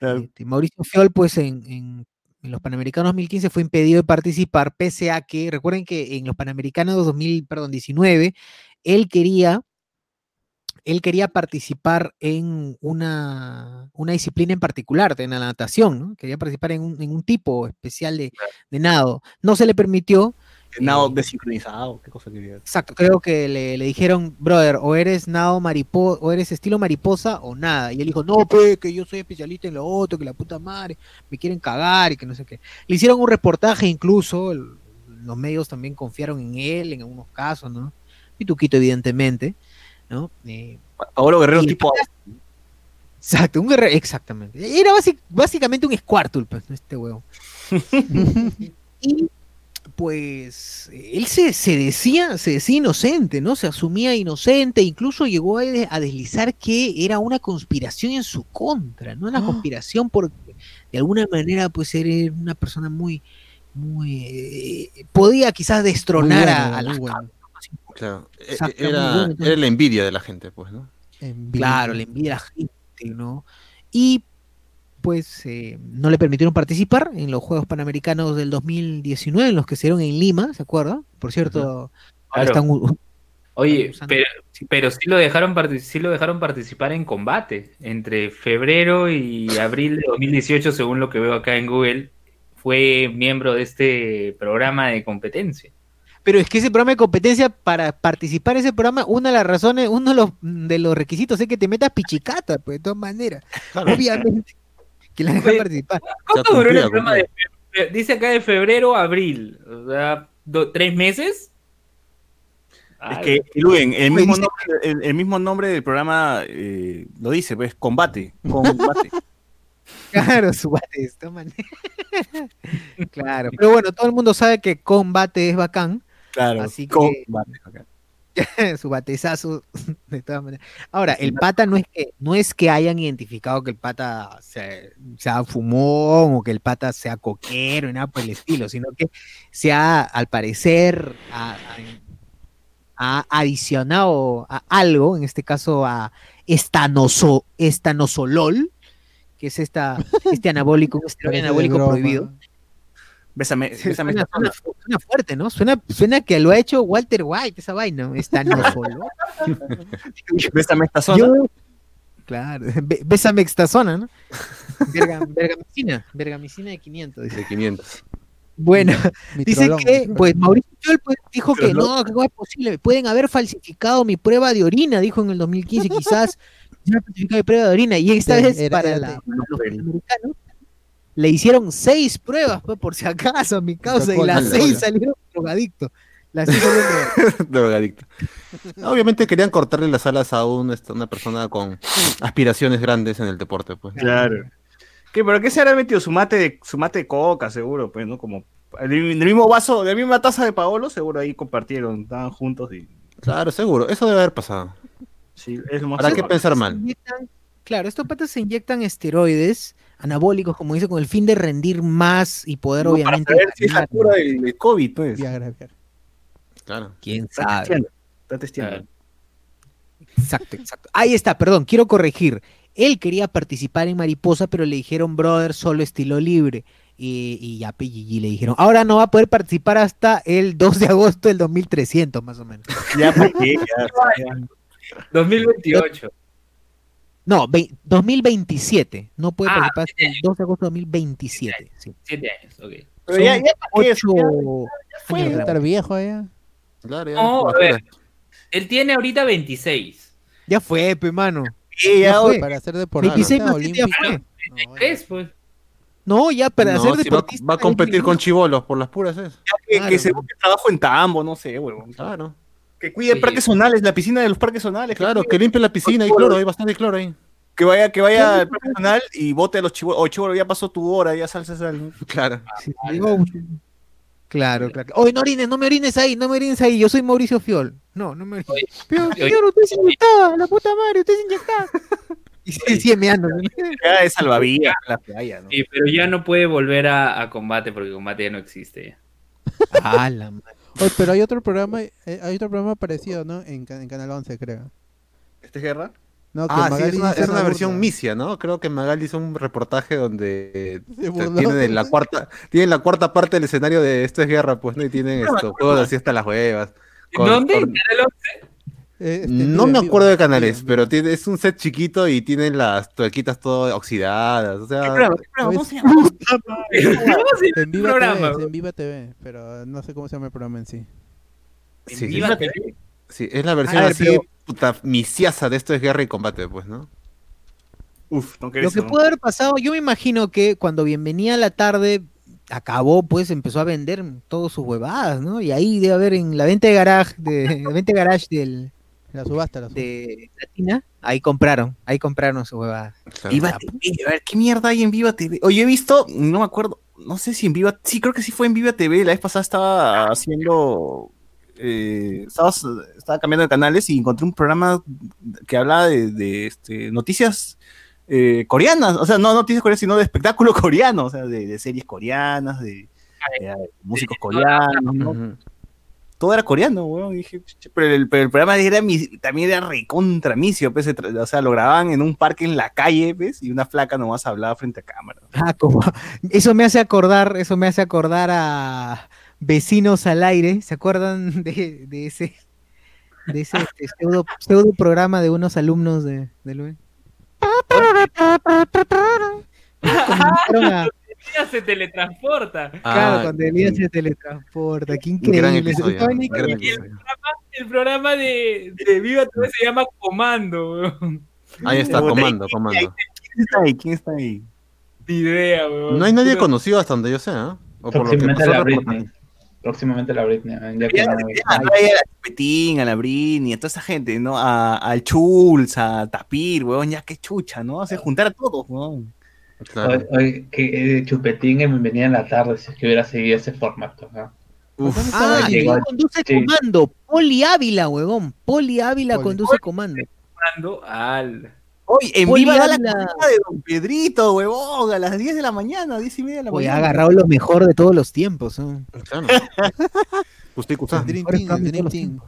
este, Mauricio Fiol, pues en, en- en los Panamericanos 2015 fue impedido de participar, pese a que, recuerden que en los Panamericanos 2019, él quería, él quería participar en una, una disciplina en particular, en la natación, ¿no? Quería participar en un, en un tipo especial de, de nado. No se le permitió, Nado eh, desincronizado, qué cosa quería. Exacto, creo que le, le dijeron, brother, o eres nado mariposa, o eres estilo mariposa o nada. Y él dijo, no, pe, que yo soy especialista en lo otro, que la puta madre, me quieren cagar y que no sé qué. Le hicieron un reportaje incluso, el- los medios también confiaron en él en algunos casos, ¿no? Pituquito, evidentemente, ¿no? Eh, Paolo Guerrero tipo exacto, un guerrero, exactamente. Era básicamente un Squirtle, pues, ¿no? este huevo. Y pues él se, se decía, se decía inocente, ¿no? Se asumía inocente, incluso llegó a, a deslizar que era una conspiración en su contra, ¿no? Una conspiración porque de alguna manera pues era una persona muy, muy eh, podía quizás destronar bueno, a, a muy las bueno. Claro. E- muy Era, la envidia de la gente, pues, ¿no? Envidia. Claro, le envidia a la gente, ¿no? Y pues eh, no le permitieron participar en los Juegos Panamericanos del 2019, en los que se dieron en Lima, ¿se acuerda? Por cierto, ahora Claro. están Oye, pero, pero sí lo dejaron sí lo dejaron participar en combate entre febrero y abril de 2018, según lo que veo acá en Google, fue miembro de este programa de competencia. Pero es que ese programa de competencia, para participar en ese programa, una de las razones, uno de los, de los requisitos es que te metas pichicata, pues de todas maneras. Obviamente. Que la dejan participar. ¿Cuánto duró el programa de fe- Dice acá de febrero a abril. O sea, do- ¿tres meses? Es que, Luen, el mismo, nombre, el, el mismo nombre del programa eh, lo dice, pues, combate. Combate. Claro, su bate de esta manera. claro. Pero bueno, todo el mundo sabe que combate es bacán. Claro, Así que- su batezazo de todas maneras. Ahora, el pata no es que no es que hayan identificado que el pata se- sea fumón o que el pata sea coquero y nada por el estilo, sino que se ha, al parecer, ha, adicionado a algo, en este caso a estanoso, estanosolol, que es esta, este anabólico, de anabólico prohibido. Bésame, bésame Suena, esta zona. suena- suena fuerte, ¿no? Suena, suena que lo ha hecho Walter White, esa vaina. Estanosolol. Bésame esta zona. Yo- claro, bésame extazona, ¿no? Verga- vergamicina, vergamicina de 500. dice. De 500. Bueno, dice que, pues Mauricio Fiol pues, dijo que no, que no es posible, pueden haber falsificado mi prueba de orina, dijo en el 2015, quizás ya falsificado mi prueba de orina, y esta Sí, vez era- para, era la- para los le hicieron seis pruebas, pues, por si acaso, a mi causa, y las seis salieron drogadictos. Las seis salieron drogadictos. Drogadicto. Obviamente querían cortarle las alas a un, este, una persona con aspiraciones grandes en el deporte, pues. Claro. ¿Qué, ¿Pero qué se habrá metido? Su mate de, su mate de coca, seguro, pues, ¿no? Como del mismo vaso, de la misma taza de Paolo, seguro ahí compartieron, estaban juntos y... Claro, seguro. Eso debe haber pasado. Sí, es más ¿Para qué pensar mal? inyectan- claro, estos patas se inyectan esteroides anabólicos, como dice, con el fin de rendir más y poder, No, para obviamente. saber si es la cura del, del COVID, pues. Viagra, Viagra. Claro. ¿Quién Está sabe? testeando, está testeando. Exacto, exacto. Ahí está, perdón, quiero corregir. Él quería participar en Mariposa, pero le dijeron, brother, solo estilo libre. Y, y ya PGG le dijeron, ahora no va a poder participar hasta el 2 de agosto del 2300, más o menos. Ya, ¿para qué? Ya, ya. 2028. No, ve- 2027. No puede Ah, participar hasta el 2 de agosto de 2027. Sí. Siete años, ok. Pero ya, ya, ¿para qué? ocho años que de estar viejo ya. Claro, ya. No, a ver. Él tiene ahorita 26. Ya fue, pe, mano. Sí, ya, Ya fue. Para ser deportista 26 más ya fue. No, ¿Crees, pues? No, ya para No, ser si va, deportista. va a competir con chivolos por las puras es. que, claro, que se busque trabajo en Tambo, no sé, huevón. Claro. Que cuide Sí. parques zonales, la piscina de los parques zonales. Claro, que limpie la piscina y cloro, hay bastante cloro ahí. Que vaya, que vaya al parque zonal y bote a los chivos. Oh, chivolo, ya pasó tu hora, ya sal, sal. Claro. Sí, sí, oh, Claro, claro. Oye, no orines, no me orines ahí, no me orines ahí. Yo soy Mauricio Fiol. No, no me orines. Oye, Pero, oye, señor, usted se inyectaba, la puta madre, usted se inyectaba. Y se sigue meando. ¿no? Ya de salvavidas la playa, ¿no? Sí, pero ya no puede volver a, a combate porque combate ya no existe. ya. Ah, la madre. Oye, pero hay otro programa, eh, hay otro programa parecido, ¿no? En, en Canal 11, creo. ¿Este es guerra? No, que Ah, sí, es una, es versión misia, ¿no? Creo que Magali hizo un reportaje donde tienen la cuarta, tienen la cuarta parte del escenario de esto es guerra, pues, ¿no? Y tienen esto, juegos así hasta las huevas. con- ¿Dónde? con- ¿Canal 11? Eh, este, no me en acuerdo de canales, en pero tiene, es un set chiquito y tienen las tuerquitas todas oxidadas. O sea, ¿Qué programa? ¿Qué programa? ¿Cómo Oye, se llama? ¿Cómo se llama En Viva programa, TV, en Viva pero no sé cómo se llama el programa en sí. sí, Viva es, TV. sí, es la versión A ver, así, pero- puta, misiasa de esto es guerra y combate, pues, ¿no? Uf, no Lo que puede haber pasado, yo me imagino que cuando Bienvenida a la tarde acabó, pues empezó a vender todas sus huevadas, ¿no? Y ahí debe haber en la venta de garage, de, la venta de garage del, La subasta, la subasta. de Latina, ahí compraron, ahí compraron sus huevadas. Claro. Viva TV, a ver, ¿qué mierda hay en Viva TV? Oye, he visto, no me acuerdo, no sé si en Viva, sí, creo que sí fue en Viva TV, la vez pasada estaba haciendo, eh, estaba, estaba cambiando de canales y encontré un programa que hablaba de, de, este, noticias eh, coreanas, o sea, no noticias coreanas, sino de espectáculo coreano, o sea, de, de series coreanas, de, de músicos coreanos, ¿no? Todo era coreano, weón. Dije, "Ch- pero el, pero el programa era mi- también era recontra misio, pues, o sea, lo grababan en un parque en la calle, ¿ves? Y una flaca nomás hablaba frente a cámara. Ah, como, eso me hace acordar, eso me hace acordar a Vecinos al aire, ¿se acuerdan de, de ese, de ese este, pseudo, pseudo programa de unos alumnos de, de Luen? Comenzaron a- se teletransporta. Claro, Ah, cuando Elías se teletransporta, qué increíble. episodio. El programa de, de Viva TV se llama Comando. weón. Ahí está, comando, ¿y- comando. ¿Quién está ahí? ¿Quién está ahí? Ni idea, weón. No hay nadie Pero- conocido hasta donde yo sé, ¿ah? O por lo que Próximamente pasó la Britney. Próximamente la Britney. Ya que ya, trae a la Chupetín, a la Brini, a toda esa gente, ¿no? A, al Chulz, a Tapir, weón, ya qué chucha, ¿no? Hace juntar a todos, weón. Claro. Oye, oye, que eh, Chupetín en Bienvenida en la tarde, si es que hubiera seguido ese formato. ¿no? Uf, ¿Dónde estaba Ah, el- llegó- ¿quién conduce sí. comando? Poli Ávila, huevón. Poli Ávila Poli. conduce comando. Comando al. Hoy, en Poli viva la de Don Pedrito, huevón, a las 10 de la mañana, 10 y media de la Oye, ha mañana. agarrado lo mejor de todos los tiempos. ¿no? claro. Usted Dream Team, Dream Team.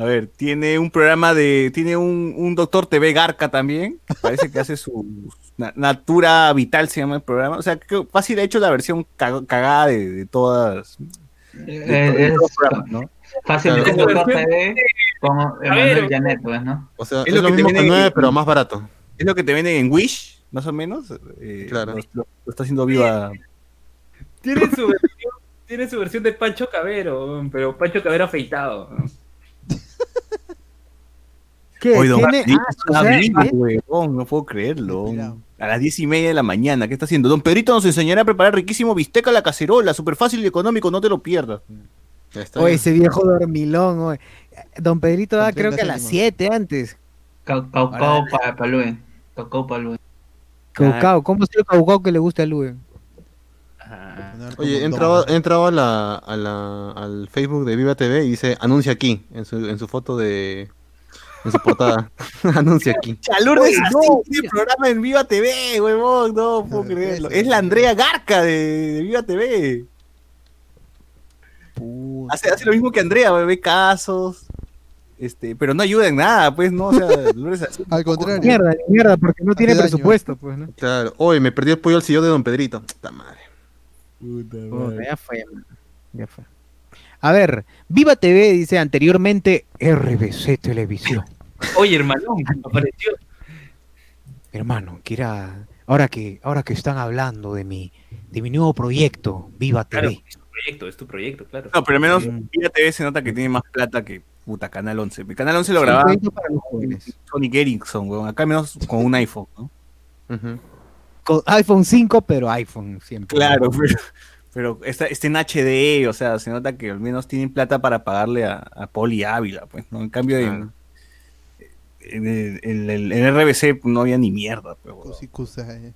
A ver, tiene un programa de. Tiene un, un doctor TV Garca también. Parece que hace su. na- Natura Vital se llama el programa. O sea, que fácil ha hecho la versión cago- cagada de, de todas. de Eh, de es todos los programas, ¿no? fácilmente Claro. Doctor TV con Emanuel Janet, pues, ¿no? O sea, Es es, lo lo que te viene- 9, pero más barato. Es lo que te venden en Wish, más o menos. eh, Claro. Lo, lo- lo está haciendo viva. Tiene su versión, tiene su versión de Pancho Cabero, pero Pancho Cabero afeitado. ¿no? ¿Qué? Oye, don ¿Tiene- Pedrito ah, o sea, ¿eh? no puedo creerlo. A las 10 y media de la mañana, ¿qué está haciendo? Don Pedrito nos enseñará a preparar riquísimo bistec a la cacerola, súper fácil y económico, no te lo pierdas. Oye, ese viejo dormilón, oye. Don Pedrito Con creo 30 que a las céntimos. 7 antes. Cau- Caucao para Paluen. Caucao Paluen. Caucao, ¿cómo es el caucao que le gusta a Luen? Ah, Oye, he entrado, he entrado a la, a la- al Facebook de Viva TV y dice anuncia aquí, en su, en su foto de. En su portada. anuncia aquí. Chalurdes no, tiene programa en Viva TV, huevón, no puedo Ah, creerlo. Es la Andrea Garca de, de Viva TV. Puta. Hace, hace lo mismo que Andrea, ve casos. Este, pero no ayuda en nada, pues, no, o sea, Lourdes así. Al contrario. Mierda, mierda, porque no tiene daño. presupuesto, pues, ¿no? Claro. Oye, me perdí el pollo al sillón de Don Pedrito. Puta madre. Puta, ya fue, ya fue. A ver, Viva TV dice anteriormente RBC Televisión. Oye, hermano, apareció. Hermano, que era ahora que ahora que están hablando de mi de mi nuevo proyecto, Viva Claro, TV. es tu proyecto, es tu proyecto, claro. No, pero al menos Mm. Viva TV se nota que tiene más plata que puta Canal 11. Canal 11 lo grababa proyecto para los jóvenes. Sonic Ericsson, weón. Acá al menos con un iPhone, ¿no? Con iPhone 5, pero iPhone siempre. Claro, pero, pero está, está en HD, o sea, se nota que al menos tienen plata para pagarle a, a Poli Ávila, pues, ¿no? En cambio, Claro. En, el, en el- en RBC no había ni mierda, pues, cusa, eh.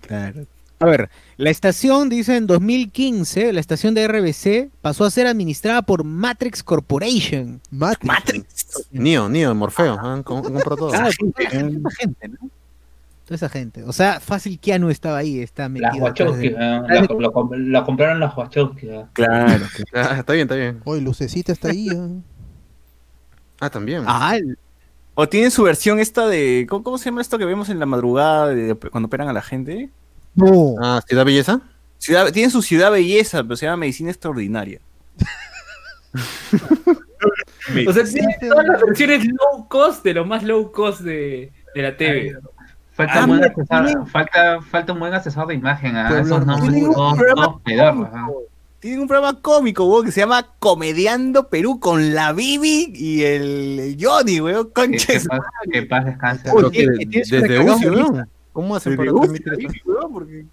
Claro. A ver, la estación, dice en 2015, la estación de RBC pasó a ser administrada por Matrix Corporation. Matrix. Matrix. Neo, Neo, Morfeo. ¿ah? Com- compró todo. Claro, toda esa gente, toda gente, ¿no? Toda esa gente. O sea, fácil Keanu estaba ahí, está Las Wachowski, de- ah, la, lo compraron las Wachowski. ah. Claro. Ah, está bien, está bien. Oye, Lucecita está ahí. eh. Ah, también. Ah, el- O tienen su versión esta de. ¿Cómo, cómo se llama esto que vemos en la madrugada de- cuando operan a la gente? no. Ah, Ciudad Belleza. Ciudad, tienen su ciudad belleza, pero se llama medicina extraordinaria. O sea, tiene todas las versiones low cost de lo más low cost de, de la TV. Falta, Ah, un buen mira, asesor, tiene- falta, falta un buen asesor de imagen. ah, Pueblo Esos nombres Tienen un todos, ah. Tienen un programa cómico, weón, que se llama Comediando Perú con la Bibi y el, el Johnny, weón. Conches. paz, que paz su desde UCI, weón. ¿Cómo hacen para transmitir weón, porque-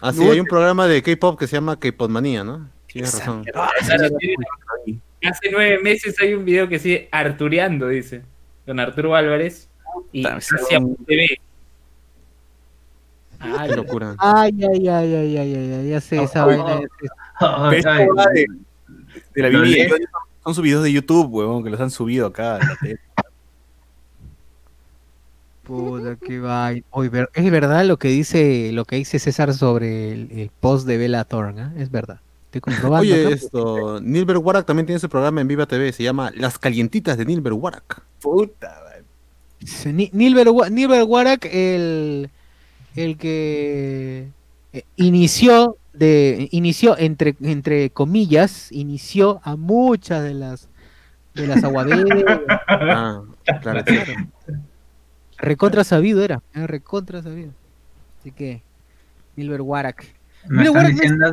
Ah, sí, hay un programa de K-pop que se llama K-Pop Manía, ¿no? Tienes razón. Claro, tiene- hace nueve meses hay un video que sigue Artureando, dice. Con Arturo Álvarez. Y hacia TV. Ah, Qué locura. Ay, ay, ay, ay, ay, ay, ay, ya sé esa oh, vaina. oh. Ay, ay, de, de la. Johnny son- sus videos de YouTube, weón, que los han subido acá. en la tele. Puta, qué vaina. Es verdad lo que dice lo que dice César sobre el, el post de Bella Thorne, ¿ah? Es verdad. Estoy comprobando. Oye, esto, Nilber Warak también tiene su programa en Viva TV, se llama Las Calientitas de Nilber Warak. Puta, Nilber, Nilber Warak, el, el que eh, inició de inició entre entre comillas inició a muchas de las de las aguaderas Ah, claro, claro. recontra sabido era era recontra sabido así que Nilber Warak Me están diciendo,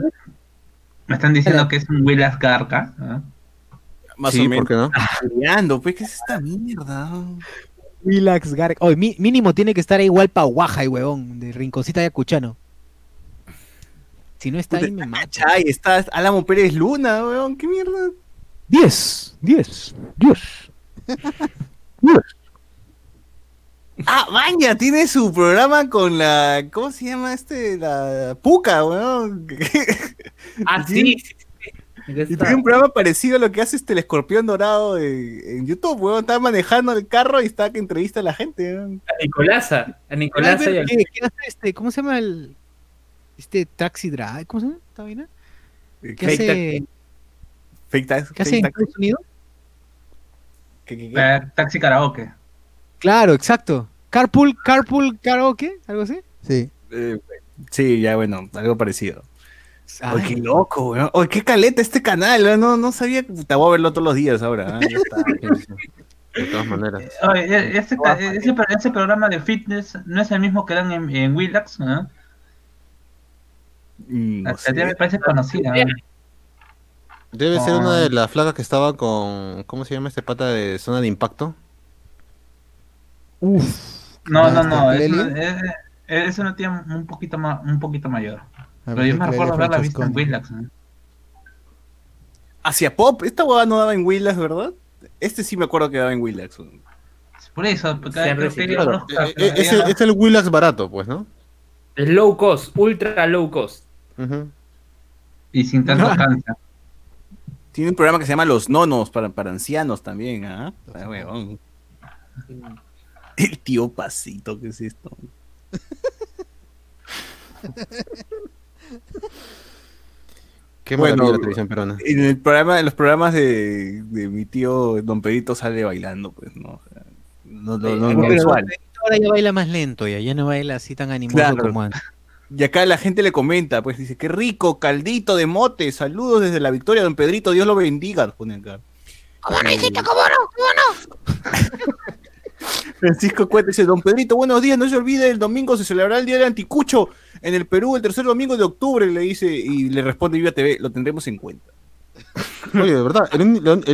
me están diciendo que es un Willas Garca. ¿ah? Más sí, o menos. ¿por qué no? Peleando, pues, ¿qué es esta mierda? Garak oye mi- mínimo tiene que estar ahí igual pa Guaja y huevón de Rinconcita de Acuchano si no está ahí me mata Chay, está Álamo Pérez Luna, weón, ¿qué mierda? 10 10 10 Ah, Baña tiene su programa con la. ¿Cómo se llama este? La Puca, weón. Ah, sí, Y está. tiene un programa parecido a lo que hace este el escorpión dorado de- en YouTube, weón. Está manejando el carro y está que entrevista a la gente, weón. A Nicolasa. A Nicolasa ¿qué, qué hace este? ¿Cómo se llama el este taxi drive? ¿Cómo se llama esta vaina? ¿Qué Fake hace, taxi- Fake taxi. ¿qué hace en taxi- Estados Unidos? ¿qué- qué- qué? Eh, Taxi karaoke. Claro, exacto. Carpool, carpool karaoke, algo así. Sí. Eh, sí, ya bueno, algo parecido. Ay, qué loco, weón. Oye, qué caleta este canal, weón. No, no sabía. Te voy a verlo todos los días ahora. ¿eh? Ya está. Sí, sí. De todas maneras. Oye, e- ese, ca- ese, ese programa de fitness no es el mismo que dan en, en Willax, ¿no? No sé. me parece conocida. ¿no? Debe ser una Ah. de las flacas que estaba con. ¿Cómo se llama este pata de zona de impacto? Uf. No, no, ¿Hasta no. Eso, Clelia? eh, eh, eso no tiene un poquito más, un poquito mayor. Pero yo me recuerdo haberla visto en. Willax. Hacia Pop. Esta huevada no daba en Willax, ¿verdad? Este sí me acuerdo que daba en Willax. Por eso, porque hay Claro, eh, eh, es, el, es el Willax barato, pues, ¿no? Es low cost, ultra low cost. Y sin tanto cáncer. Tiene un programa que se llama Los Nonos para, para ancianos también, ¿ah? Ah, huevón. El tío Pasito, ¿qué es esto? Qué Bueno, la televisión peruana. En el programa, en los programas de, de mi tío Don Pedrito sale bailando, pues, ¿no? O sea, no, no, no, no Pero usual. ahora ya baila más lento, ya, ya no baila así tan animoso Claro. como antes. Y acá la gente le comenta, pues dice, qué rico, caldito de mote, saludos desde la victoria, don Pedrito, Dios lo bendiga, nos pone acá. ¿Cómo no, hijito? ¿Cómo no? ¿Cómo no? Francisco Cueta dice, don Pedrito, buenos días, no se olvide, el domingo se celebrará el Día del Anticucho en el Perú, el tercer domingo de octubre, le dice, y le responde Viva TV, lo tendremos en cuenta. Oye, de verdad, el,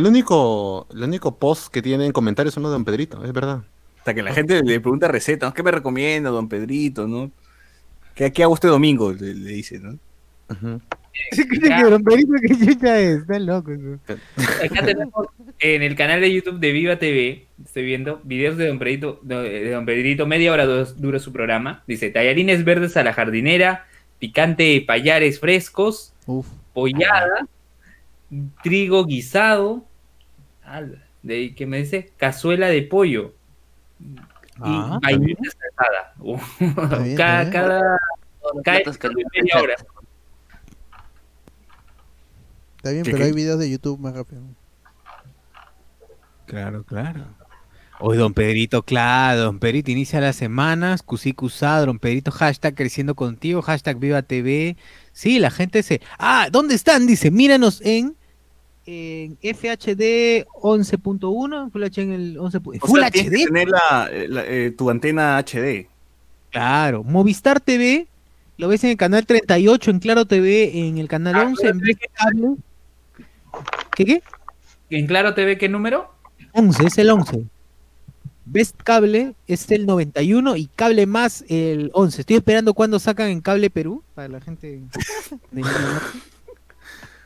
único, el único post que tiene en comentarios son los de Don Pedrito, es verdad. Hasta que la gente le pregunta recetas, ¿no? ¿qué me recomienda, don Pedrito, no? ¿Qué, qué hago este domingo? Le, le dice, ¿no? Pedrito, que chucha es, está loco. eso. Acá tenemos en el canal de YouTube de Viva TV, estoy viendo videos de Don Pedrito, de Don Pedrito, media hora dura su programa. Dice, tallarines verdes a la jardinera, picante de payares frescos, Uf. pollada, trigo guisado, de que me dice cazuela de pollo y Ah, vainilla cada, cada, cada que- media hora. Está bien, ¿Qué, pero qué? hay videos de YouTube más rápido. Claro, claro. Hoy Don Pedrito, claro, Don Pedrito inicia las semanas, Cusí Cusá, Don Pedrito, hashtag creciendo contigo, hashtag Viva TV. Sí, la gente se... Ah, ¿dónde están? Dice, míranos en, en FHD 11.1, Full HD en el 11. O Full sea, tienes que HD, tener la- la- eh, tu antena HD. claro. Movistar TV, lo ves en el canal 38, en Claro TV, en el canal Ah, 11, en Cable. ¿Qué qué? ¿En Claro TV qué número? 11, es el 11. Best Cable es el 91 y Cable Más el 11. Estoy esperando cuando sacan en Cable Perú para la gente de Lima Norte.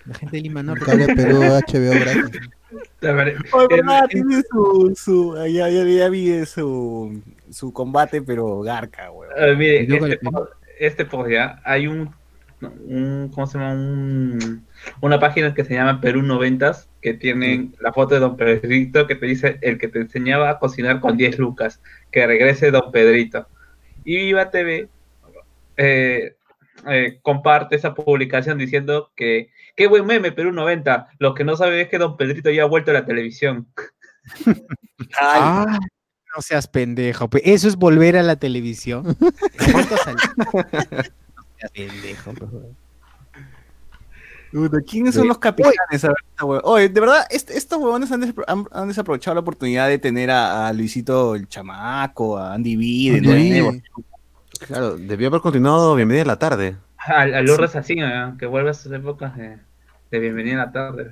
La gente de Lima Norte. Cable Perú HBO gratis. Verdad, tiene su, su ya, ya, ya vi su, su combate, pero garca, weón. eh, mire, este, con- po- este post ya, hay un, un ¿cómo se llama? Un, una página que se llama Perú 90 que tienen la foto de Don Pedrito que te dice el que te enseñaba a cocinar con 10 lucas, que regrese Don Pedrito. Y Viva TV eh, eh, comparte esa publicación diciendo que qué buen meme Perú 90, lo que no sabe es que Don Pedrito ya ha vuelto a la televisión. Ah, no seas pendejo. pe- Eso es volver a la televisión. Pendejo. Puta, ¿Quiénes son los capitanes? Oye, de verdad, est- estos huevones han, despro- han- han desaprovechado la oportunidad de tener a, a Luisito el chamaco, a Andy B, de Andy nuevo. B. Claro, debió haber continuado Bienvenida a la tarde. A, a Lourdes así, ¿no? que vuelve a sus épocas de, de Bienvenida a la tarde.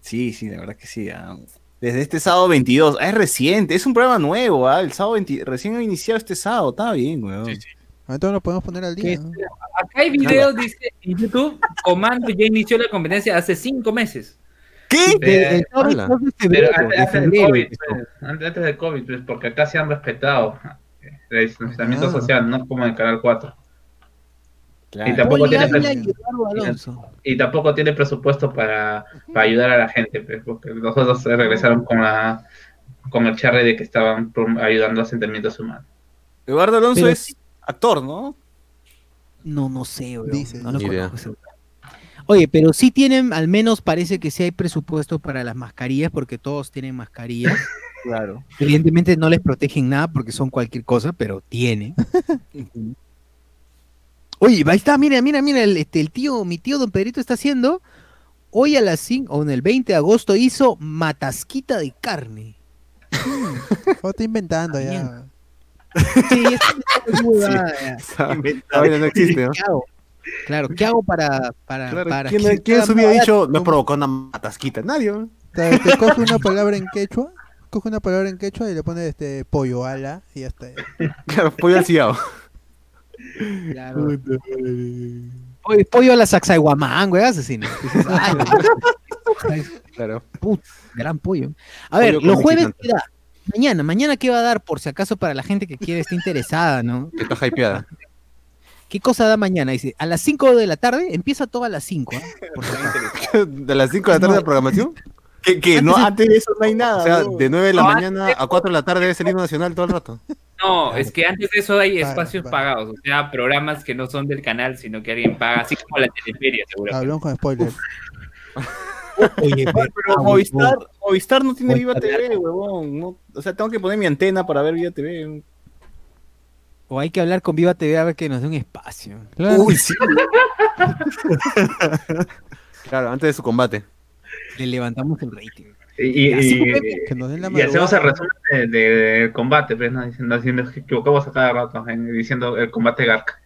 Sí, sí, la verdad que sí. ah. Desde este sábado 22. Ah, es reciente, es un programa nuevo, ah, El sábado 20 recién ha iniciado este sábado, está bien, weón. Entonces lo podemos poner al día. ¿no? Acá hay videos, dice en YouTube, Comando ya inició la competencia hace cinco meses. ¿Qué? De- el sábado Ala. 2 de Pero antes, de antes del COVID, pues, antes, del COVID, pues, porque acá se han respetado el distanciamiento Ah. social, no como en el Canal 4. Claro. Y tampoco tiene y tampoco tiene presupuesto para, para ayudar a la gente, pues, porque los otros se regresaron con la con el charre de que estaban ayudando a asentamientos humanos. Eduardo Alonso Pero es actor, ¿no? No, no sé, bro. Dice. No lo conozco ese- Oye, pero sí tienen, al menos parece que sí hay presupuesto para las mascarillas, porque todos tienen mascarillas. Claro. Evidentemente no les protegen nada porque son cualquier cosa, pero tienen. Oye, ahí está, mira, mira, mira, el, este, el tío, mi tío Don Pedrito está haciendo, hoy a las 5, o en el 20 de agosto hizo matasquita de carne. Está inventando ya. Sí, es una no existe, ¿no? ¿Qué hago? Claro, ¿qué hago para, para, Claro, para ¿Quién, sea se hubiera dicho no provocó una matasquita? Nadie, ¿no? Te, te coge una palabra en quechua, coge una palabra en quechua y le pone este pollo ala y ya está. Claro, pollo al cigao. Claro. Oye, pollo a la sacsayhuamán, güey, asesino. Dices, ay, Claro. put, gran pollo. A ver, Pollo los jueves picante. Mañana, mañana qué va a dar por si acaso para la gente que quiere, esté interesada, ¿no? Que está hypeada. ¿Qué cosa da mañana? Dice, a las 5 de la tarde, empieza todo a las 5, ¿ah? Por si acaso. ¿De las 5 de la tarde de programación? Que, que no, antes de eso no hay nada. O sea, ¿no? de 9 de la No, mañana a 4 de la tarde es el himno nacional todo el rato. No, es que antes de eso hay espacios paga. pagados, o sea, programas que no son del canal, sino que alguien paga, así como la teleferia, seguro. Hablamos con spoilers. Oye, Pero ah, Movistar, no tiene Viva. TV, huevón. no- o sea, tengo que poner mi antena para ver Viva TV. O hay que hablar con Viva TV a ver que nos dé un espacio. Claro. Uy, sí. Claro, antes de su combate. Le levantamos el rating. Y, y- Así y- Que nos den la y hacemos el resumen de- de- del combate, pues, ¿no? diciendo, diciendo que equivocamos a cada rato, en- diciendo el combate Garca.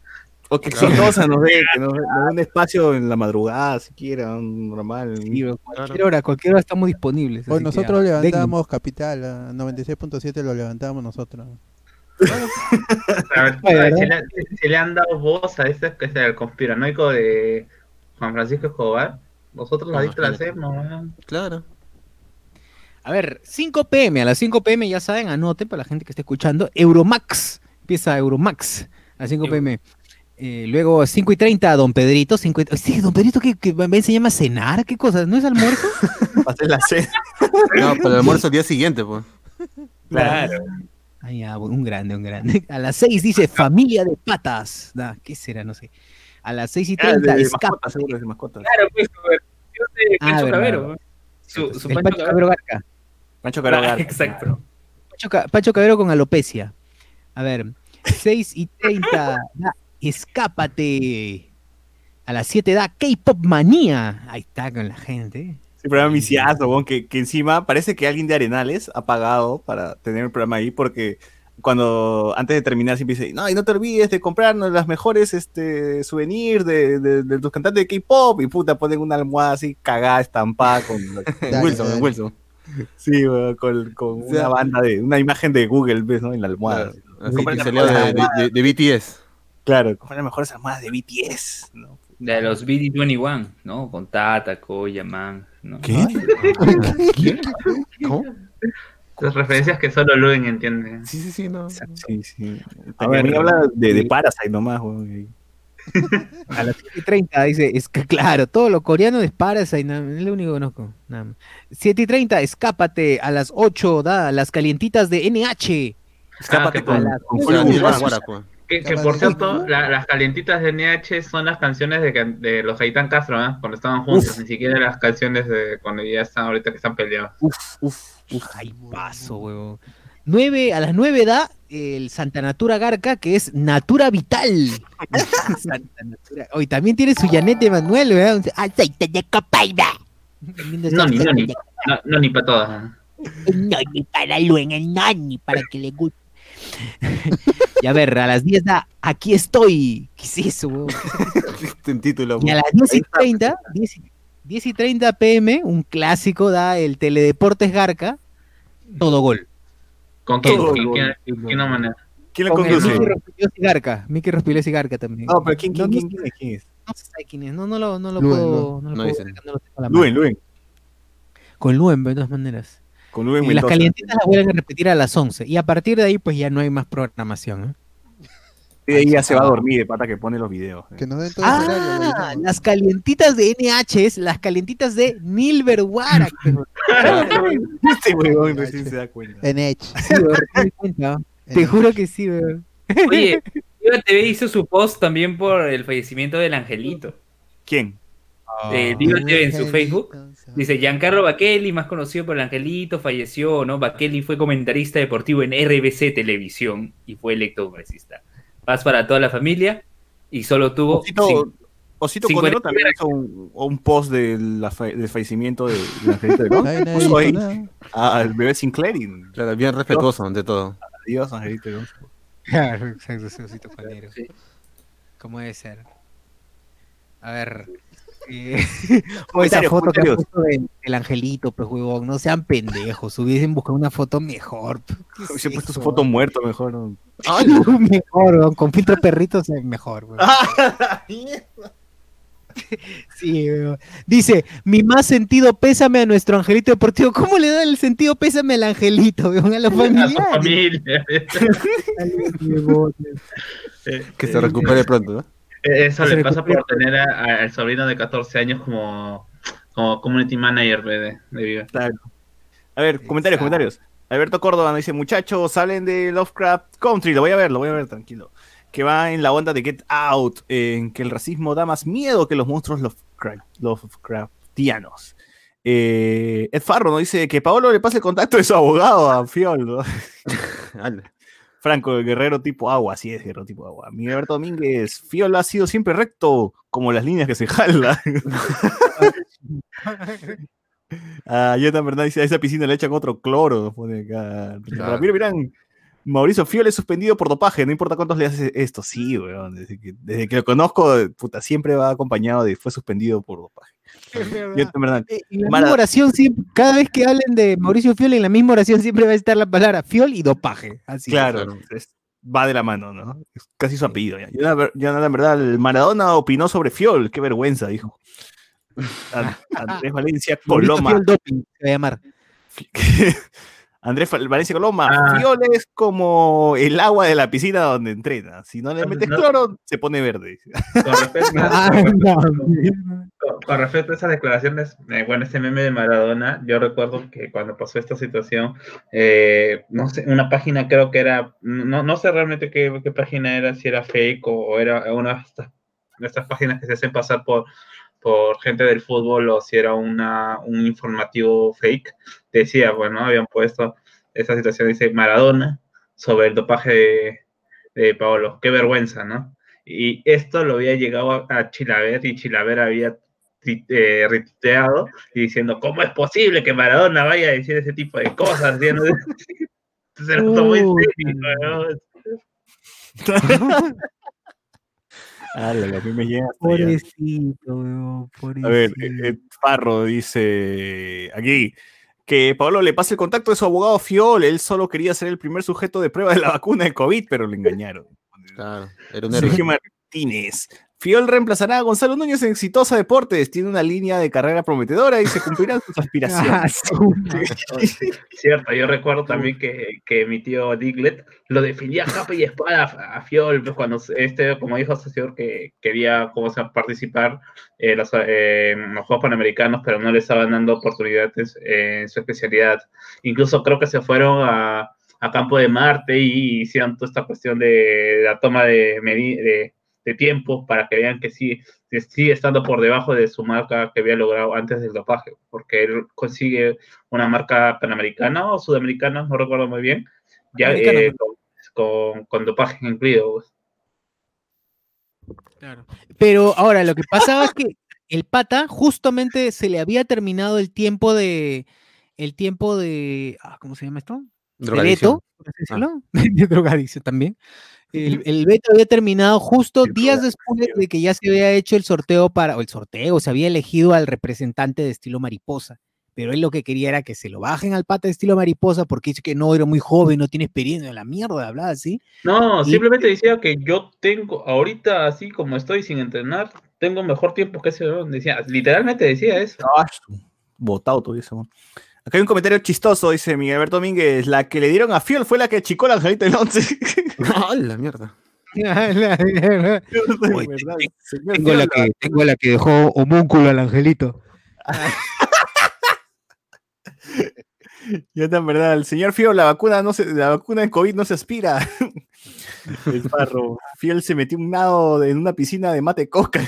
O que Exitosa nos dé, que nos, nos dé un espacio en la madrugada, siquiera, un normal. Sí, cualquier hora, cualquier hora estamos disponibles. Que nosotros ya, levantamos Capital, a 96.7 lo levantamos nosotros. A ver, si, le, si le han dado voz a este que es el conspiranoico de Juan Francisco Escobar, nosotros la dicta la Imagínate. hacemos, ¿no? Claro. A ver, 5 pm, a las 5 pm ya saben, anoten para la gente que esté escuchando, Euromax, empieza Euromax a las 5 pm. Eh, luego 5 y 30, Don Pedrito, 5 y... Sí, Don Pedrito, que, se llama cenar? ¿Qué cosa? ¿No es almuerzo? Hacer la cena. No, para el almuerzo el día siguiente, pues. Claro. Ay, ya, un grande, un grande. A las 6 dice familia de patas. Da, ¿Qué será? No sé. A las 6 y Ah, 30, de, de escape. mascotas, seguro, de mascotas. Claro, pues, versión de Ah, Pancho verdad. Cabero. Su, su Pancho Pancho Cabero. Cabero Garca. Pancho Ah, Caragar. Exacto. Pancho, Ca- Pancho Cabero con alopecia. A ver, 6 y 30, da, escápate. A las 7 da K-Pop Manía. Ahí está con la gente. Sí, programa huevón, que, que encima parece que alguien de Arenales ha pagado para tener el programa ahí porque cuando antes de terminar siempre dice, no, y no te olvides de comprarnos las mejores este souvenirs de, de, de tus cantantes de K-pop y puta ponen una almohada así cagada, estampada con Wilson, dale. Wilson. Sí, con, con O sea, una banda de, una imagen de Google, ¿ves, no? En la almohada. Así que salió de, mejores de, de- de BTS. Claro, comprar las mejores almohadas de BTS, ¿no? De los BD21, ¿no? Con Tata, Koya, Man, ¿no? ¿Qué? ¿Cómo? Las referencias que solo Luen entiende. Sí, sí, sí, no. Sí, sí. A A ver, ver, habla de, de. Parasite nomás, huevón. A las 7 y 30 dice, es que claro, todo lo coreano es Parasite, es lo único que conozco. Nada más. 7 y 30, escápate. A las 8 da las calientitas de NH. Escápate que con, a las- con Ni. Que, por cierto, la- las calientitas de NH son las canciones de, de los Gaitán Castro, ¿ah? cuando estaban juntos, ni siquiera las canciones de cuando ya están ahorita que están peleados. Uf, uf, uf. Ay, paso, huevón. 9, a las 9 da el Santa Natura Garca, que es Natura Vital. Santa Natura. Hoy también tiene su Janet de Manuel, ¿verdad? Aceite de copaina. No, ni, no, ni, no, no, ni para todas. El noni para Luen, el noni para que le guste. Y a ver, a las 10 da Aquí estoy. ¿Qué es eso? En título. Y a las 10 y 30, 10, y- 10 y 30 pm, un clásico da el Teledeportes Garca, todo gol. ¿Con quién no maneja? ¿Quién el conduce? Miki Rospigliosi Garca, también. No, pero ¿quién, quién, No, quién, no quién es? ¿Quién es? No quién es, no, no lo, no lo Luen, puedo, no lo no puedo dicen. ver, no lo tengo a la mano. Luen, Luen. Con Luen, de todas maneras. Con las calientitas las vuelven a repetir a las 11. Y a partir de ahí, pues ya no hay más programación. ¿eh? Y ahí ya se va a dormir de pata que pone los videos. Que nos den todo horario, Ah, las calientitas de NH es las calientitas de Nilber Warak. Este huevón recién se da cuenta. Sí, ¿no? en Te juro que sí, weón. Oye, Viva TV hizo su post también por el fallecimiento del Angelito. ¿Quién? Eh, Viva TV en su Facebook. Dice Giancarlo Baquelli, más conocido por el Angelito, falleció, ¿no? Baquelli fue comentarista deportivo en RBC Televisión y fue electo congresista. Paz para toda la familia y solo tuvo Osito, cin- Osito cincuenta- Conero también hizo un, un post del, fallecimiento de la Angelito de nadie Puso ahí al bebé Sinclair y Claro, bien respetuoso ante todo. adiós Angelito de Claro, exacto, osito. Sí. ¿Cómo debe ser? A ver. Eh, o esa foto que puesto del, del angelito, pues huevón, no sean pendejos, hubiesen buscado una foto mejor. pues, ¿qué es ha puesto su foto muerto mejor. ¿no? mejor, con filtro perrito se ve mejor. Sí, weón. Dice, mi más sentido pésame a nuestro angelito deportivo. ¿Cómo le da el sentido pésame al angelito, weón? A los A su familiares. familia. Eh, Que se recupere pronto, ¿no? Eh, Eso le pasa por tener al sobrino de 14 años como, como community manager de, de Viva. Claro. A ver, comentarios, Exacto. comentarios. Alberto Córdoba nos dice, muchachos, salen de Lovecraft Country, lo voy a ver, lo voy a ver, tranquilo. Que va en la onda de Get Out, en que el racismo da más miedo que los monstruos Lovecraft, Lovecraftianos. Eh, Ed Farro nos dice que Paolo le pase el contacto de su abogado a Fiol. ¿no? Franco, el guerrero tipo agua, así es, guerrero tipo agua. Miguel Alberto Domínguez, Fiol ha sido siempre recto, como las líneas que se jalan. Ah, Jonathan Bernal dice, a esa piscina le echan otro cloro, pone acá. Claro. Ramiro Mirán, Mauricio Fiol es suspendido por dopaje, no importa cuántos le hace esto. Sí, weón, desde que, desde que lo conozco, puta, siempre va acompañado de fue suspendido por dopaje. Eh, En la Mara- misma oración, siempre, cada vez que hablen de Mauricio Fiol, en la misma oración siempre va a estar la palabra Fiol y dopaje. Así. claro, claro. es- va de la mano, ¿no? Es casi su apellido. ya. Jonathan, Jonathan Bernal, Maradona opinó sobre Fiol, qué vergüenza, dijo. An- Andrés Valencia Coloma. Fiol Doping, se va a llamar. Andrés Valencia Coloma, Ah. Fiol es como el agua de la piscina donde entrena. Si no le metes No. cloro, se pone verde. Con respecto, con no, respecto- con- con respecto a esas declaraciones, eh, bueno, este meme de Maradona, yo recuerdo que cuando pasó esta situación, eh, no sé, una página creo que era, no, no sé realmente qué, qué página era, si era fake o, o era una de estas, de estas páginas que se hacen pasar por, por gente del fútbol o si era una, un informativo fake, decía, bueno, habían puesto esa situación, dice Maradona sobre el dopaje de, de Paolo, qué vergüenza, ¿no? Y esto lo había llegado a, a Chilaver y Chilaver había eh, retuiteado y diciendo, ¿cómo es posible que Maradona vaya a decir ese tipo de cosas? ¿Sí? ¿no? Se lo tomó en serio, ¿no? Ah, la, la me llega hasta allá. Pobrecito, weón, A ver, eh, eh, Farro dice aquí que Pablo le pase el contacto de su abogado Fiol. Él solo quería ser el primer sujeto de prueba de la vacuna de COVID, pero lo engañaron. Claro, era un. Sergio Martínez. Fiol reemplazará a Gonzalo Núñez en Exitosa Deportes. Tiene una línea de carrera prometedora y se cumplirán sus Ah, aspiraciones. su Cierto, yo recuerdo también que, que mi tío Diglett lo defendía a capa y espada a, Fiol, pues, cuando este, como dijo Sasor, que quería como se llama, participar eh, los, eh, en los Juegos Panamericanos, pero no le estaban dando oportunidades en su especialidad. Incluso creo que se fueron a, a Campo de Marte y hicieron toda esta cuestión de la toma de, de, de tiempo para que vean que sí, sigue estando por debajo de su marca que había logrado antes del dopaje, porque él consigue una marca panamericana o sudamericana, no recuerdo muy bien, ya eh, con, con, con dopaje incluido. pues. Claro. Pero ahora lo que pasaba es que el pata justamente se le había terminado el tiempo de el tiempo de ah, ¿cómo se llama esto? De veto, por decirlo. De drogadicción también. El, el veto había terminado justo Sí, días después de que ya se había hecho el sorteo para, o el sorteo, se había elegido al representante de estilo mariposa. Pero él lo que quería era que se lo bajen al pata de estilo mariposa porque dice que no, era muy joven, no tiene experiencia, la mierda, hablaba así. No, Y- simplemente decía que yo tengo, ahorita así como estoy sin entrenar, tengo mejor tiempo que ese. Decía, literalmente decía eso. Ah, Botado todo eso. Acá hay un comentario chistoso, dice Miguel Alberto Domínguez. La que le dieron a Fiol fue la que achicó la angelita del 11. ¡Ah, la mierda! Tengo la, que, tengo la que dejó homúnculo al angelito. Ya está, en verdad. El señor Fiol, la vacuna, no se, la vacuna de COVID no se aspira. El parro. Fiol se metió un nado en una piscina de mate coca.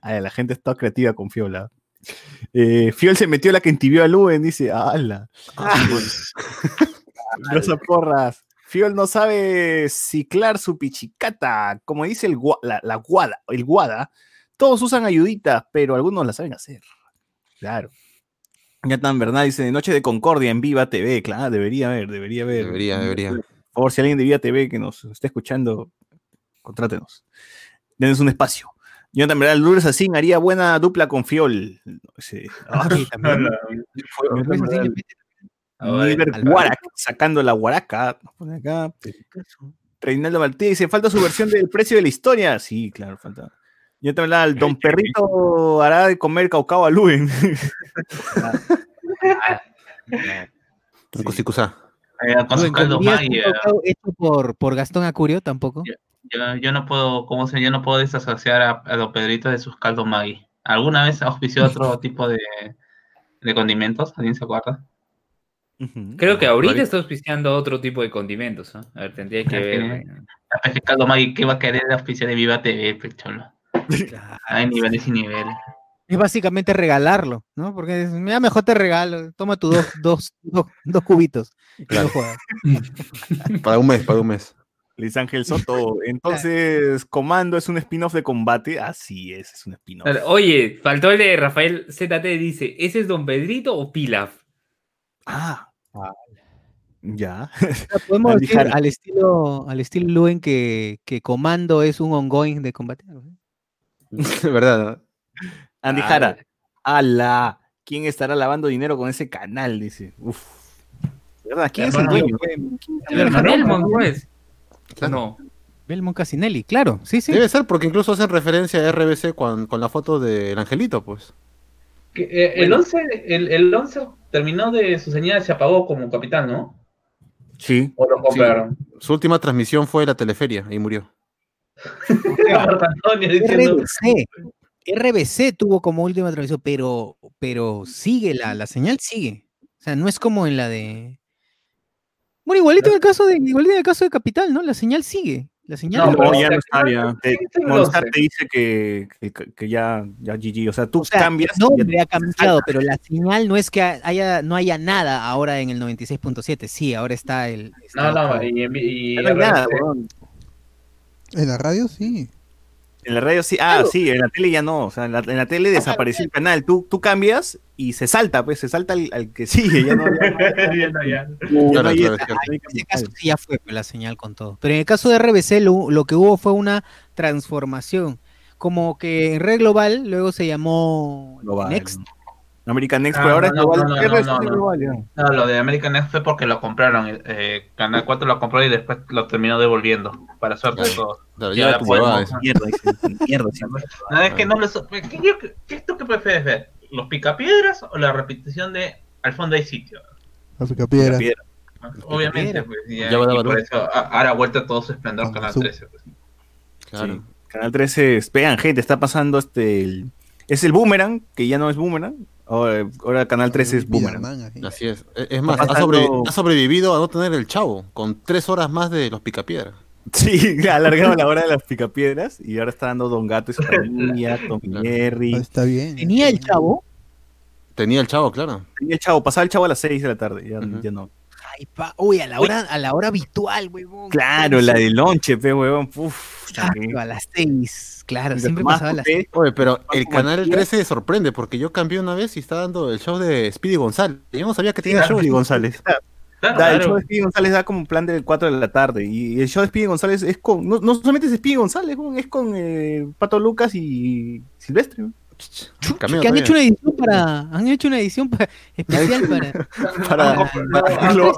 Ay, la gente está creativa con Fiola. Eh, Fiol se metió la que entibió a Luen, dice, ¡ala! Rosa Porras. Fiol no sabe ciclar su pichicata. Como dice el gua- la, la guada, el guada, todos usan ayuditas, pero algunos la saben hacer. Claro. Jonathan Bernal dice, Noche de Concordia en Viva TV. Claro, debería haber, debería haber. Debería, debería. Por favor, si alguien de Viva TV que nos esté escuchando, contrátenos. Denos un espacio. Jonathan Bernal, Lourdes Asín haría buena dupla con Fiol. Sí. Ah, también. Jonathan Pues, al- sacando la guaraca. acá. Reinaldo Martínez dice, falta su versión del precio de la historia. Sí, claro, falta. Yo hablaba, el Don Perrito hará de comer caucao a Luen. Un cosicusá. Eh, con sus Rubén, caldos ¿comerías Maggi, un eh, cacao hecho por, por Gastón Acurio tampoco. Yo, yo no puedo, ¿cómo se Yo no puedo desasociar a, a Don Pedrito de sus caldos Maggi. ¿Alguna vez auspició otro tipo de, de condimentos? ¿Alguien se acuerda? Creo que ahorita está auspiciando otro tipo de condimentos. ¿no? A ver, tendría que ver. Es que caldo Maggi, ¿qué va a querer auspiciar de Viva TV, pecholo? Hay niveles y niveles. Es básicamente regalarlo, ¿no? Porque es, mira, mejor te regalo, toma tus dos, dos, dos, dos cubitos. y Claro. no. Para un mes, para un mes. Luis Ángel Soto. Entonces, Comando es un spin-off de combate. Así es, es un spin-off. Oye, faltó el de Rafael ZT, dice, ¿ese es Don Pedrito o Pilaf? Ah. Ya. Podemos decir al estilo, al estilo Luen que, que Comando es un ongoing de combate. ¿Verdad? no? Andy Ah, Jara. ¡Ala! ¿Quién estará lavando dinero con ese canal? Dice. Uf. ¿Verdad? ¿Quién es el Hermano, dueño? El hermano Belmont, pues. No. Belmont Casinelli, claro, sí, sí. Debe ser porque incluso hacen referencia a RBC con, con la foto del angelito, pues. Que, eh, el 11, el, el 11 terminó de su señal y se apagó como capitán, ¿no? Sí. ¿O lo compraron? Su última transmisión fue la teleferia y murió. RBC. RBC tuvo como última transmisión, pero, pero sigue, la, la señal sigue. O sea, no es como en la de. Bueno, igualito en el caso de, igualito en el caso de Capital, ¿no? La señal sigue. La señal No, No, ya no está, ya. no- Te- ¿qué es el Movistar 11? te dice que, que, que ya, ya GG. O sea, tú O sea, cambias. y ya nombre ha cambiado, pero la señal no es que haya, no haya nada ahora en el 96.7. Sí, ahora está el. está No, no, el- y, y, Ya no hay nada. En la radio sí. En la radio sí, ah, Claro. sí, en la tele ya no, o sea, en la, en la tele desapareció el canal, tú, tú cambias y se salta, pues, se salta al, al que sigue, ya no, ya En ese caso sí fue pues, la señal con todo. Pero en el caso de RBC lo, lo que hubo fue una transformación. Como que en Red Global luego se llamó Global. Next. American Next, Ah, pero ahora no, no, no, ¿Qué no, red no, es no. lo de American Next fue porque lo compraron. eh, Canal 4 lo compró y después lo terminó devolviendo. Para suerte de todos. Mierda, mierda. No, es que no lo so- ¿Qué, qué, qué tú qué prefieres ver? ¿Los picapiedras o la repetición de Al fondo hay sitio? La picapiedra. Piedra. Obviamente, pues, ya, Ya y por eso ahora ha vuelto todo su esplendor Canal su- 13. pues. Claro. Sí. Canal 13, vean, gente, está pasando este. el- es el Boomerang, que ya no es Boomerang. Ahora, ahora Canal 13 es Boomerang. Así. Es. Es es más, ha, sobrevi- ha sobrevivido a no tener el chavo, con tres horas más de los picapiedras. Sí, ha alargado la hora de las picapiedras y ahora está dando Don Gato y su familia, Tommy Claro. Jerry. Ah, Está bien. Tenía el chavo. Tenía el chavo, claro. Tenía el chavo, pasaba el chavo a las 6 de la tarde, ya no. Ay, pa- uy, a la hora, a la hora habitual, huevón. Claro, la de lonche, pe, huevón. Uf, Exacto, a las seis. Claro, siempre pasaba a las té, Oye, pero el canal el tío. 13 sorprende porque yo cambié una vez y está dando el show de Speedy González. Yo no sabía que tenía show Speedy Speedy González. Claro, Da, el show de Speedy González da como un plan del 4 de la tarde. Y el show de Speedy González es con. No, no solamente es Speedy González, es con eh, Pato Lucas y Silvestre. huevón. Cameo que han hecho una edición para, han hecho una edición pa- especial para. Para, para- lo-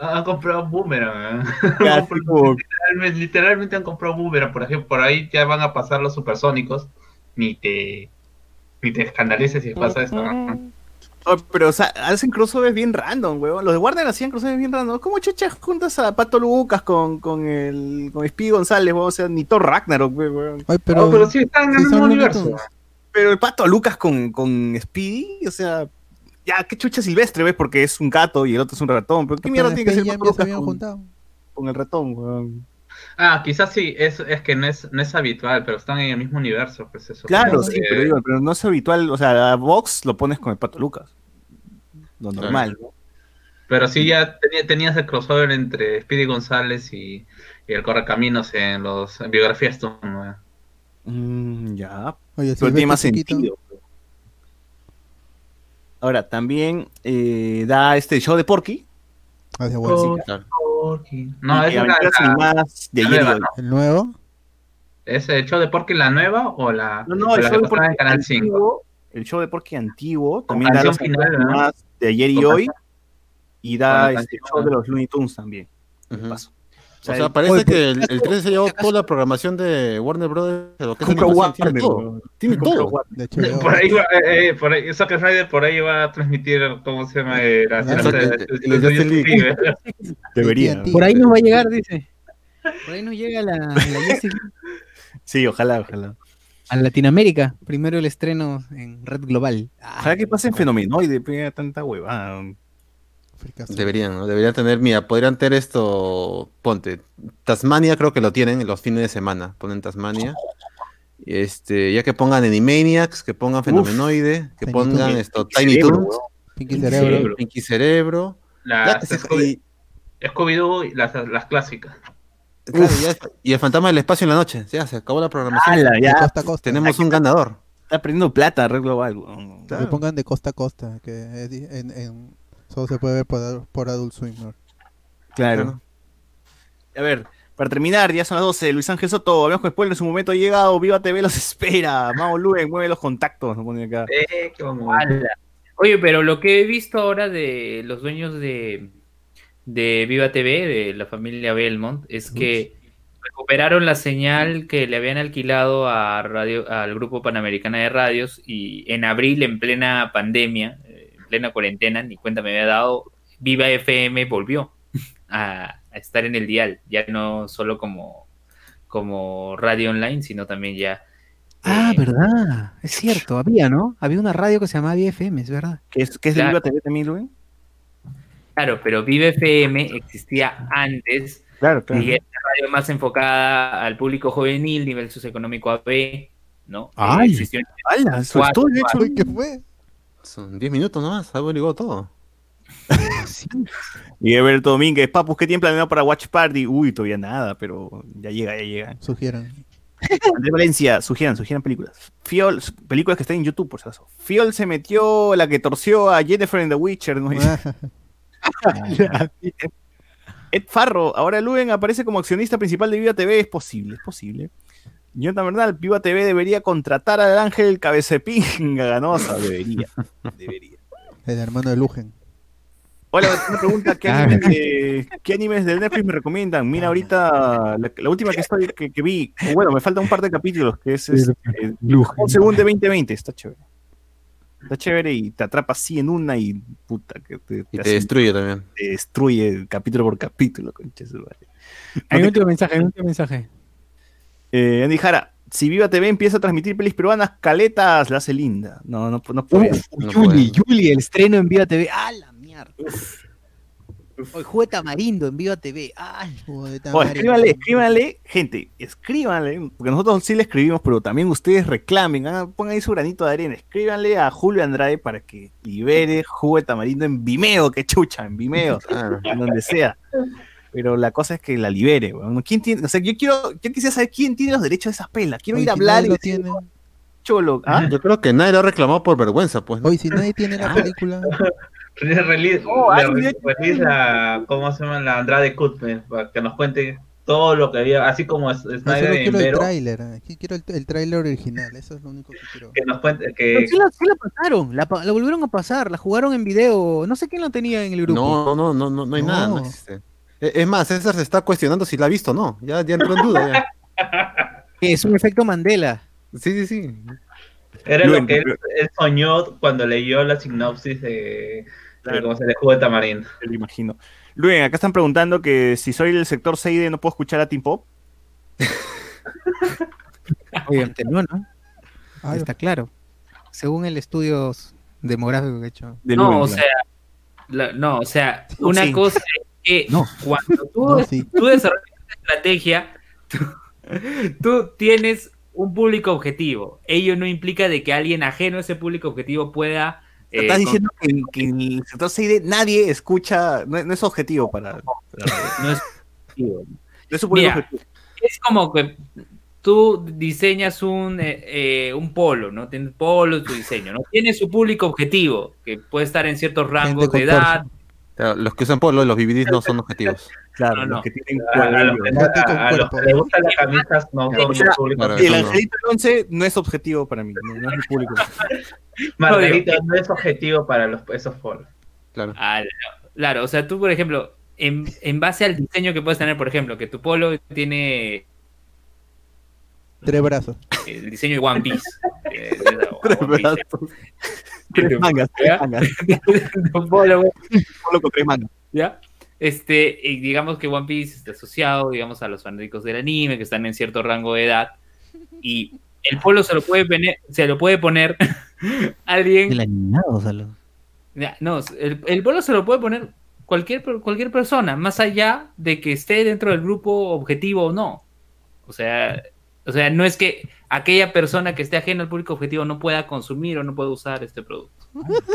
Han comprado Boomerang. ¿eh? literalmente, literalmente han comprado Boomerang. Por ejemplo, por ahí ya van a pasar los supersónicos. Ni te, ni te escandalices si pasa esto. ¿no? Oh, pero o sea, hacen crossovers bien random, huevón. Los de Warner hacían crossovers bien random. ¿Cómo chucha juntas a Pato Lucas con, con el con Speedy González, huevón? O sea, ni Thor Ragnarok, huevón. Ay, Pero, pero, pero sí están en sí el mismo universo. Pero el Pato Lucas con, con Speedy, o sea, ya, qué chucha Silvestre, ¿ves? Porque es un gato y el otro es un ratón. Pero qué mierda tiene que ser Pato se Lucas habían con, juntado. con el ratón? Ah, quizás sí, es, es que no es, no es habitual, pero están en el mismo universo. Pues eso. Claro, sí, que- pero, digo, pero no es habitual. O sea, a Vox lo pones con el Pato Lucas. Lo Claro. normal, ¿no? Pero sí ya tenía- tenías el crossover entre Speedy González y, y el Correcaminos en los en biografías ¿no? Mm, ya, Oye, pero tiene más sentido. Ahora, también eh, da este show de Porky. Ah, bueno, sí. Claro. No, es la- animadas de la ayer nueva. ¿no? El nuevo. ¿Es el show de Porky la nueva o la, No, no, o el la show que de Porky en Canal 5? antiguo, el show de Porky antiguo, Con también da las final, aventuras ¿no? animadas de ayer y Con hoy, y da este show de los Looney Tunes también. de Ujú. paso. O sea, parece que el, el 13 se llevó toda la programación de Warner Brothers, lo que es tiene todo. Tiene todo. Warner. De HBO. Por ahí va, eh, eh, por ahí, Zack Snyder por ahí va a transmitir, ¿cómo se llama? Eh, la- Ah, la- la-. Sí, Debería. Por ahí nos va a llegar, dice. Por ahí nos llega la, la Sí, ojalá, ojalá. a Latinoamérica. Primero el estreno en Red Global. Ah, Ojalá que pase en Fenomenoide, pega tanta huevada. Fricazo. Deberían, ¿no? Deberían tener, mira, podrían tener esto, ponte, Tasmania creo que lo tienen en los fines de semana, ponen Tasmania. Este, ya que pongan Animaniacs, que pongan Fenomenoide, que Tiny pongan esto, Tiny Cerebro, Toons. Pinky Cerebro. Cerebro. Pinky Cerebro. Scooby- y, Scooby-Doo las, las clásicas. claro, ya- y el fantasma del espacio en la noche, ya se acabó la programación. Ala, De ya. costa a costa. Tenemos un ganador. Está perdiendo plata, Red Global. weón. Que pongan de costa a costa, que en, en- solo se puede ver por, por Adult Swim. ¿no? Claro. A ver, para terminar, ya son las 12. Luis Ángel Soto, hablamos con spoiler, su momento ha llegado. Viva TV los espera. Vamos, Luen, mueve los contactos. Nos pone acá. Eh, qué. Oye, pero lo que he visto ahora de los dueños de, de Viva TV, de la familia Belmont, es que recuperaron la señal que le habían alquilado a radio, al Grupo Panamericana de Radios y en abril, en plena pandemia, plena cuarentena, ni cuenta me había dado, Viva FM volvió a, a estar en el dial, ya no solo como, como radio online, sino también ya... Ah, eh, verdad. Es cierto, había, ¿no? Había una radio que se llamaba BFM, es verdad. ¿Qué es, qué es de Claro. Viva TV también, Luen? Claro, pero Vive FM existía antes Claro, claro. y es una radio más enfocada al público juvenil, nivel socioeconómico AB, ¿no? Ay. Existió en- ¡Hala! Hecho. Uy, ¿Qué fue? Son 10 minutos nomás, ha averiguado todo. Sí. Y Everto Domínguez, papus, ¿qué tienen planeado para Watch Party? Uy, todavía nada, pero ya llega, ya llega. Sugieran. Andrés Valencia, sugieran, sugieran películas. Fiol, películas que están en YouTube, por si acaso. Fiol se metió la que torció a Jennifer en The Witcher. ¿no? Ed Farro, ahora Luen aparece como accionista principal de Viva TV. Es posible, es posible. Jonathan Bernal, Viva TV debería contratar al Ángel Cabecepinga Ganosa. Debería, debería. El hermano de Lugen. Hola, una pregunta, ¿qué Ah. animes, de, ¿qué animes de Netflix me recomiendan? Mira, ahorita la, la última que estoy que, que vi, bueno, me falta un par de capítulos, que es este, un segundo de 2020, está chévere. Está chévere y te atrapa así en una y puta que te, Y te hace- destruye también. te destruye capítulo por capítulo, su madre. Hay un último mensaje, hay un último mensaje. Eh, Andy Jara, si Viva TV empieza a transmitir pelis peruanas, caletas, la hace linda. No, no, no puede. Uf, no Yuli, puede. Yuli, el estreno en Viva TV. ¡Ah, la mierda! Hoy juega Tamarindo en Viva TV. ¡Ay! Joder, Oh, Tamari. escríbanle, escríbanle, gente, escríbanle, porque nosotros sí le escribimos, pero también ustedes reclamen, ah, pongan ahí su granito de arena, escríbanle a Julio Andrade para que libere Jugo de Tamarindo en Vimeo, que chucha, en Vimeo, Claro. en donde sea. Pero la cosa es que la libere, weón. ¿Quién tiene? O sea, yo quiero, yo quisiera saber quién tiene los derechos de esas pelas. Quiero ir a hablar y lo decir, tiene. cholo, ¿ah? Yo creo que nadie lo ha reclamado por vergüenza, pues. ¿no? Hoy si nadie tiene la película. Le release, Oh, le release la, ¿cómo se llama? La Andrade Kutman, para que nos cuente todo lo que había, así como No, Snyder en quiero el Vero, tráiler. aquí Quiero el, el tráiler original. Eso es lo único que quiero. que nos cuente, Pero que, sí, la, sí la pasaron, la, pa- la volvieron a pasar, la jugaron en video. No sé quién lo tenía en el grupo. No, no, no, no, no hay No. nada. no existe. E- Es más, César se está cuestionando si la ha visto o no. Ya, ya entró en duda. Ya. Es un efecto Mandela. Sí, sí, sí. era Luen, lo que él, soñó cuando leyó la sinopsis de, de cómo se le jugó de tamarindo. Lo imagino. Luen, acá están preguntando que si soy del sector Seide no puedo escuchar a Team Pop. Obviamente no, ¿no? Está claro. Según el estudio demográfico que he hecho. de No, Luen, o claro. sea, la- no, o sea, una sí. cosa que No. cuando tú, No, sí. tú desarrollas una estrategia, tú, tú tienes un público objetivo. Ello no implica de que alguien ajeno a ese público objetivo pueda... eh, Estás diciendo que, que en el sector Seide nadie escucha, no, no es objetivo para, para- no es objetivo. es su público Mira, objetivo. es como que tú diseñas un, eh, eh, un polo, ¿no? Tienes polo tu diseño, ¿no? Tiene su público objetivo, que puede estar en ciertos rangos de edad. Claro, los que usan polo, los BBDs no son objetivos. Claro, no, los no. que tienen A, los cuello. que, a- los les gustan las camisas no son O sea, público. claro, El. Angelito del 11 no es objetivo para mí, no, no es mi público. Margarita no es objetivo para los, esos foros. Claro. Ah, claro, o sea, tú, por ejemplo, en, en base al diseño que puedes tener, por ejemplo, que tu polo tiene Tres brazos. el diseño de One Piece. Eh, de la- One Piece, Tres mangas, tres ¿Ya? mangas. tu polo, güey, Solo con tres mangas. ¿ya? Este, y digamos que One Piece está asociado, digamos, a los fanáticos del anime, que están en cierto rango de edad, y el polo se lo puede poner, se lo puede poner alguien El animado, no, el, el polo se lo puede poner cualquier, cualquier persona, más allá de que esté dentro del grupo objetivo o no. O sea, o sea, no es que aquella persona que esté ajena al público objetivo no pueda consumir o no pueda usar este producto.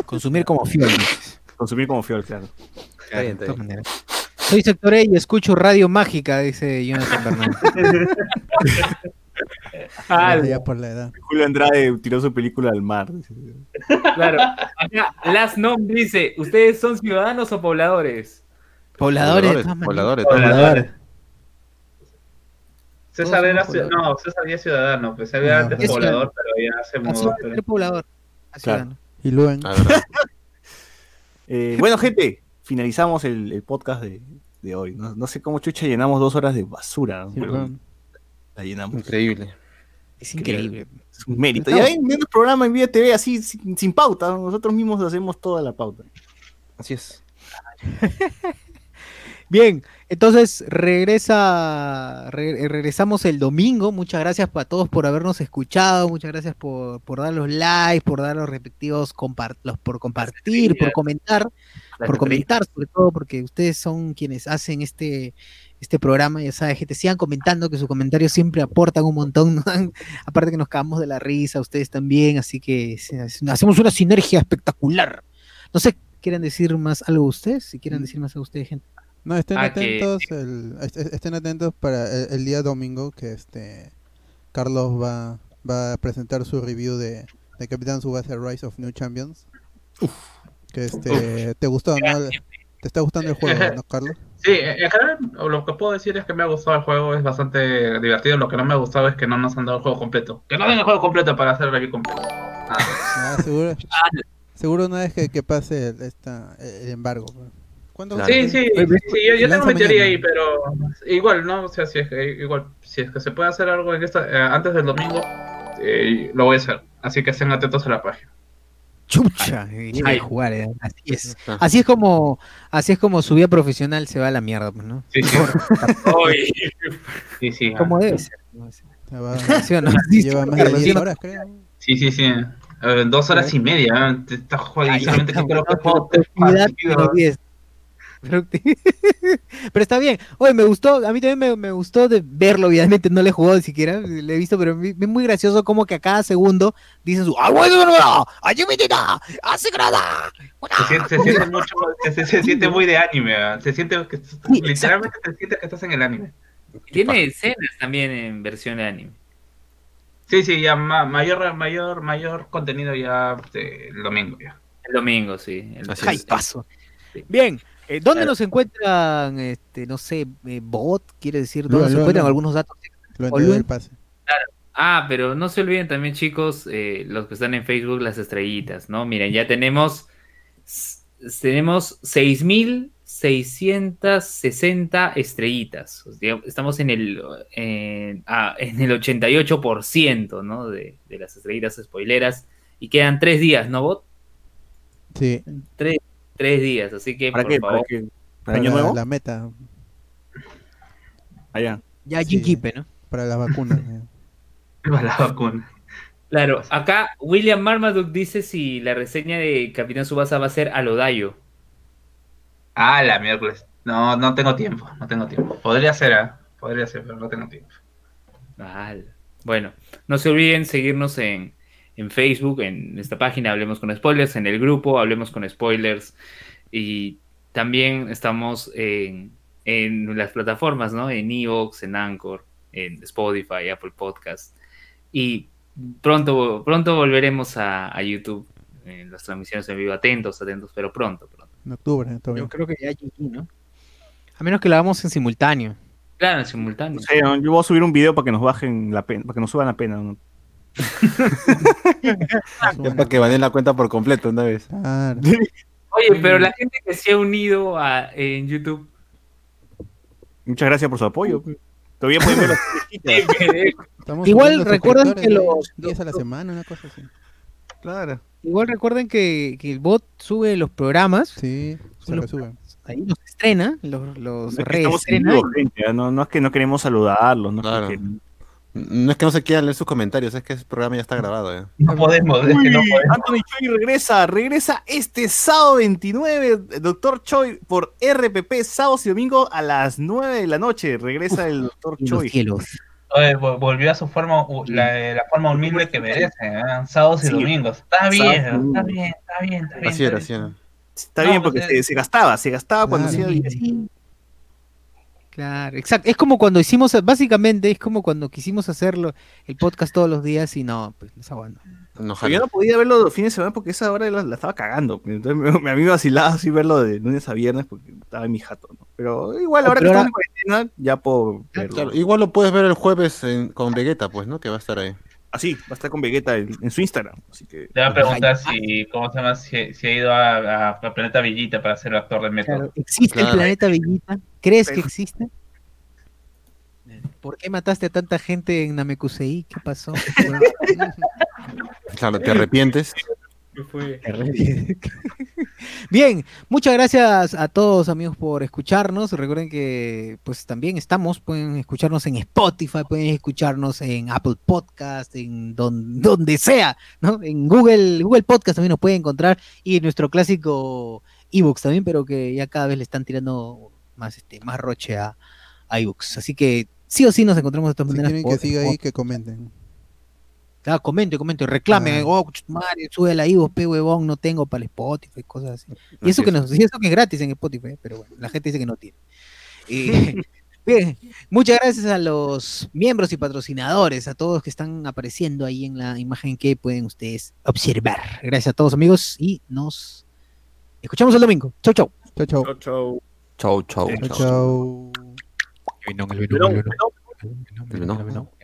Consumir como fiel. Consumir como fiel, claro. Está bien, De está todas bien. maneras. Soy sector E y escucho Radio Mágica, dice Jonathan Bernal. Ah, Ya por la edad. Julio Andrade tiró su película al mar. claro. Acá, Last Nom dice, ¿ustedes son ciudadanos o pobladores? Pobladores, pobladores. Pobladores. César era ciu- pobladores. no, César ya es ciudadano, pues él era Ah, antes es poblador, pero ya se mudó. pero- poblador Claro. ciudadano. Y luego. Eh, bueno, gente, finalizamos el, el podcast de, de hoy. No, no sé cómo chucha llenamos dos horas de basura, ¿no? Sí, pero la llenamos. Increíble. Es increíble. Es un mérito. Ya ven el programa en Vía TV así, sin, sin pauta. Nosotros mismos hacemos toda la pauta. Así es. Bien, entonces regresa, re- regresamos el domingo. Muchas gracias para todos por habernos escuchado. Muchas gracias por, por dar los likes, por dar los respectivos compar- los- por compartir, por comentar, por comentar, sobre todo porque ustedes son quienes hacen este, este programa. Ya sabes, gente, sigan comentando, que sus comentarios siempre aportan un montón. ¿no? Aparte que nos cagamos de la risa, ustedes también. Así que hacemos una sinergia espectacular. No sé, ¿quieren decir más algo ustedes? Si quieren decir más algo ustedes, gente. No, estén Ah, que- atentos, el- est- estén atentos para el, el día domingo que este Carlos va, va a presentar su review de, de Capitán Subasa Rise of New Champions. Que este te gustó, ¿no? ¿Te está gustando el juego, no, Carlos? Sí, en general lo que puedo decir es que me ha gustado el juego, es bastante divertido. Lo que no me ha gustado es que no nos han dado el juego completo. Que no den el juego completo para hacer el review completo. Ah, Ah, seguro, seguro una vez que, que pase el, esta, el embargo. ¿Cuándo? Sí, sí, sí, yo, tengo mi teoría ahí, pero igual, ¿no? O sea, si es que, igual, si es que se puede hacer algo en esta, eh, antes del domingo, eh, lo voy a hacer. Así que estén atentos a la página. Chucha, y que jugar, eh, así es. Así es como, así es como su vida profesional se va a la mierda, pues, ¿no? Sí, sí. Sí, sí. Como debe ser. lleva sí, más de sí, 10 no. horas, creo. Sí, sí, sí. Dos horas y media. ¿eh? Te estás jodiendo. Ay, solamente Pero está bien. Oye, me gustó, a mí también me, me gustó de verlo, obviamente no le he jugado ni siquiera, le he visto, pero es muy gracioso como que a cada segundo dicen su ¡Ah, bueno, no, no! ¡Ayúdame, ¡Hace grada! Se siente, se siente mucho, se, se- siente muy de anime, se siente que literalmente se siente que estás en el anime. tiene escenas también en versión de anime. Sí, sí, ya ma- mayor, mayor, mayor contenido ya el domingo ya. El domingo, sí. El- ¡Ay, paso! Bien, eh, ¿dónde Claro. nos encuentran, este, no sé, eh, bot? Quiere decir, ¿dónde Luego, nos luego, encuentran algunos datos? Lo O entregué Luen. el pase. Ah, pero no se olviden también, chicos, eh, los que están en Facebook, las estrellitas, ¿no? Miren, ya tenemos, tenemos 6.660 estrellitas. Estamos en el, en, ah, en el 88%, ¿no? De, de las estrellitas spoileras. Y quedan tres días, ¿no, Bot? Sí, Tres, tres días, así que, ¿Para por qué? favor. ¿Para qué? ¿Para para año nuevo? la meta, Allá. Ya Sí. ¿no? para las vacunas. eh. Para la vacuna. Claro, acá William Marmaduke dice si la reseña de Capitán Subasa va a ser a Lodayo. Ah, la miércoles. No, no tengo tiempo, no tengo tiempo. Podría ser, ¿ah? Podría ser, pero no tengo tiempo. Vale. Bueno, no se olviden seguirnos en, en Facebook, en esta página Hablemos con Spoilers, en el grupo Hablemos con Spoilers. Y también estamos en, en las plataformas, ¿no? En Evox, en Anchor, en Spotify, Apple Podcast. Y pronto, pronto volveremos a, a YouTube. En las transmisiones en vivo, atentos, atentos, pero pronto, pronto. En octubre, todavía. Yo creo que ya GG, ¿no? A menos que lo hagamos en simultáneo. Claro, en simultáneo. Sé, yo voy a subir un video para que nos bajen la pena, para que nos suban la pena. ¿no? Es para que valen la cuenta por completo una vez. Claro. Oye, pero la gente que se ha unido a, en YouTube, Muchas gracias por su apoyo. Todavía pueden ver las Igual suscriptores, que los- 10 a la semana, una cosa así. Claro. Igual recuerden que, que el bot sube los programas, Sí, se Bueno, resuben. ahí los estrena, los, los No es que estamos en reestrena. vivo, gente, ¿ah? no, no es que no queremos saludarlos, no es Claro. que- No es que no se quieran leer sus comentarios, es que ese programa ya está grabado. ¿eh? No podemos, es que no podemos. Anthony Choi regresa, regresa este sábado 29, Doctor Choi por RPP, sábados y domingo a las 9 de la noche, regresa el Doctor Choi. cielos. Oye, volvió a su forma, u- la, la forma humilde que merece, ¿eh? sábados y Sí. domingos. Está bien, está bien, está bien, está bien. Así está era, bien. así era. Está No, bien porque eh, se, se gastaba, se gastaba cuando hacía. Sí. Claro, exacto. Es como cuando hicimos, básicamente es como cuando quisimos hacerlo el podcast todos los días y no, pues les aguanto. No, yo no podía verlo los fines de semana porque esa hora la, la estaba cagando. Entonces me, a mí me vacilaba así verlo de lunes a viernes porque estaba en mi jato. ¿no? Pero igual, No, ahora que estamos en cuarentena, ya puedo verlo. Claro, igual lo puedes ver el jueves en- con Vegeta, pues, ¿no? Que va a estar ahí. Así, va a estar con Vegeta en, en su Instagram. Así que Te va a preguntar si, ¿cómo se llama? Si, si ha ido a, a- a Planeta Villita para ser actor de método. Claro, ¿Existe el planeta Bellita? ¿Crees que existe? ¿Por qué mataste a tanta gente en Namekusei? ¿Qué pasó? Claro, te arrepientes. Bien, muchas gracias a todos amigos por escucharnos. Recuerden que pues también estamos, pueden escucharnos en Spotify, pueden escucharnos en Apple Podcast, en don- donde sea, ¿no? En Google, Google Podcast también nos pueden encontrar y en nuestro clásico ebooks también, pero que ya cada vez le están tirando más este más roche a, a ebooks. Así que sí o sí nos encontramos de todas Si maneras. quieren que siga ahí, que comenten. Claro, comente, comente, reclame, Ah. oh, madre, sube la iVoox, pe huevón, no tengo para el Spotify, cosas así. Y eso Así que, nos, y eso que es gratis en Spotify, pero bueno, la gente dice que no tiene. Eh, bien, muchas gracias a los miembros y patrocinadores, a todos que están apareciendo ahí en la imagen que pueden ustedes observar. Gracias a todos amigos y nos escuchamos el domingo. Chau, chau. Chau, chau. chau, chau. Chau, chau, Chau, chau. chau. El